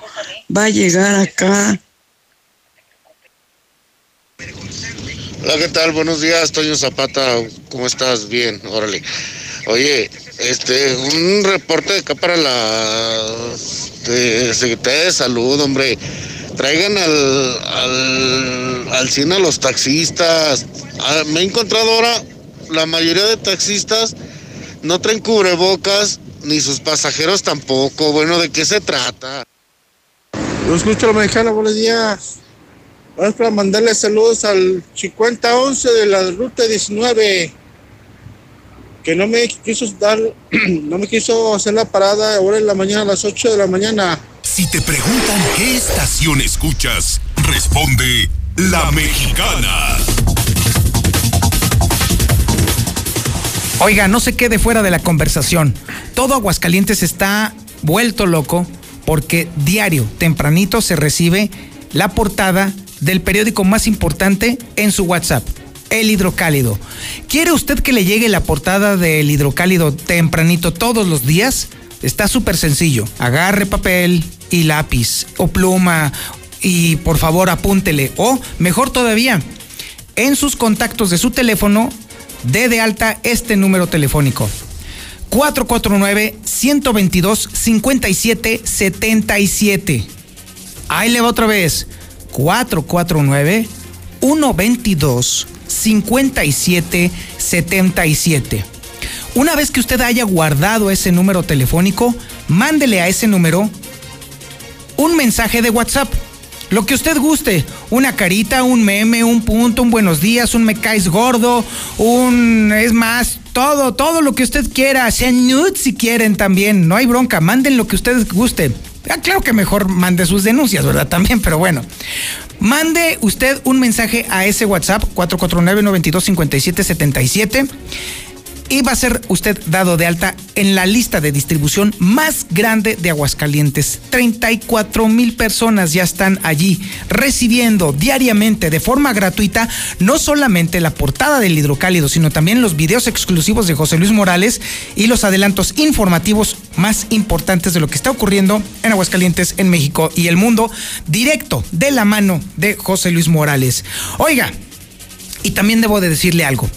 va a llegar acá? Hola, ¿qué tal? Buenos días, Toño Zapata. ¿Cómo estás? Bien, órale. Oye, este, un reporte de acá para la este, Secretaría de Salud, hombre. Traigan al, al, al cine a los taxistas. Ah, me he encontrado ahora, la mayoría de taxistas no traen cubrebocas, ni sus pasajeros tampoco. Bueno, ¿de qué se trata? Yo escucho a la mexicana, buenos días. Es para mandarle saludos al 5011 de la ruta 19, que no me quiso dar, no me quiso hacer la parada ahora en la mañana a las 8 de la mañana. Si te preguntan qué estación escuchas, responde La Mexicana. Oiga, no se quede fuera de la conversación. Todo Aguascalientes está vuelto loco porque diario, tempranito, se recibe la portada del periódico más importante en su WhatsApp. El hidrocálido. ¿Quiere usted que le llegue la portada del hidrocálido tempranito todos los días? Está súper sencillo. Agarre papel y lápiz o pluma y por favor apúntele. O mejor todavía, en sus contactos de su teléfono, dé de alta este número telefónico. 449-122-5777. Ahí le va otra vez. 449-122-5777. Una vez que usted haya guardado ese número telefónico, mándele a ese número un mensaje de WhatsApp. Lo que usted guste, una carita, un meme, un punto, un buenos días, un me caes gordo, un es más, todo, todo lo que usted quiera, sean nudes si quieren también, no hay bronca, manden lo que usted guste. Ah, claro que mejor mande sus denuncias, ¿verdad? También, pero bueno. Mande usted un mensaje a ese WhatsApp 449-925777 y va a ser usted dado de alta en la lista de distribución más grande de Aguascalientes. 34 mil personas ya están allí recibiendo diariamente de forma gratuita no solamente la portada del hidrocálido, sino también los videos exclusivos de José Luis Morales y los adelantos informativos más importantes de lo que está ocurriendo en Aguascalientes, en México y el mundo, directo de la mano de José Luis Morales. Oiga, y también debo de decirle algo.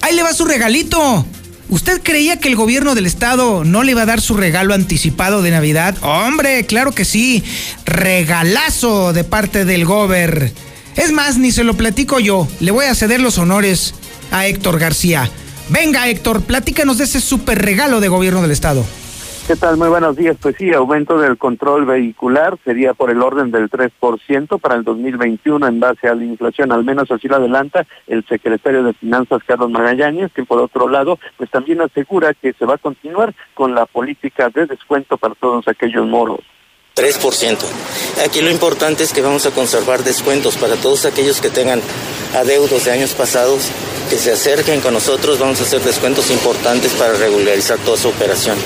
Ahí le va su regalito. ¿Usted creía que el gobierno del estado no le iba a dar su regalo anticipado de Navidad? Hombre, claro que sí. Regalazo de parte del gober. Es más, ni se lo platico yo. Le voy a ceder los honores a Héctor García. Venga, Héctor, platícanos de ese super regalo de gobierno del estado. ¿Qué tal? Muy buenos días. Pues sí, aumento del control vehicular sería por el orden del 3% para el 2021 en base a la inflación, al menos así lo adelanta el secretario de Finanzas, Carlos Magallanes, que por otro lado, pues también asegura que se va a continuar con la política de descuento para todos aquellos moros. 3%. Aquí lo importante es que vamos a conservar descuentos para todos aquellos que tengan adeudos de años pasados, que se acerquen con nosotros, vamos a hacer descuentos importantes para regularizar toda su operación.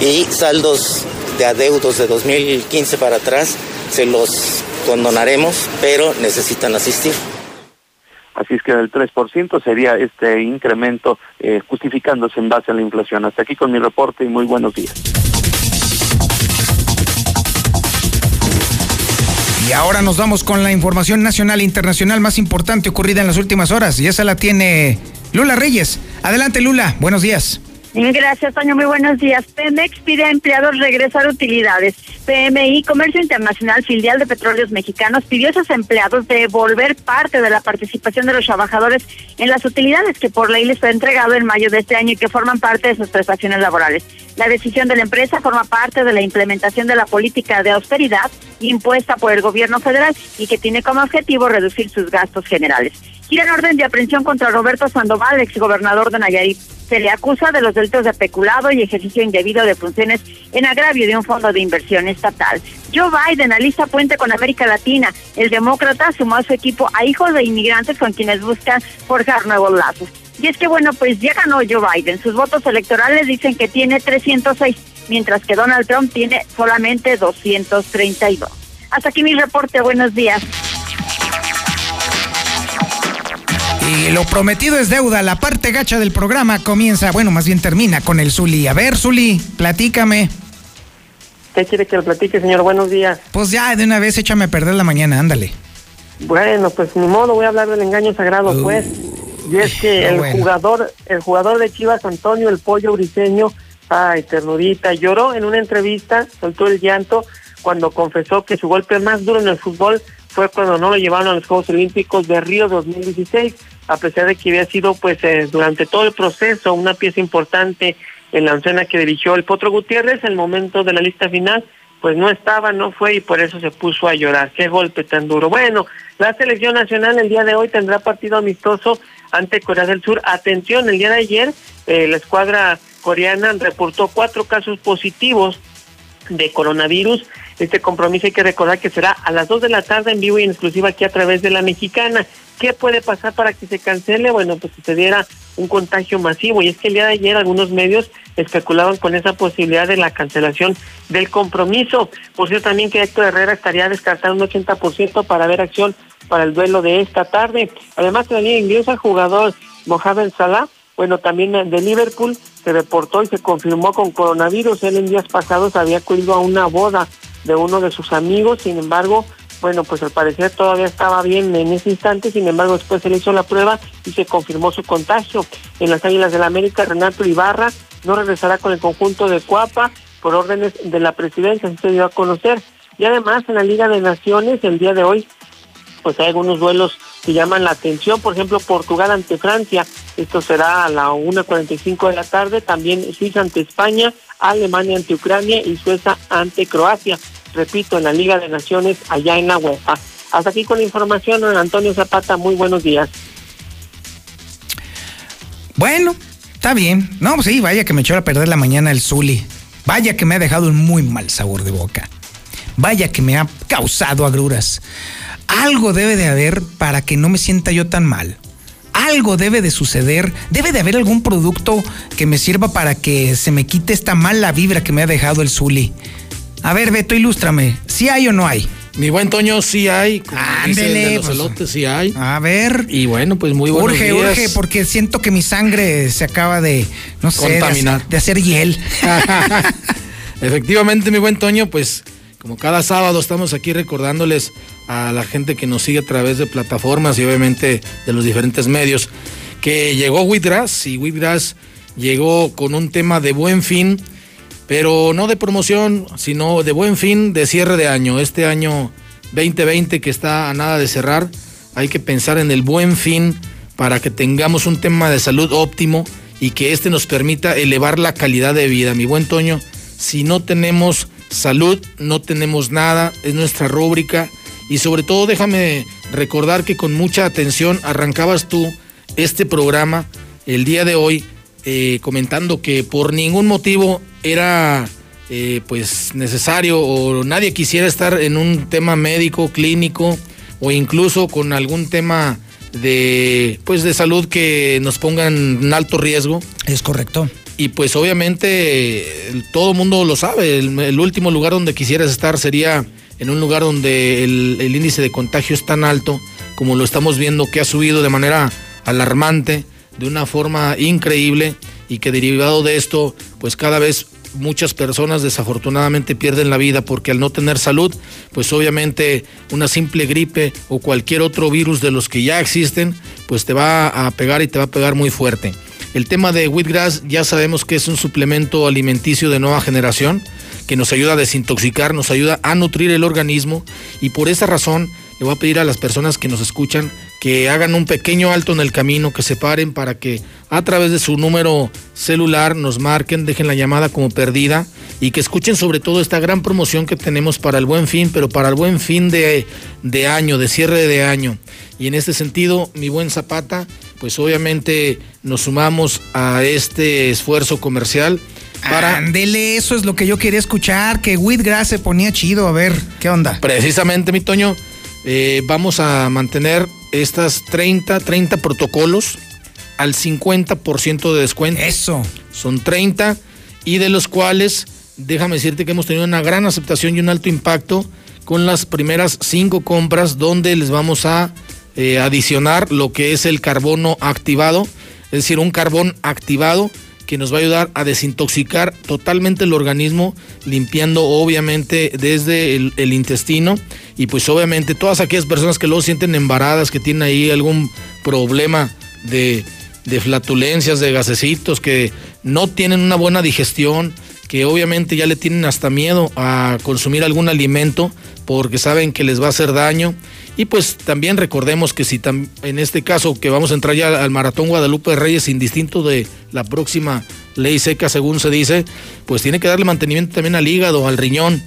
Y saldos de adeudos de 2015 para atrás, se los condonaremos, pero necesitan asistir. Así es que el 3% sería este incremento eh, justificándose en base a la inflación. Hasta aquí con mi reporte y muy buenos días. Y ahora nos vamos con la información nacional e internacional más importante ocurrida en las últimas horas. Y esa la tiene Lula Reyes. Adelante, Lula. Buenos días. Gracias, Toño. Muy buenos días. Pemex pide a empleados regresar utilidades. PMI, Comercio Internacional, filial de Petróleos Mexicanos, pidió a esos empleados devolver parte de la participación de los trabajadores en las utilidades que por ley les fue entregado en mayo de este año y que forman parte de sus prestaciones laborales. La decisión de la empresa forma parte de la implementación de la política de austeridad impuesta por el gobierno federal y que tiene como objetivo reducir sus gastos generales. Quieren orden de aprehensión contra Roberto Sandoval, exgobernador de Nayarit. Se le acusa de los delitos de peculado y ejercicio indebido de funciones en agravio de un fondo de inversión estatal. Joe Biden alista puente con América Latina. El demócrata sumó a su equipo a hijos de inmigrantes con quienes buscan forjar nuevos lazos. Y es que bueno, pues ya ganó Joe Biden. Sus votos electorales dicen que tiene 306, mientras que Donald Trump tiene solamente 232. Hasta aquí mi reporte. Buenos días. Y lo prometido es deuda. La parte gacha del programa comienza, bueno, más bien termina con el Zuli. A ver, Zuli, platícame. ¿Qué quiere que le platique, señor? Buenos días. Pues ya, de una vez échame a perder la mañana, ándale. Bueno, pues ni modo, voy a hablar del engaño sagrado, Uh, pues. Y es que el bueno. jugador, el jugador de Chivas, Antonio El Pollo Briseño, ay, ternurita, lloró en una entrevista, soltó el llanto cuando confesó que su golpe más duro en el fútbol fue cuando no lo llevaron a los Juegos Olímpicos de Río 2016, a pesar de que había sido, pues, eh, durante todo el proceso una pieza importante en la oncena que dirigió el Potro Gutiérrez, el momento de la lista final, pues no estaba, no fue y por eso se puso a llorar. Qué golpe tan duro. Bueno, la selección nacional el día de hoy tendrá partido amistoso ante Corea del Sur. Atención, el día de ayer eh, la escuadra coreana reportó cuatro casos positivos de coronavirus. Este compromiso hay que recordar que será a las 2 de la tarde en vivo y en exclusiva aquí a través de la mexicana. ¿Qué puede pasar para que se cancele? Bueno, pues que se diera un contagio masivo. Y es que el día de ayer algunos medios especulaban con esa posibilidad de la cancelación del compromiso. Por cierto, también que Héctor Herrera estaría descartando un 80% para ver acción para el duelo de esta tarde. Además, en la el jugador Mohamed Salah, bueno, también de Liverpool, se reportó y se confirmó con coronavirus. Él en días pasados había acudido a una boda de uno de sus amigos, sin embargo, bueno, pues al parecer todavía estaba bien en ese instante, sin embargo después se le hizo la prueba y se confirmó su contagio. En las Águilas del la América, Renato Ibarra no regresará con el conjunto de Cuapa por órdenes de la presidencia, así se dio a conocer. Y además en la Liga de Naciones, el día de hoy, pues hay algunos duelos que llaman la atención, por ejemplo, Portugal ante Francia, esto será a la 1.45 de la tarde, también Suiza ante España, Alemania ante Ucrania y Suecia ante Croacia, repito, en la Liga de Naciones allá en la UEFA. Hasta aquí con la información, Antonio Zapata, muy buenos días. Bueno, está bien. No, pues sí, vaya que me echó a perder la mañana el Zuli. Vaya que me ha dejado un muy mal sabor de boca. Vaya que me ha causado agruras. Algo debe de haber para que no me sienta yo tan mal. Algo debe de suceder. Debe de haber algún producto que me sirva para que se me quite esta mala vibra que me ha dejado el Zuli. A ver, Beto, ilústrame. ¿Si hay o no hay? Mi buen Toño, sí hay. Ándele, los pues, elotes, sí hay. A ver. Y bueno, pues muy buenos Urge, días. urge, porque siento que mi sangre se acaba de, no sé, de hacer, Contaminar. de hacer hiel. Efectivamente, mi buen Toño, pues como cada sábado estamos aquí recordándoles a la gente que nos sigue a través de plataformas y obviamente de los diferentes medios que llegó Wheatgrass y Wheatgrass llegó con un tema de buen fin, pero no de promoción, sino de buen fin de cierre de año. Este año 2020 que está a nada de cerrar, hay que pensar en el buen fin para que tengamos un tema de salud óptimo y que este nos permita elevar la calidad de vida. Mi buen Toño, si no tenemos salud, no tenemos nada, es nuestra rúbrica. Y sobre todo déjame recordar que con mucha atención arrancabas tú este programa el día de hoy eh, comentando que por ningún motivo era eh, pues necesario o nadie quisiera estar en un tema médico, clínico o incluso con algún tema de pues de salud que nos pongan en alto riesgo. Es correcto y pues obviamente todo mundo lo sabe, el, último lugar donde quisieras estar sería en un lugar donde el, el, índice de contagio es tan alto como lo estamos viendo que ha subido de manera alarmante, de una forma increíble y que derivado de esto pues cada vez muchas personas desafortunadamente pierden la vida porque al no tener salud, pues obviamente una simple gripe o cualquier otro virus de los que ya existen, pues te va a pegar y te va a pegar muy fuerte. El tema de Wheatgrass ya sabemos que es un suplemento alimenticio de nueva generación que nos ayuda a desintoxicar, nos ayuda a nutrir el organismo y por esa razón le voy a pedir a las personas que nos escuchan que hagan un pequeño alto en el camino, que se paren para que a través de su número celular nos marquen, dejen la llamada como perdida y que escuchen sobre todo esta gran promoción que tenemos para el buen fin, pero para el buen fin de, de año, de cierre de año. Y en este sentido, mi buen Zapata, pues obviamente nos sumamos a este esfuerzo comercial. Para... Ándele, eso es lo que yo quería escuchar, que Whitgrass se ponía chido, a ver, ¿qué onda? Precisamente, mi Toño, eh, vamos a mantener estas 30, 30 protocolos al 50% de descuento. Eso. Son 30 y de los cuales, déjame decirte que hemos tenido una gran aceptación y un alto impacto con las primeras cinco compras donde les vamos a eh, adicionar lo que es el carbono activado, es decir, un carbón activado que nos va a ayudar a desintoxicar totalmente el organismo, limpiando obviamente desde el, intestino. Y pues obviamente todas aquellas personas que luego sienten embaradas, que tienen ahí algún problema de, de flatulencias, de gasecitos, que no tienen una buena digestión, que obviamente ya le tienen hasta miedo a consumir algún alimento porque saben que les va a hacer daño. Y pues también recordemos que si en este caso que vamos a entrar ya al Maratón Guadalupe Reyes, indistinto de la próxima ley seca según se dice, pues tiene que darle mantenimiento también al hígado, al riñón.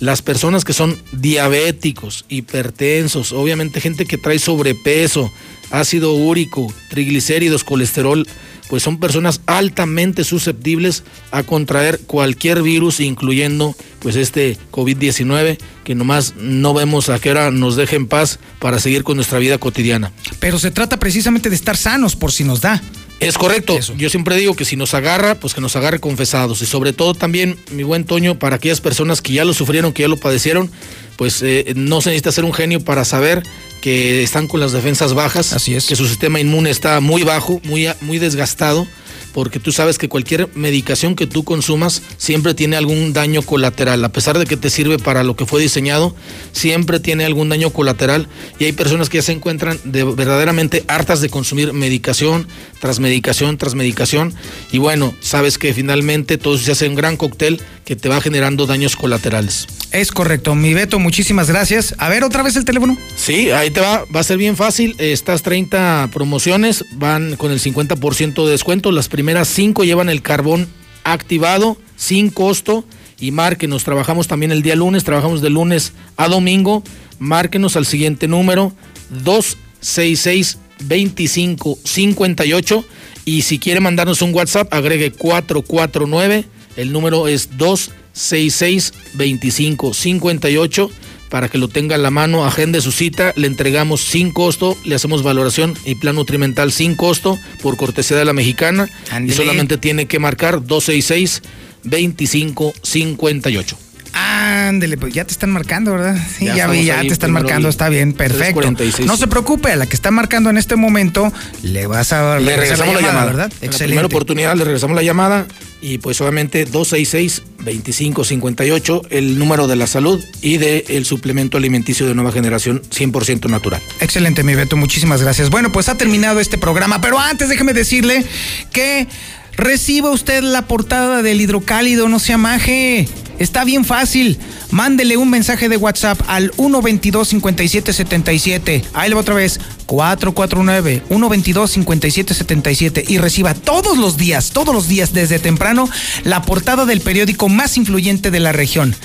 Las personas que son diabéticos, hipertensos, obviamente gente que trae sobrepeso, ácido úrico, triglicéridos, colesterol, pues son personas altamente susceptibles a contraer cualquier virus, incluyendo pues este COVID-19, que nomás no vemos a qué hora nos deje en paz para seguir con nuestra vida cotidiana. Pero se trata precisamente de estar sanos por si nos da. Es correcto. Yo siempre digo que si nos agarra, pues que nos agarre confesados. Y sobre todo también, mi buen Toño, para aquellas personas que ya lo sufrieron, que ya lo padecieron, pues eh, no se necesita ser un genio para saber que están con las defensas bajas. Así es. Que su sistema inmune está muy bajo, muy, muy desgastado porque tú sabes que cualquier medicación que tú consumas siempre tiene algún daño colateral. A pesar de que te sirve para lo que fue diseñado, siempre tiene algún daño colateral. Y hay personas que ya se encuentran de, verdaderamente hartas de consumir medicación tras medicación tras medicación. Y bueno, sabes que finalmente todo se hace un gran cóctel que te va generando daños colaterales. Es correcto. Mi Beto, muchísimas gracias. A ver, otra vez el teléfono. Sí, ahí te va. Va a ser bien fácil. Estas 30 promociones van con el 50% de descuento. Las primeras primeras cinco llevan el carbón activado sin costo y márquenos. Trabajamos también el día lunes, trabajamos de lunes a domingo. Márquenos al siguiente número 266 2558 y si quiere mandarnos un WhatsApp agregue 449. El número es 266 2558 para que lo tenga en la mano, agende su cita, le entregamos sin costo, le hacemos valoración y plan nutrimental sin costo por cortesía de la mexicana y solamente tiene que marcar 266 2558. Ándele, pues ya te están marcando, ¿verdad? Sí, ya, vi, ya te están marcando, está bien, perfecto. No se preocupe, a la que está marcando en este momento le vas a le regresamos la llamada, ¿verdad? Excelente. En la primera oportunidad le regresamos la llamada y pues obviamente 266-2558, el número de la salud y del suplemento alimenticio de nueva generación 100% natural. Excelente, mi Beto, muchísimas gracias. Bueno, pues ha terminado este programa, pero antes déjeme decirle que reciba usted la portada del hidrocálido, no se amaje. Está bien fácil. Mándele un mensaje de WhatsApp al 122-5777. Ahí le va otra vez. 449-122-5777. Y reciba todos los días, todos los días desde temprano, la portada del periódico más influyente de la región.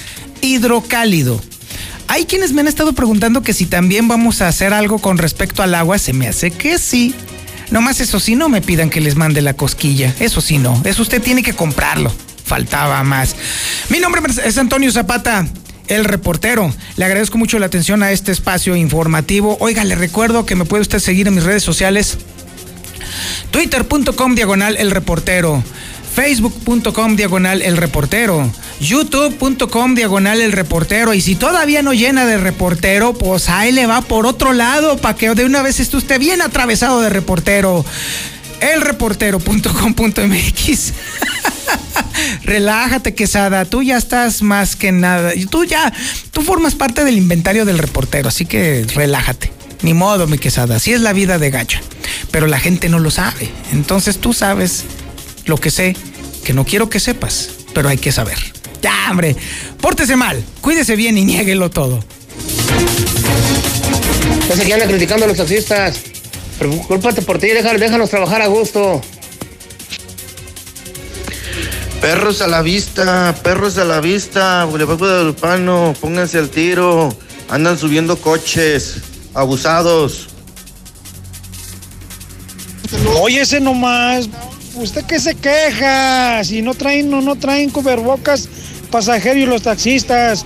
Hidrocálido. Hay quienes me han estado preguntando que si también vamos a hacer algo con respecto al agua. Se me hace que sí. Nomás eso sí, no me pidan que les mande la cosquilla. Eso sí, no. Eso usted tiene que comprarlo faltaba más. Mi nombre es Antonio Zapata el reportero. Le agradezco mucho la atención a este espacio informativo. Oiga, le recuerdo que me puede usted seguir en mis redes sociales. Twitter.com diagonal el reportero. Facebook.com diagonal el reportero. YouTube.com diagonal el reportero. Y si todavía no llena de reportero, pues ahí le va por otro lado para que de una vez esté usted bien atravesado de reportero elreportero.com.mx. Relájate, Quesada. Tú ya estás más que nada. Tú ya, tú formas parte del inventario del reportero, así que relájate. Ni modo, mi Quesada. Así es la vida de gacha. Pero la gente no lo sabe. Entonces tú sabes lo que sé, que no quiero que sepas, pero hay que saber. Ya, hombre. Pórtese mal, cuídese bien y niéguelo todo. Que anda criticando a los taxistas. Preocúpate por ti, déjalos, déjanos trabajar a gusto. Perros a la vista, perros a la vista, Boulevard Pano, pónganse al tiro. Andan subiendo coches, abusados. Oye, ese nomás, ¿usted qué se queja? Si no traen, no, no traen cubrebocas pasajeros y los taxistas.